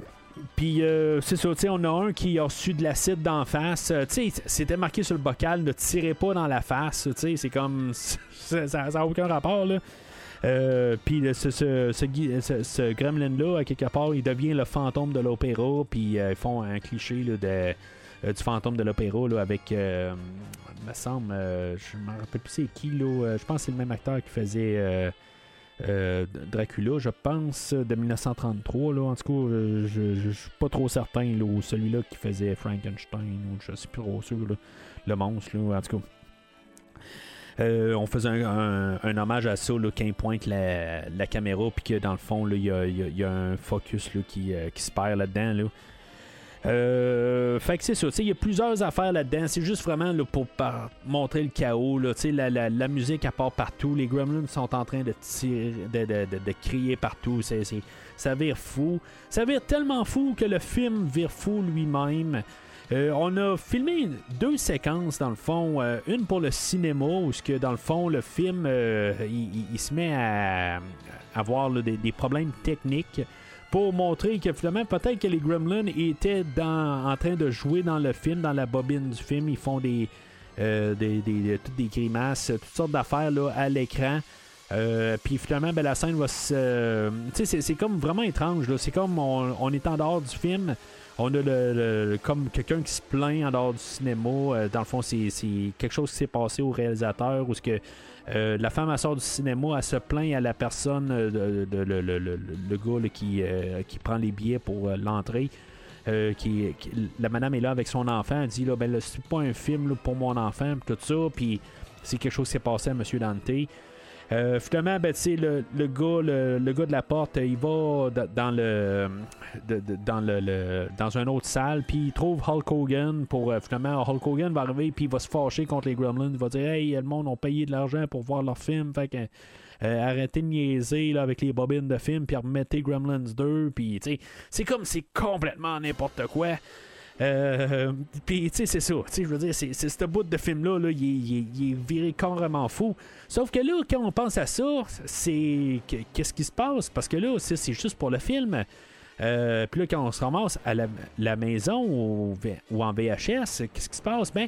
puis euh, c'est ça, on a un qui a reçu de l'acide d'en face. Euh, sais, c'était marqué sur le bocal, ne tirez pas dans la face. C'est comme. ça n'a aucun rapport, là. Euh, puis ce, ce, gremlin-là, à quelque part, il devient le fantôme de l'opéra. Puis euh, ils font un cliché là, de, du fantôme de l'opéra avec. euh, me semble, je me rappelle plus c'est qui, là. je pense que c'est le même acteur qui faisait. Euh, Dracula, je pense, de 1933. Là. En tout cas, euh, je, je suis pas trop certain. Celui-là qui faisait Frankenstein, ou je suis plus trop sûr. le monstre, là, en tout cas. Euh, on faisait un, hommage à ça, il pointe la, caméra, puis que dans le fond, il y a, un focus qui, qui se perd là-dedans. Là. Euh, fait que c'est ça, il y a plusieurs affaires là-dedans. C'est juste vraiment pour montrer le chaos. Là, la, la, musique à part partout. Les gremlins sont en train de tirer, de, crier partout. C'est, ça vire fou. Ça vire tellement fou que le film vire fou lui-même. Euh, on a filmé deux séquences dans le fond, Euh, une pour le cinéma où ce que dans le fond le film euh, il, se met à avoir des problèmes techniques pour montrer que finalement peut-être que les Gremlins étaient en train de jouer dans le film, dans la bobine du film, ils font des euh, toutes des grimaces, toutes sortes d'affaires à l'écran. Euh, puis finalement, ben, la scène va se. euh, tu sais, c'est- comme vraiment étrange. C'est comme on est en dehors du film. On a le, comme quelqu'un qui se plaint en dehors du cinéma. Euh, dans le fond, c'est quelque chose qui s'est passé au réalisateur ou ce que euh, la femme sort du cinéma, elle se plaint à la personne, euh, le, gars qui, qui prend les billets pour l'entrée. Qui, la madame est là avec son enfant. Elle dit là, ben là, c'est pas un film pour mon enfant, tout ça. Puis c'est quelque chose qui s'est passé à M. Dante. Euh, finalement, ben, le, le gars, le, le gars de la porte, il va dans le, dans le, dans une autre salle, puis il trouve Hulk Hogan pour euh, finalement Hulk Hogan va arriver, puis il va se fâcher contre les Gremlins, il va dire hey, le monde ont payé de l'argent pour voir leur film, fait que euh, arrêtez de niaiser là, avec les bobines de film, puis remettez Gremlins 2, puis c'est comme c'est complètement n'importe quoi. Euh, puis, tu sais, c'est ça. Je veux dire, c'est ce bout de film-là, là, il, est- viré carrément fou. Sauf que là, quand on pense à ça, c'est. que- Qu'est-ce qui se passe? Parce que là, c'est juste pour le film. Euh, puis là, quand on se ramasse à la, maison ou, ou en VHS, qu'est-ce qui se passe? Ben,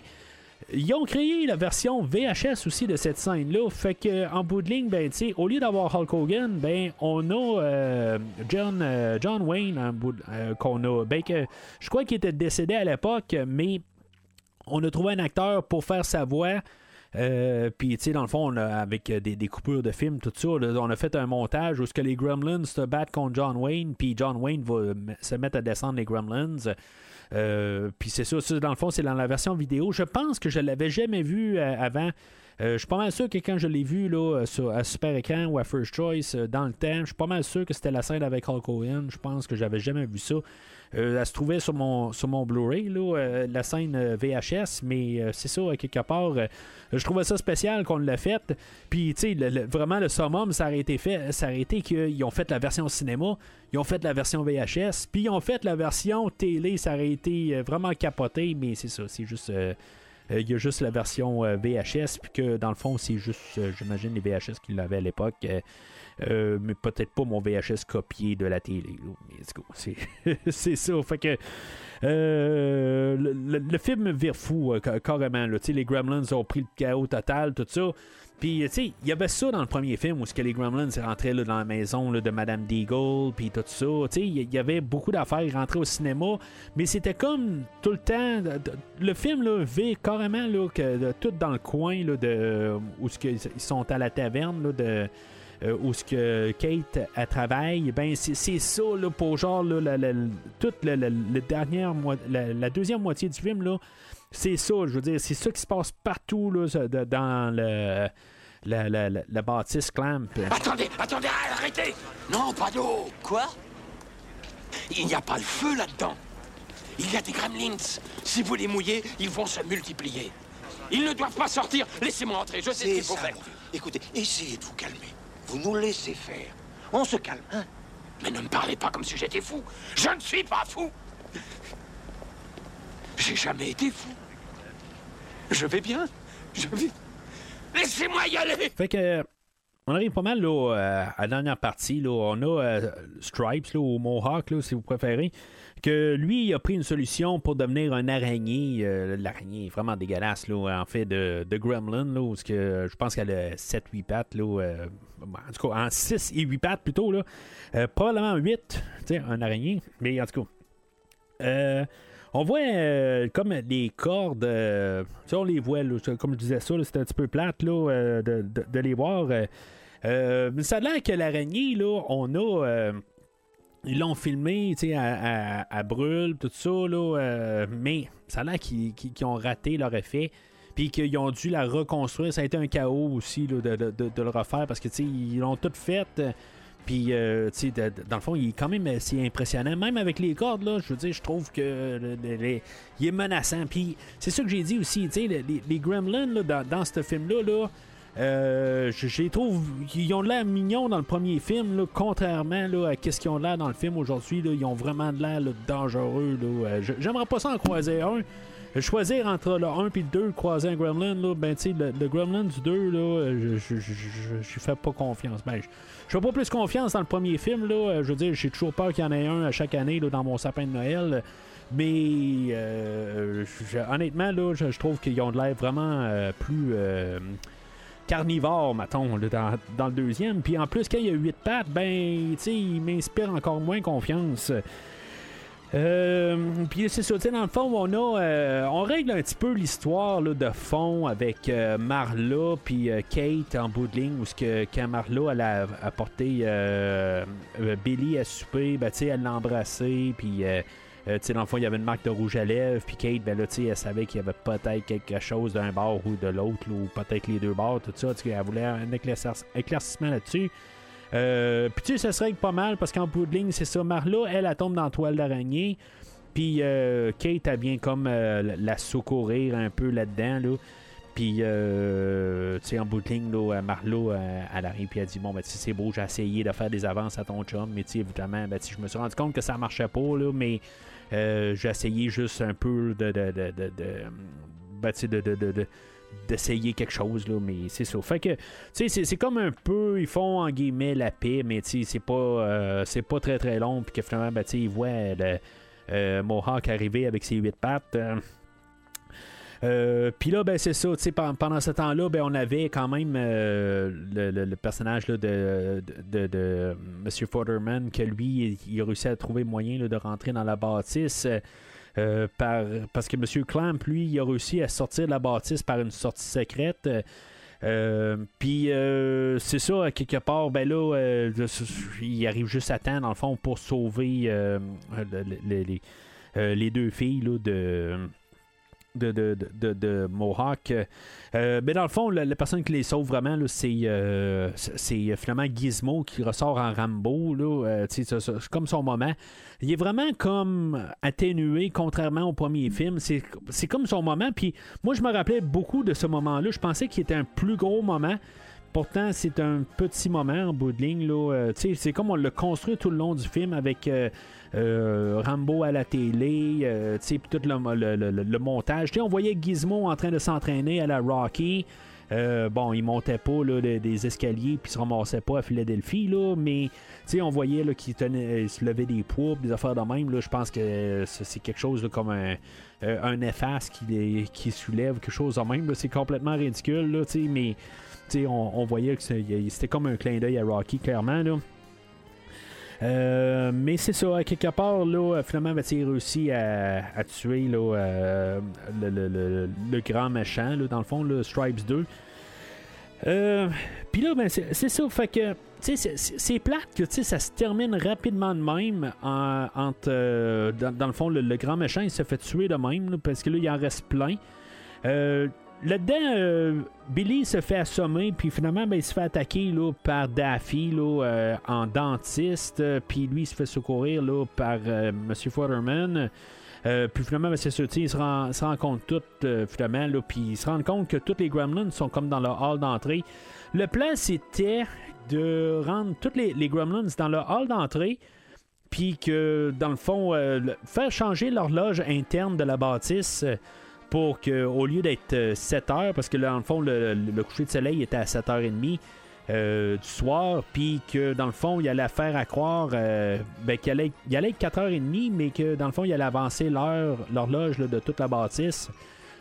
ils ont créé la version VHS aussi de cette scène-là. Fait que en bout de ligne, ben, au lieu d'avoir Hulk Hogan, ben, on a euh, John, euh, John Wayne euh, qu'on a. Ben, que je crois qu'il était décédé à l'époque, mais on a trouvé un acteur pour faire sa voix. Puis, tu sais, dans le fond, avec des, des coupures de films, tout ça, on a fait un montage où ce que les Gremlins se battent contre John Wayne, puis John Wayne va se mettre à descendre les Gremlins. Euh, puis c'est ça, ça, dans le fond, c'est dans la version vidéo. Je pense que je l'avais jamais vu euh, avant. Euh, je suis pas mal sûr que quand je l'ai vu là, sur, à Super Écran ou à First Choice dans le temps, je suis pas mal sûr que c'était la scène avec Hulk Hogan. Je pense que j'avais jamais vu ça. Euh, elle se trouvait sur mon, sur mon Blu-ray, euh, la scène euh, VHS, mais c'est ça, quelque part, je trouvais ça spécial qu'on l'a fait. Puis, tu sais, vraiment, le summum, ça aurait été fait, ça aurait été qu'ils ont fait la version cinéma, ils ont fait la version VHS, puis ils ont fait la version télé, ça aurait été vraiment capoté, mais c'est ça, c'est juste. il y a juste la version VHS, puis que dans le fond, c'est juste, j'imagine, les VHS qu'ils avaient à l'époque. Euh, mais peut-être pas mon VHS copié de la télé. c'est ça. Fait que euh, le, le- le film vire fou euh, ca- carrément. là. Les Gremlins ont pris le chaos total, tout ça. Puis, tu sais, il y avait ça dans le premier film où que les Gremlins rentraient là, dans la maison là, de Madame Deagle, puis tout ça. Tu sais, il y- avait beaucoup d'affaires. Rentraient au cinéma, mais c'était comme tout le temps. le film là, vit carrément là, que, tout dans le coin là, de, où ils sont à la taverne là, de euh, où ce que Kate elle travaille, ben c'est c'est ça là, pour genre là, la, la- toute la, la- la dernière la, la deuxième moitié du film là, c'est ça, je veux dire, c'est ça qui se passe partout là, dans le la, la, la, la bâtisse Clamp. Attendez, attendez, arrêtez Non, pas d'eau Quoi? Il n'y a pas le feu là-dedans. Il y a des gremlins. Si vous les mouillez, ils vont se multiplier. Ils ne doivent pas sortir. Laissez-moi entrer. Je sais ce qu'il faut faire. Écoutez, essayez de vous calmer. Vous nous laissez faire. On se calme, hein Mais ne me parlez pas comme si j'étais fou. Je ne suis pas fou. J'ai jamais été fou. Je vais bien. Je vais. Laissez-moi y aller. Fait que. On arrive pas mal là, euh, à la dernière partie. Là. On a euh, Stripes là, ou Mohawk, là, si vous préférez. Que lui, il a pris une solution pour devenir un araignée. Euh, L'araignée est vraiment dégueulasse, là, en fait, de, de Gremlin. Là, que je pense qu'elle a 7-8 pattes. Là, euh, en tout cas, en 6 et 8 pattes plutôt. Là. Euh, probablement 8, tu sais, un araignée. Mais en tout cas. Euh, on voit euh, comme des cordes, euh, on les voit, là, comme je disais ça, c'était un petit peu plate là, euh, de, de- de les voir. euh, euh, mais ça a l'air que l'araignée, là, on a. ils l'ont filmé, tu sais, à, à, à brûle, tout ça, là, euh, mais ça a l'air qu'ils ont raté leur effet, puis qu'ils ont dû la reconstruire. Ça a été un chaos aussi, là, de, de- de- le refaire, parce que, ils l'ont tout fait. puis, euh, tu sais, dans le fond, il est quand même assez impressionnant. Même avec les cordes, là, je veux dire, je trouve que il est menaçant. Puis, c'est ça que j'ai dit aussi, tu sais, les, les Gremlins, là, dans, dans ce film-là, là, euh, je, les trouve, ils ont de l'air mignons dans le premier film, là, contrairement là, à ce qu'ils ont de l'air dans le film aujourd'hui. Ils ont vraiment de l'air dangereux. Là. Euh, J'aimerais pas ça en croiser un. Euh, Choisir entre le 1 et le 2, croiser un Gremlin, là, ben, tu le, le Gremlin du 2, là, euh, je, je, je, je- fais pas confiance. Ben, je, fais pas plus confiance dans le premier film, là. Je veux dire, j'ai toujours peur qu'il y en ait un à chaque année dans mon sapin de Noël. Mais honnêtement, là, je, trouve qu'ils ont de l'air vraiment plus carnivores, mettons, dans, le deuxième. Puis en plus, quand il y a 8 pattes, ben, tu sais, il m'inspire encore moins confiance. Euh, puis c'est ça, dans le fond, on a, euh, on règle un petit peu l'histoire de fond avec euh, Marla puis Kate en bout de ligne, où que quand Marla a apporté Billy à souper, ben tu sais, elle l'a embrassé, puis euh, tu sais, dans le fond, il y avait une marque de rouge à lèvres, puis Kate, ben là, tu elle savait qu'il y avait peut-être quelque chose d'un bord ou de l'autre, ou peut-être les deux bords, tout ça, tu sais, elle voulait un éclairci- éclaircissement là-dessus. Euh, puis tu sais, ça se règle pas mal parce qu'en bout de ligne, c'est ça. Marla, elle, elle tombe dans la toile d'araignée. Puis euh, Kate, elle vient comme la secourir un peu là-dedans. Là. Puis, tu sais, en bout de ligne, là, Marla, euh, elle arrive puis elle dit Bon, ben, sais, c'est beau, j'ai essayé de faire des avances à ton chum, mais tu sais, évidemment, ben, je me suis rendu compte que ça marchait pas, là, mais j'ai essayé juste un peu de. de, de, de, de ben, d'essayer quelque chose là mais c'est ça fait que tu sais c'est, comme un peu ils font en guillemets la paix mais tu sais c'est pas euh, c'est pas très très long puis que finalement ben, tu sais ils voient le euh, Mohawk arriver avec ses huit pattes euh, euh, Puis là, ben, c'est ça, pendant ce temps-là, ben, on avait quand même euh, le, personnage de, M. Futterman, que lui, il a réussi à trouver moyen de rentrer dans la bâtisse. euh, par, parce que M. Clamp, lui, il a réussi à sortir de la bâtisse par une sortie secrète. Puis c'est ça, quelque part, ben là, il arrive juste à temps, dans le fond, pour sauver le- le- le- les, les deux filles là, de. De, de, de, de- Mohawk. Euh, ben dans le fond, la, personne qui les sauve vraiment, euh, c'est c'est finalement Gizmo qui ressort en Rambo. Euh, c'est comme son moment. Il est vraiment comme atténué, contrairement au premier film. C'est, c'est comme son moment. Puis moi, je me rappelais beaucoup de ce moment-là. Je pensais qu'il était un plus gros moment. Pourtant, c'est un petit moment en bout de ligne. Là. Euh, c'est comme on l'a construit tout le long du film avec euh, euh, Rambo à la télé, puis tout le, montage. On voyait Gizmo en train de s'entraîner à la Rocky. Euh, bon, il montait pas là, le- des escaliers puis se ramassait pas à Philadelphie, là, mais on voyait là, qu'il tenait, il se levait des poids, des affaires de même. Je pense que euh, c'est quelque chose comme un, euh, un efface qui, qui soulève, quelque chose de même. C'est complètement ridicule, là, mais on, on voyait que c'était comme un clin d'œil à Rocky, clairement. Là. Euh, mais c'est ça, quelque part, là, finalement, ben, tu sais, il réussit à, tuer là, euh, le, le- le- le grand méchant, là, dans le fond, le Stripes 2. Euh, Puis là, ben, c'est ça, fait que, c'est- plate que, ça se termine rapidement de même, en- entre, dans, dans le fond, le, grand méchant, il se fait tuer de même, parce que là, il en reste plein. Là-dedans, euh, Billy se fait assommer, puis finalement, ben, il se fait attaquer là, par Daffy là, euh, en dentiste, euh, puis lui, il se fait secourir là, par euh, M. Futterman. Puis finalement, ben, c'est sais, ils se, rend- compte tout, finalement, puis se compte que tous les gremlins sont comme dans leur hall d'entrée. Le plan, c'était de rendre tous les, gremlins dans leur hall d'entrée, puis que, dans le fond, le- faire changer l'horloge interne de la bâtisse pour que, au lieu d'être euh, 7 heures, parce que là, dans le fond, le, coucher de soleil était à 7h30 euh, du soir, puis que, dans le fond, il allait faire à croire euh, ben, qu'il allait, être 4h30, mais que, dans le fond, il allait avancer l'heure, l'horloge de toute la bâtisse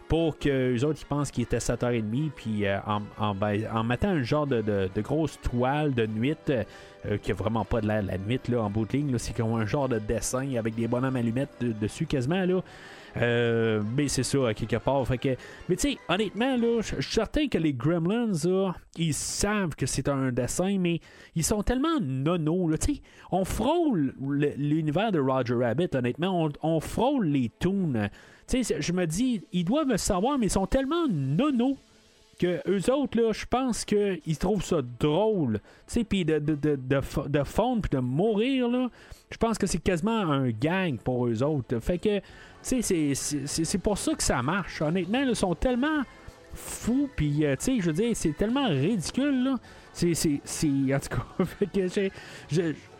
pour que les autres ils pensent qu'il était 7h30 puis euh, en, en, ben, en mettant un genre de, de- grosse toile de nuit euh, euh, qui a vraiment pas de la nuit là, en bout de ligne c'est comme un genre de dessin avec des bonhommes allumettes de- dessus quasiment là Euh, mais c'est ça quelque part fait que mais tu sais honnêtement là je suis certain que les Gremlins ils savent que c'est un dessin mais ils sont tellement nono là on frôle le- l'univers de Roger Rabbit honnêtement on, frôle les toons je me dis, ils doivent le savoir, mais ils sont tellement nono que eux autres, je pense qu'ils trouvent ça drôle. Puis de, de, de, de, de fondre puis de mourir, là, je pense que c'est quasiment un gang pour eux autres. Fait que, c'est- pour ça que ça marche. Honnêtement, ils sont tellement fous, puis, euh, tu sais, je veux dire, c'est tellement ridicule, là. C'est, en tout cas,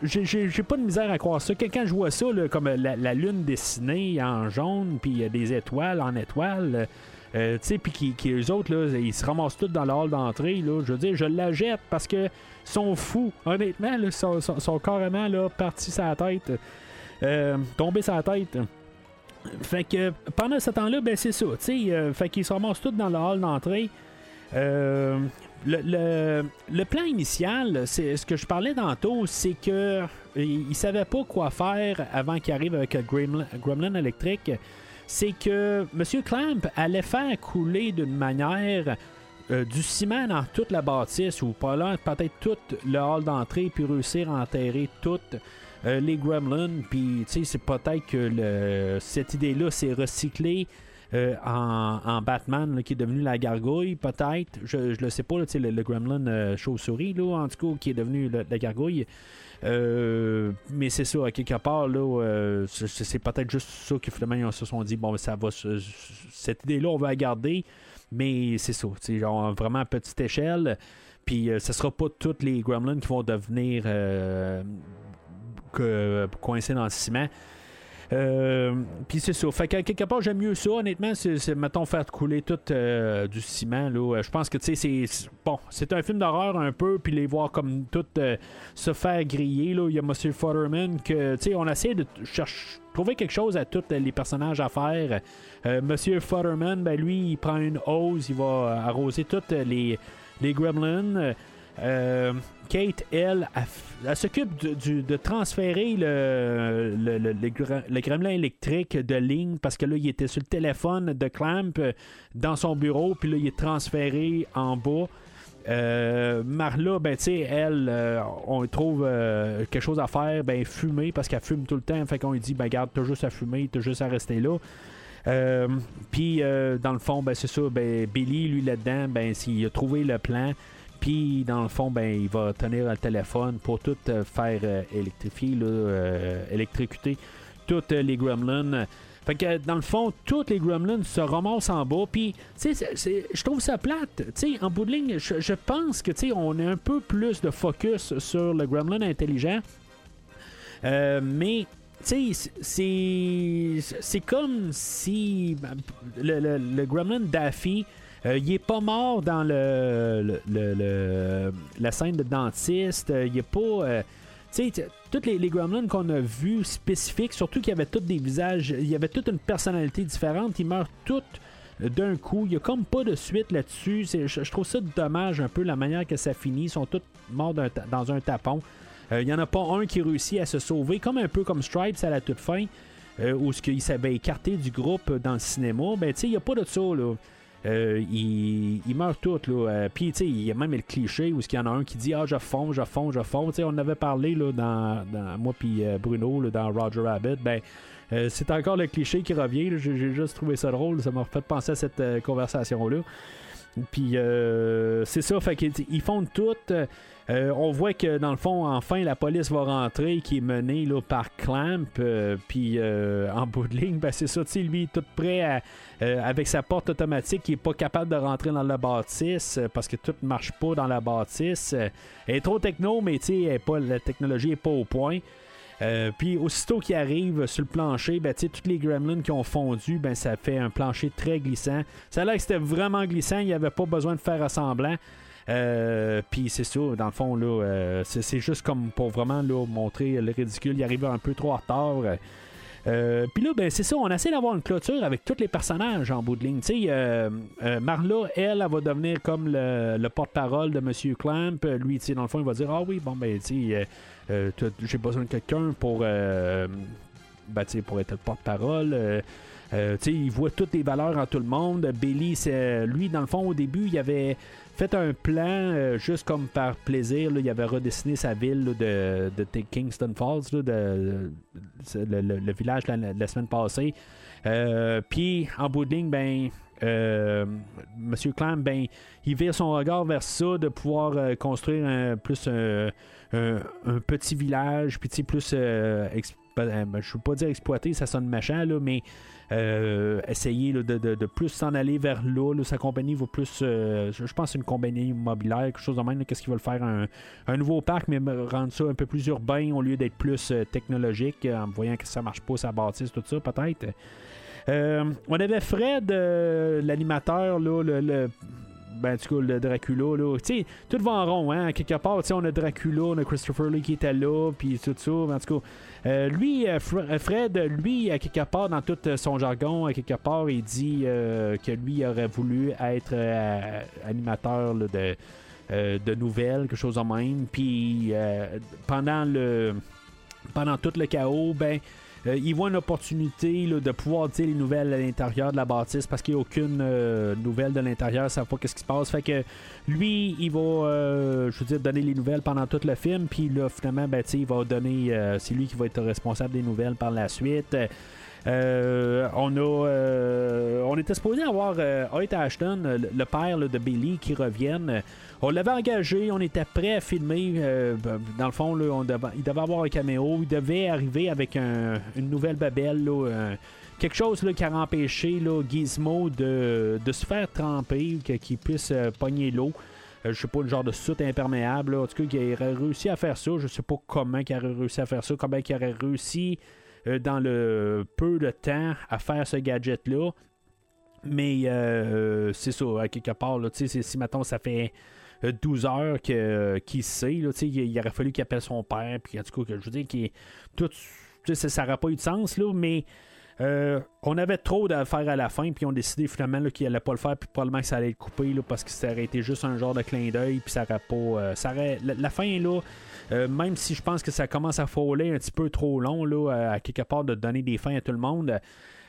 j'ai, pas de misère à croire ça. Quand je vois ça, comme euh, la, la lune dessinée en jaune, puis euh, des étoiles en étoiles, euh, tu sais, puis qui, autres, là, ils se ramassent tous dans le hall d'entrée, là, je veux dire, je la jette parce que sont fous. Honnêtement, là, sont, sont- carrément là, partis la tête, tombés la tête. Fait que pendant ce temps-là, ben c'est ça, euh, fait qu'ils se ramassent tous dans le hall d'entrée. Euh, le, le- le plan initial, c'est ce que je parlais tantôt, c'est que il il savait pas quoi faire avant qu'il arrive avec le Gremlin, Gremlin électrique. C'est que M. Clamp allait faire couler d'une manière euh, du ciment dans toute la bâtisse ou peut-être tout le hall d'entrée puis réussir à enterrer toutes euh, les gremlins puis tu sais c'est peut-être que cette idée là s'est recyclée euh, en, Batman qui est devenu la gargouille, peut-être. Je, je le sais pas, là, le, le gremlin euh, chauve-souris, là, en tout cas, qui est devenu la gargouille. Mais c'est ça, à quelque part, là, c'est, peut-être juste ça que finalement, ils se sont dit, bon, ça va, cette idée-là, on va la garder, mais c'est ça, genre vraiment à petite échelle. Puis ce sera pas tous les gremlins qui vont devenir euh, que, coincés dans le ciment. Euh, Puis c'est ça. Fait que quelque part, j'aime mieux ça. Honnêtement, c'est, mettons, faire couler tout euh, du ciment. Là. Je pense que, tu sais, c'est, bon, c'est un film d'horreur un peu, puis les voir comme tout se faire griller. Il y a M. Futterman que, tu sais, on essaie de chercher, trouver quelque chose à tous les personnages à faire. Monsieur Futterman, ben lui, il prend une hose, il va arroser toutes les, les gremlins. Euh, Kate, elle, elle, s'occupe de transférer le, gremlin électrique de ligne parce que là, il était sur le téléphone de Clamp euh, dans son bureau, puis là, il est transféré en bas. Euh, Marla, ben, tu sais, elle, euh, on trouve quelque chose à faire, ben, fumer, parce qu'elle fume tout le temps. Fait qu'on lui dit, ben, garde, t'as juste à fumer, t'as juste à rester là. Puis, dans le fond, ben, c'est ça, ben, Billy, lui, là-dedans, ben, s'il a trouvé le plan. Puis, dans le fond, ben, il va tenir le téléphone pour tout euh, faire euh, électrifier, là, euh, électrocuter toutes les gremlins. Fait que, dans le fond, tous les gremlins se ramassent en bas. Puis, je trouve ça plate. Sais, en bout de ligne, je, pense que, on a un peu plus de focus sur le gremlin intelligent. Euh, mais, c'est comme si ben, le, le, gremlin Daffy, il est pas mort dans le, la scène de dentiste. Euh, il est pas. euh, tu sais, tous les, gremlins qu'on a vus spécifiques, surtout qu'il y avait tous des visages, il y avait toute une personnalité différente, ils meurent tous d'un coup. Il n'y a comme pas de suite là-dessus. Je, trouve ça dommage un peu la manière que ça finit. Ils sont tous morts dans un tapon. Euh, Il n'y en a pas un qui réussit à se sauver, comme un peu comme Stripes à la toute fin, euh, où qu'il s'avait écarté du groupe dans le cinéma. Ben, tu sais, il n'y a pas de ça, là. Euh, ils, meurent tous. Euh, Puis, il y a même le cliché où il y en a un qui dit Ah, je fonds, je fonds, je fonds. On avait parlé, là, dans, moi puis euh, Bruno, là, dans Roger Rabbit. Ben, euh, c'est encore le cliché qui revient. J'ai juste trouvé ça drôle. Ça m'a fait penser à cette conversation-là. Puis c'est ça, fait qu'ils font tout. Euh, on voit que dans le fond, enfin, la police va rentrer, qui est menée là, par Clamp. euh, puis euh, en bout de ligne, ben, c'est ça, lui, tout prêt à, avec sa porte automatique, il est pas capable de rentrer dans la bâtisse parce que tout marche pas dans la bâtisse. Elle est trop techno, mais la technologie est pas au point. Puis aussitôt qu'il arrive sur le plancher, ben, tous les gremlins qui ont fondu, ben, ça fait un plancher très glissant. Ça a l'air que c'était vraiment glissant, il n'y avait pas besoin de faire assemblant. Euh, puis c'est ça, dans le fond, là, euh, c'est, juste comme pour vraiment là, montrer le ridicule. Il arrive un peu trop en retard. Euh, puis là, ben, c'est ça, on essaie d'avoir une clôture avec tous les personnages en bout de ligne. Tu sais, euh, euh, Marla, elle, elle va devenir comme le, le porte-parole de Monsieur Clamp. Euh, Lui, tu sais, dans le fond, il va dire Ah oui, bon, ben, tu euh, euh, j'ai besoin de quelqu'un pour, euh, ben, pour être le porte-parole. Euh, euh, il voit toutes les valeurs en tout le monde. Billy, lui, dans le fond, au début, il avait fait un plan euh, juste comme par plaisir. il avait redessiné sa ville de, Kingston Falls, le, village la, la semaine passée. Euh, Puis, en bout de ligne, ben, euh, Clam, ben, il vire son regard vers ça, de pouvoir construire un, plus un, un- petit village, puis plus, exp- ben, je ne veux pas dire exploiter, ça sonne là, mais essayer là, de, plus s'en aller vers là. Sa compagnie va plus, euh, je pense, une compagnie immobilière, quelque chose de même. Qu'est-ce qu'ils veulent faire? Un, nouveau parc, mais rendre ça un peu plus urbain au lieu d'être plus euh, technologique, euh, en voyant que ça marche pas, ça bâtisse, tout ça, peut-être. Euh, on avait Fred, euh, l'animateur, là, le, le- ben, en tout cas, le Dracula, là. Tu sais, tout va en rond, hein. Quelque part, tu sais, on a Dracula, on a Christopher Lee qui était là, puis tout ça. En tout cas, euh, lui, euh, euh, Fred, lui, à quelque part, dans tout euh, son jargon, à quelque part, il dit euh, que lui aurait voulu être euh, animateur de, euh, de nouvelles, quelque chose de même. Puis euh, pendant le pendant tout le chaos, ben euh, il voit une opportunité là, de pouvoir dire les nouvelles à l'intérieur de la bâtisse parce qu'il n'y a aucune euh, nouvelle de l'intérieur, ça ne pas qu'est-ce qui se passe. Fait que lui, il va, euh, je veux dire, donner les nouvelles pendant tout le film, puis là, finalement, ben, il va donner, c'est lui qui va être responsable des nouvelles par la suite. Euh, on a, euh, on était supposé avoir euh, Hoyt Ashton, le, père de Billy, qui revienne. On l'avait engagé, on était prêt à filmer. euh, dans le fond, il devait avoir un caméo. Il devait arriver avec un- une nouvelle babelle. quelque chose qui a empêché Gizmo de, se faire tremper, qu'il puisse euh, pogner l'eau. Je sais pas, le genre de soute imperméable. En tout cas, qu'il aurait réussi à faire ça. Je sais pas comment il aurait réussi à faire ça. Comment il aurait réussi dans le peu de temps à faire ce gadget-là. Mais euh, c'est ça, à quelque part, là, si maintenant ça fait euh, 12 heures que, qu'il sait, là, il, aurait fallu qu'il appelle son père, puis en tout cas, que je veux dire, qu'il, tout, ça n'aurait pas eu de sens, là, mais euh, on avait trop à faire à la fin, puis on décidé finalement qu'il allait pas le faire, puis probablement que ça allait être coupé, parce que ça aurait été juste un genre de clin d'œil, puis ça aurait pas. euh, ça la, fin, là, euh, même si je pense que ça commence à frôler un petit peu trop long, là, à, quelque part, de donner des fins à tout le monde.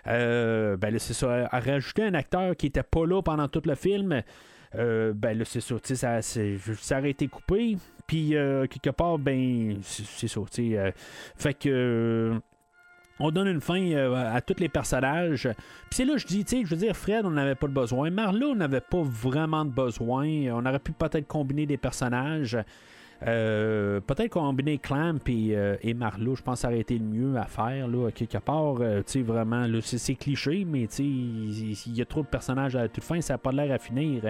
ben là, c'est ça. À rajouter un acteur qui était pas là pendant tout le film, euh, ben là, c'est ça. Ça, aurait été coupé. Puis, quelque part, ben, c'est ça. euh, fait que. Euh, on donne une fin euh, à tous les personnages. Puis c'est là je dis, tu sais, je veux dire, Fred, on n'avait pas de besoin. Marla, on n'avait pas vraiment de besoin. On aurait pu peut-être combiner des personnages. Euh, peut-être combiner Clamp et, euh, et Marlo, je pense que ça aurait été le mieux à faire, là, quelque part. euh, tu sais, vraiment, là, c'est, cliché, mais tu sais, il y a trop de personnages à toute fin, ça n'a pas l'air à finir.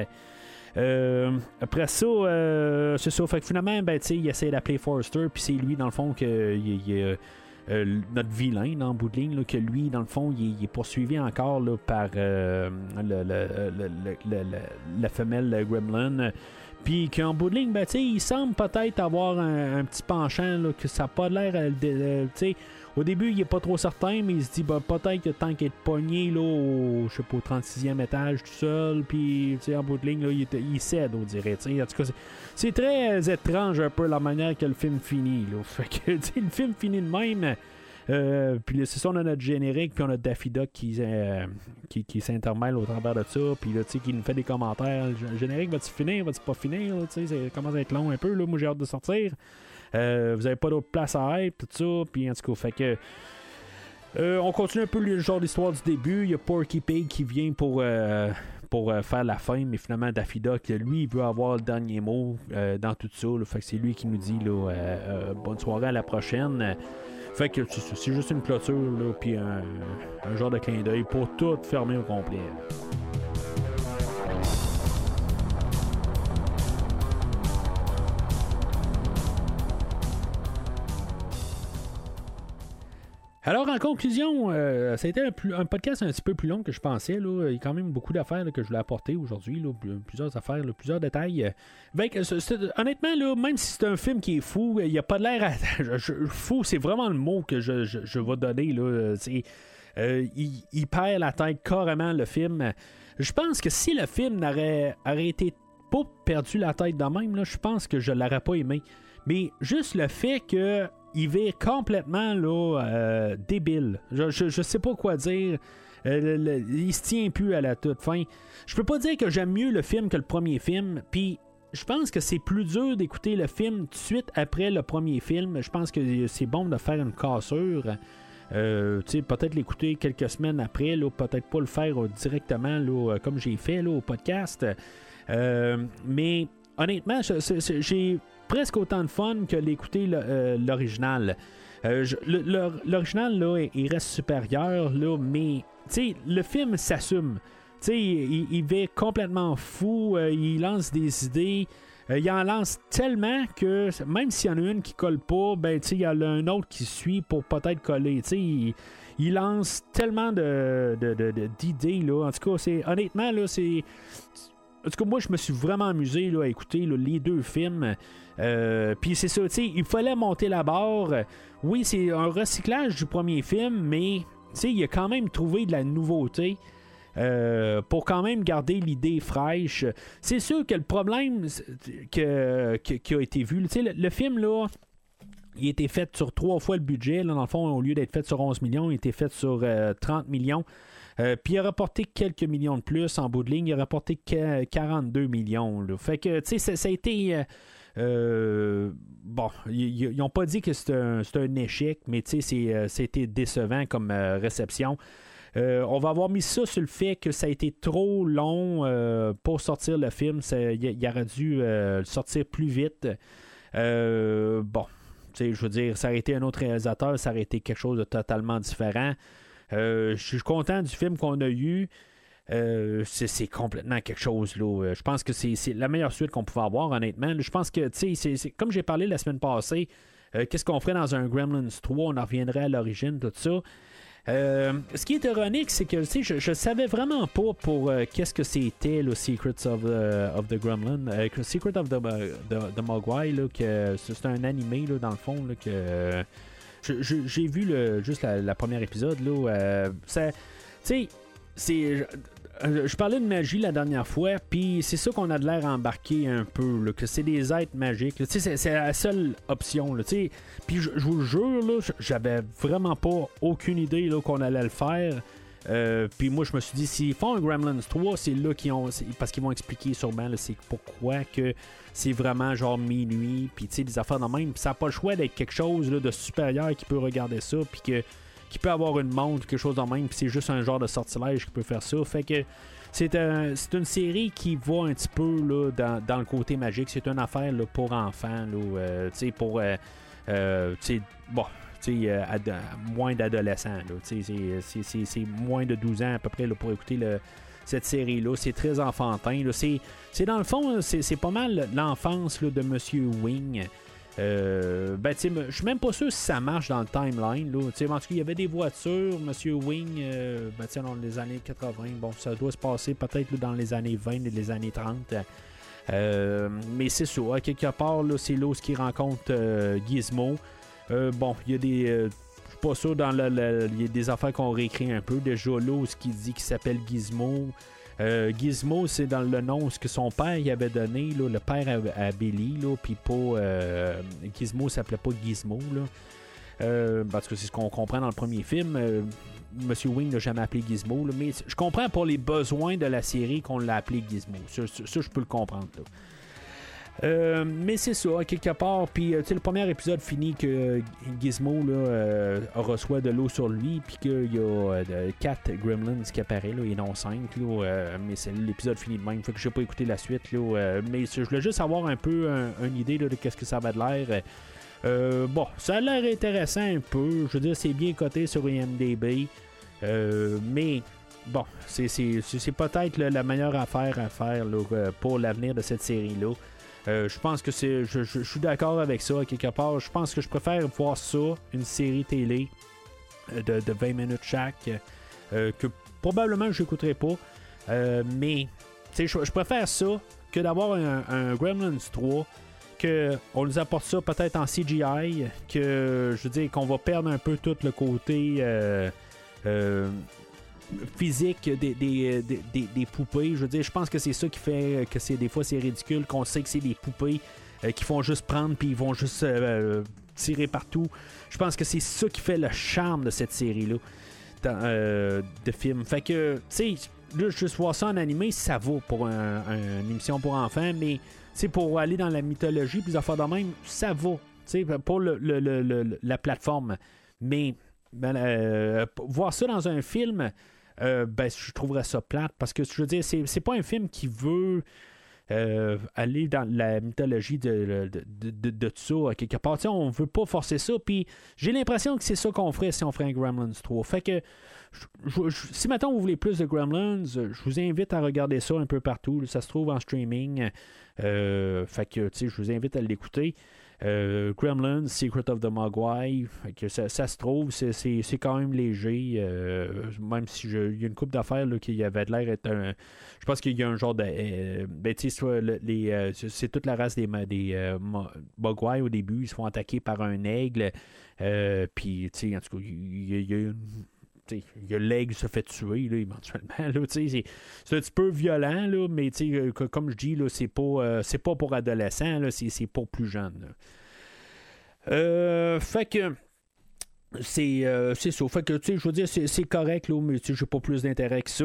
Euh, après ça, euh, c'est ça. Fait que finalement, ben, tu sais, il essaie d'appeler Forrester, puis c'est lui, dans le fond, que euh, euh, notre vilain, le bout de ligne, que lui, dans le fond, il, est- poursuivi encore par euh, le- la femelle Gremlin. Puis qu'en bout de ligne, ben, il semble peut-être avoir un, petit penchant, que ça n'a pas l'air. euh, au début, il est pas trop certain, mais il se dit, ben, peut-être que tant qu'il est pogné, là, au, je sais pas, au 36e étage tout seul, puis, en bout de ligne, là, il, cède, on dirait. En tout cas, c'est- très euh, étrange un peu la manière que le film finit, là. Fait que, le film finit de même. Euh, puis c'est ça, on a notre générique, puis on a Daffy Duck qui, euh, qui, s'intermêle au travers de ça, puis là, tu sais, qui nous fait des commentaires. Le générique va-tu finir, va-tu pas finir, tu sais, ça commence à être long un peu, là, moi j'ai hâte de sortir. Euh, vous avez pas d'autre place à être, tout ça, puis en tout cas, fait que. euh, on continue un peu le genre d'histoire du début. Il y a Porky Pig qui vient pour, euh, pour faire la fin, mais finalement, Daffy Duck, lui, il veut avoir le dernier mot dans tout ça. fait que c'est lui qui nous dit bonne soirée à la prochaine. Fait que c'est juste une clôture, puis un genre de clin d'œil pour tout fermer au complet. Alors, en conclusion, euh, ça a été un, podcast un petit peu plus long que je pensais. Il y a quand même beaucoup d'affaires que je voulais apporter aujourd'hui. Plusieurs affaires, plusieurs détails. C'est- c'est- honnêtement, là, même si c'est un film qui est fou, il n'y a pas de l'air fou, c'est vraiment le mot que je, vais donner. Euh, il, perd la tête carrément, le film. Je pense que si le film n'aurait aurait été pas perdu la tête de même, je pense que je l'aurais pas aimé. Mais juste le fait que il vire complètement là, euh, débile. Je, je, je sais pas quoi dire. Euh, le- il se tient plus à la toute fin. Je peux pas dire que j'aime mieux le film que le premier film. Puis je pense que c'est plus dur d'écouter le film tout de suite après le premier film. Je pense que c'est bon de faire une cassure. Euh, peut-être l'écouter quelques semaines après, peut-être pas le faire euh, directement là, comme j'ai fait là, au podcast. Mais honnêtement, j'ai presque autant de fun que l'écouter euh, l'original. Euh, L'original, là, il- reste supérieur, là, mais le film s'assume. Il, il complètement fou, euh, il lance des idées. il en lance tellement que même s'il y en a une qui colle pas, ben il y en a un autre qui suit pour peut-être coller. Il, il lance tellement de, d'idées. En tout cas, honnêtement là, c'est en tout cas, moi, je me suis vraiment amusé là, à écouter les deux films. Euh, Puis c'est ça, tu sais, il fallait monter la barre. Oui, c'est un recyclage du premier film, mais tu sais, il a quand même trouvé de la nouveauté. euh, pour quand même garder l'idée fraîche. C'est sûr que le problème que, qui a été vu, tu sais, le, le film là, il a été fait sur trois fois le budget. Là, dans le fond, au lieu d'être fait sur 11 millions, il a été fait sur euh, 30 millions. Euh, Puis il a rapporté quelques millions de plus en bout de ligne. Il a rapporté que- 42 millions. Fait que, tu ça, a été. euh, euh, bon, ils n'ont pas dit que c'était un, échec, mais tu sais, c'est, c'était décevant comme réception. On va avoir mis ça sur le fait que ça a été trop long pour sortir le film. Il aurait dû sortir plus vite. Bon, je veux dire, ça aurait été un autre réalisateur, ça aurait été quelque chose de totalement différent. Euh, je suis content du film qu'on a eu. Euh, c'est complètement quelque chose. Là. Euh, Je pense que c'est la meilleure suite qu'on pouvait avoir, honnêtement. Je pense que, tu sais, comme j'ai parlé la semaine passée, qu'est-ce qu'on ferait dans un Gremlins 3 On en reviendrait à l'origine, tout ça. Ce qui est ironique, c'est que je, je savais vraiment pas pour qu'est-ce que c'était le Secrets of, the- of the Gremlin, Secret of the, the, the Mogwai, c'est un animé là, dans le fond là, que j'ai vu le, juste la, première épisode là, euh, tu sais, c'est je, euh, je parlais de magie la dernière fois, puis c'est ça qu'on a de l'air embarqué un peu, là, que c'est des êtres magiques. C'est la seule option. Puis je, vous jure, j'avais vraiment pas aucune idée qu'on allait le faire. Euh, puis moi, je me suis dit, s'ils font un Gremlins 3, c'est là qu'ils ont. Parce qu'ils vont expliquer sûrement c'est pourquoi que c'est vraiment genre minuit, puis tu sais, des affaires de même. Puis ça n'a pas le choix d'être quelque chose là, de supérieur qui peut regarder ça, puis que qui peut avoir une montre, quelque chose de même, puis c'est juste un genre de sortilège qui peut faire ça. Fait que c'est un- une série qui va un petit peu là, dans, dans le côté magique. C'est une affaire pour enfants, euh, tu sais, pour. euh, euh, bon. Euh, ad- moins d'adolescents. c'est- moins de 12 ans à peu près pour écouter cette série-là. C'est très enfantin. C'est dans le fond, c'est pas mal l'enfance de Monsieur Wing. Euh, ben, je suis même pas sûr si ça marche dans le timeline. En tout cas, il y avait des voitures, Monsieur Wing, euh, ben, dans les années 80. Bon, ça doit se passer peut-être dans les années 20 et les années 30. Euh, mais c'est ça, à quelque part, c'est là où il rencontre euh, Gizmo. Euh, bon, il y a des. euh, pas sûr, dans le, il y a des affaires qu'on réécrit un peu. Déjà là, ce qui dit qu'il s'appelle Gizmo. Euh, Gizmo, c'est dans le nom ce que son père y avait donné, là, le père à, à Billy, puis pas. Gizmo s'appelait pas Gizmo, là. Parce que c'est ce qu'on comprend dans le premier film. Monsieur Wing n'a jamais appelé Gizmo, mais je comprends pour les besoins de la série qu'on l'a appelé Gizmo. Ça, je peux le comprendre. là. Euh, mais c'est ça, quelque part. Puis, euh, tu sais, le premier épisode finit que Gizmo là, euh, reçoit de l'eau sur lui, puis qu'il y a euh, quatre gremlins qui apparaissent, là, et non cinq. Là, mais c'est l'épisode finit de même. Fait que j'ai pas écouté la suite. Là, mais je voulais juste avoir un peu un- une idée là, de qu'est-ce que ça va de l'air. Bon, ça a l'air intéressant un peu. Je veux dire, c'est bien coté sur IMDB. Mais bon, c'est, c'est, peut-être la meilleure affaire à faire pour l'avenir de cette série-là. Euh, je pense que c'est. Je, suis d'accord avec ça, quelque part. Je pense que je préfère voir ça, une série télé euh, de, de 20 minutes chaque, euh, que probablement je n'écouterai pas. Euh, mais je, je préfère ça que d'avoir un, Gremlins 3 que on nous apporte ça peut-être en CGI, que je veux dire qu'on va perdre un peu tout le côté euh, physique des, des, des- des- poupées. Je veux dire, je pense que c'est ça qui fait que c'est des fois c'est ridicule, qu'on sait que c'est des poupées euh, qui font juste prendre puis ils vont juste euh, tirer partout. Je pense que c'est ça qui fait le charme de cette série-là dans, euh, de film. Fait que, tu sais, là, juste voir ça en animé, ça vaut pour un- un- une émission pour enfants, mais sais, pour aller dans la mythologie, puis affaires de même, ça vaut. Tu pour le- le- le- la plateforme. Mais ben, euh, voir ça dans un film, euh, ben, je trouverais ça plate parce que je veux dire, c'est, pas un film qui veut euh, aller dans la mythologie de, de, de, de ça à quelque part. On veut pas forcer ça. Puis j'ai l'impression que c'est ça qu'on ferait si on ferait un Gremlins 3. Fait que si maintenant vous voulez plus de Gremlins, je vous invite à regarder ça un peu partout. Ça se trouve en streaming. Euh, fait que je vous invite à l'écouter. Euh, Gremlins, Secret of the Mogwai, que ça, se trouve, c'est, quand même léger, euh, même si il y a une coupe d'affaires qui avait l'air être un. Je pense qu'il y a un genre de. euh, ben, tu sais, euh, c'est toute la race des, des euh, mo- Mogwai au début, ils se font attaquer par un aigle, euh, puis, tu sais, en tout cas, il y, a- une il a l'aigle se fait tuer là, éventuellement. Là, c'est, c'est un petit peu violent, là, mais euh, co- comme je dis, là, c'est, pas, euh, c'est pas pour adolescents, là, c'est, c'est pour plus jeunes. Euh, fait que c'est, c'est ça. Fait que, je veux dire, c'est, c'est correct, là, mais j'ai pas plus d'intérêt que ça.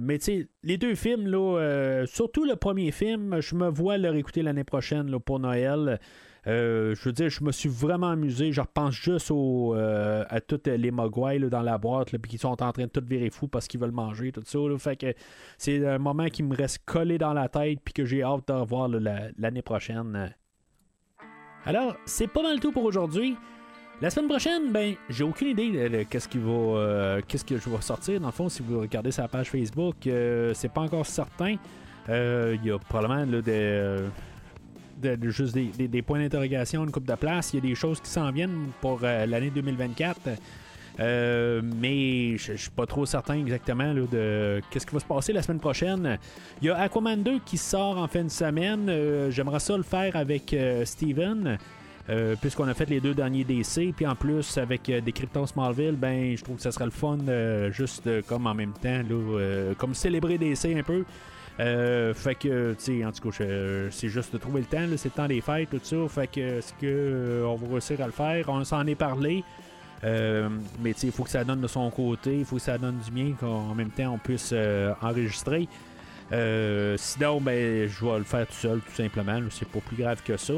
Mais les deux films, là, surtout le premier film, je me vois le réécouter l'année prochaine là, pour Noël. Euh, je veux dire, je me suis vraiment amusé. Je repense juste au, euh, à tous les mogwai là, dans la boîte, puis qui sont en train de tout virer fou parce qu'ils veulent manger, tout ça. là. C'est un moment qui me reste collé dans la tête, puis que j'ai hâte de revoir l'année prochaine. Alors, c'est pas mal tout pour aujourd'hui. La semaine prochaine, ben, j'ai aucune idée de, qu'est-ce qui va, euh, qu'est-ce que je vais sortir. Dans le fond, si vous regardez sa page Facebook, euh, c'est pas encore certain. Il y a probablement des, juste des, des- des points d'interrogation, une coupe de place. Il y a des choses qui s'en viennent pour euh, l'année 2024. Euh, mais je je suis pas trop certain exactement de qu'est-ce qui va se passer la semaine prochaine. Il y a Aquaman 2 qui sort en fin de semaine. Euh, J'aimerais ça le faire avec Steven. puisqu'on a fait les deux derniers DC, puis en plus avec euh, Décryptons Smallville, ben je trouve que ça serait le fun, juste comme en même temps, comme célébrer DC un peu. Euh, fait que, tu sais, en tout cas, c'est juste de trouver le temps, c'est le temps des fêtes, tout ça. Fait que, est-ce que euh, va réussir à le faire? On s'en est parlé. Euh, mais il faut que ça donne de son côté, il faut que ça donne du mien, qu'en même temps on puisse euh, enregistrer. Sinon, ben, je vais le faire tout seul, tout simplement. C'est pas plus grave que ça.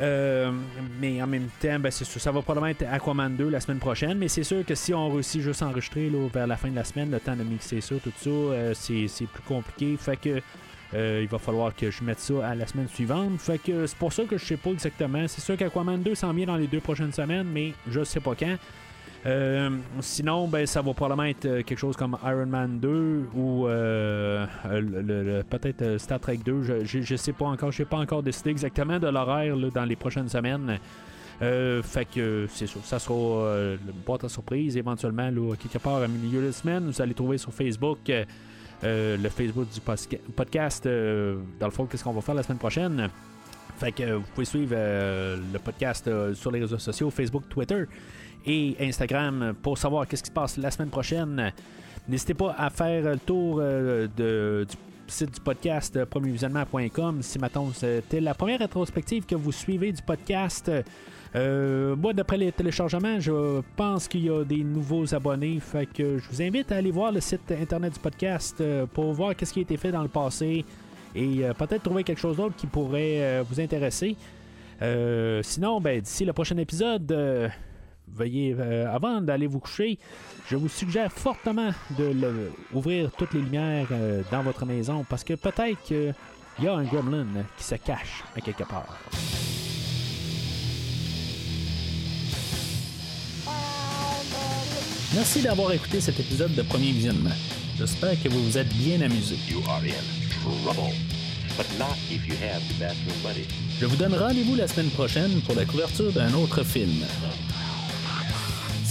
Euh, mais en même temps, ben, ça va probablement être Aquaman 2 la semaine prochaine. Mais c'est sûr que si on réussit juste à enregistrer là, vers la fin de la semaine, le temps de mixer ça, tout ça, euh, c'est, c'est plus compliqué. Fait que euh, il va falloir que je mette ça à la semaine suivante. Fait que c'est pour ça que je sais pas exactement. C'est sûr qu'Aquaman 2 s'en vient dans les deux prochaines semaines, mais je sais pas quand. Euh, sinon, ben, ça va probablement être euh, quelque chose comme Iron Man 2 ou euh, peut-être Star Trek 2. Je, je sais pas encore. Je sais pas encore décidé exactement de l'horaire dans les prochaines semaines. Fait que c'est ça. Ça sera euh, boîte à surprise éventuellement quelque part à milieu de semaine. Vous allez trouver sur Facebook. le Facebook du podcast, dans le fond, qu'est-ce qu'on va faire la semaine prochaine. Fait que vous pouvez suivre le podcast sur les réseaux sociaux, Facebook, Twitter et Instagram pour savoir qu'est-ce qui se passe la semaine prochaine. N'hésitez pas à faire le tour euh, du site du podcast euh, premiervisionnement.com si maintenant c'était la première rétrospective que vous suivez du podcast. Euh, moi, d'après les téléchargements, je pense qu'il y a des nouveaux abonnés. Fait que je vous invite à aller voir le site internet du podcast pour voir qu'est-ce qui a été fait dans le passé et peut-être trouver quelque chose d'autre qui pourrait vous intéresser. Sinon, ben, d'ici le prochain épisode, veuillez, euh, avant d'aller vous coucher, je vous suggère fortement de le- ouvrir toutes les lumières euh, dans votre maison parce que peut-être qu'il y a un gremlin qui se cache à quelque part. Merci d'avoir écouté cet épisode de Premier Visionnement. J'espère que vous vous êtes bien amusé. Je vous donne rendez-vous la semaine prochaine pour la couverture d'un autre film.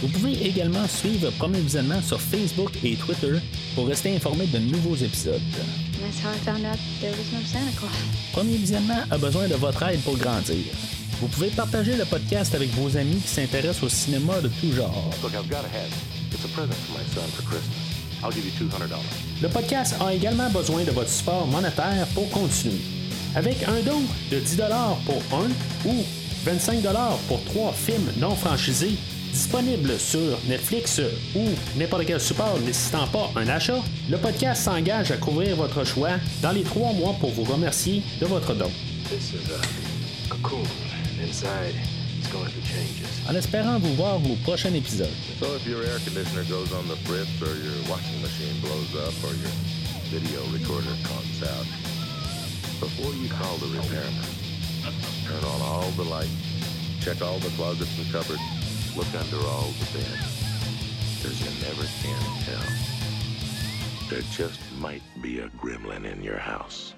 Vous pouvez également suivre Premier Visionnement sur Facebook et Twitter pour rester informé de nouveaux épisodes. That's how I found out there was no Santa Claus. Premier Visionnement a besoin de votre aide pour grandir. Vous pouvez partager le podcast avec vos amis qui s'intéressent au cinéma de tout genre. Look, I've got a hat. It's a present for my son for Christmas. I'll give you $200. Le podcast a également besoin de votre support monétaire pour continuer. Avec un don de 10 pour un ou 25 pour trois films non franchisés disponibles sur Netflix ou n'importe quel support nécessitant pas un achat, le podcast s'engage à couvrir votre choix dans les trois mois pour vous remercier de votre don. Changes. En espérant vous voir au prochain épisode. Video recorder conks out, before you call the repairman, turn on all the lights, check all the closets and cupboards, look under all the beds. Because you never can tell. There just might be a gremlin in your house.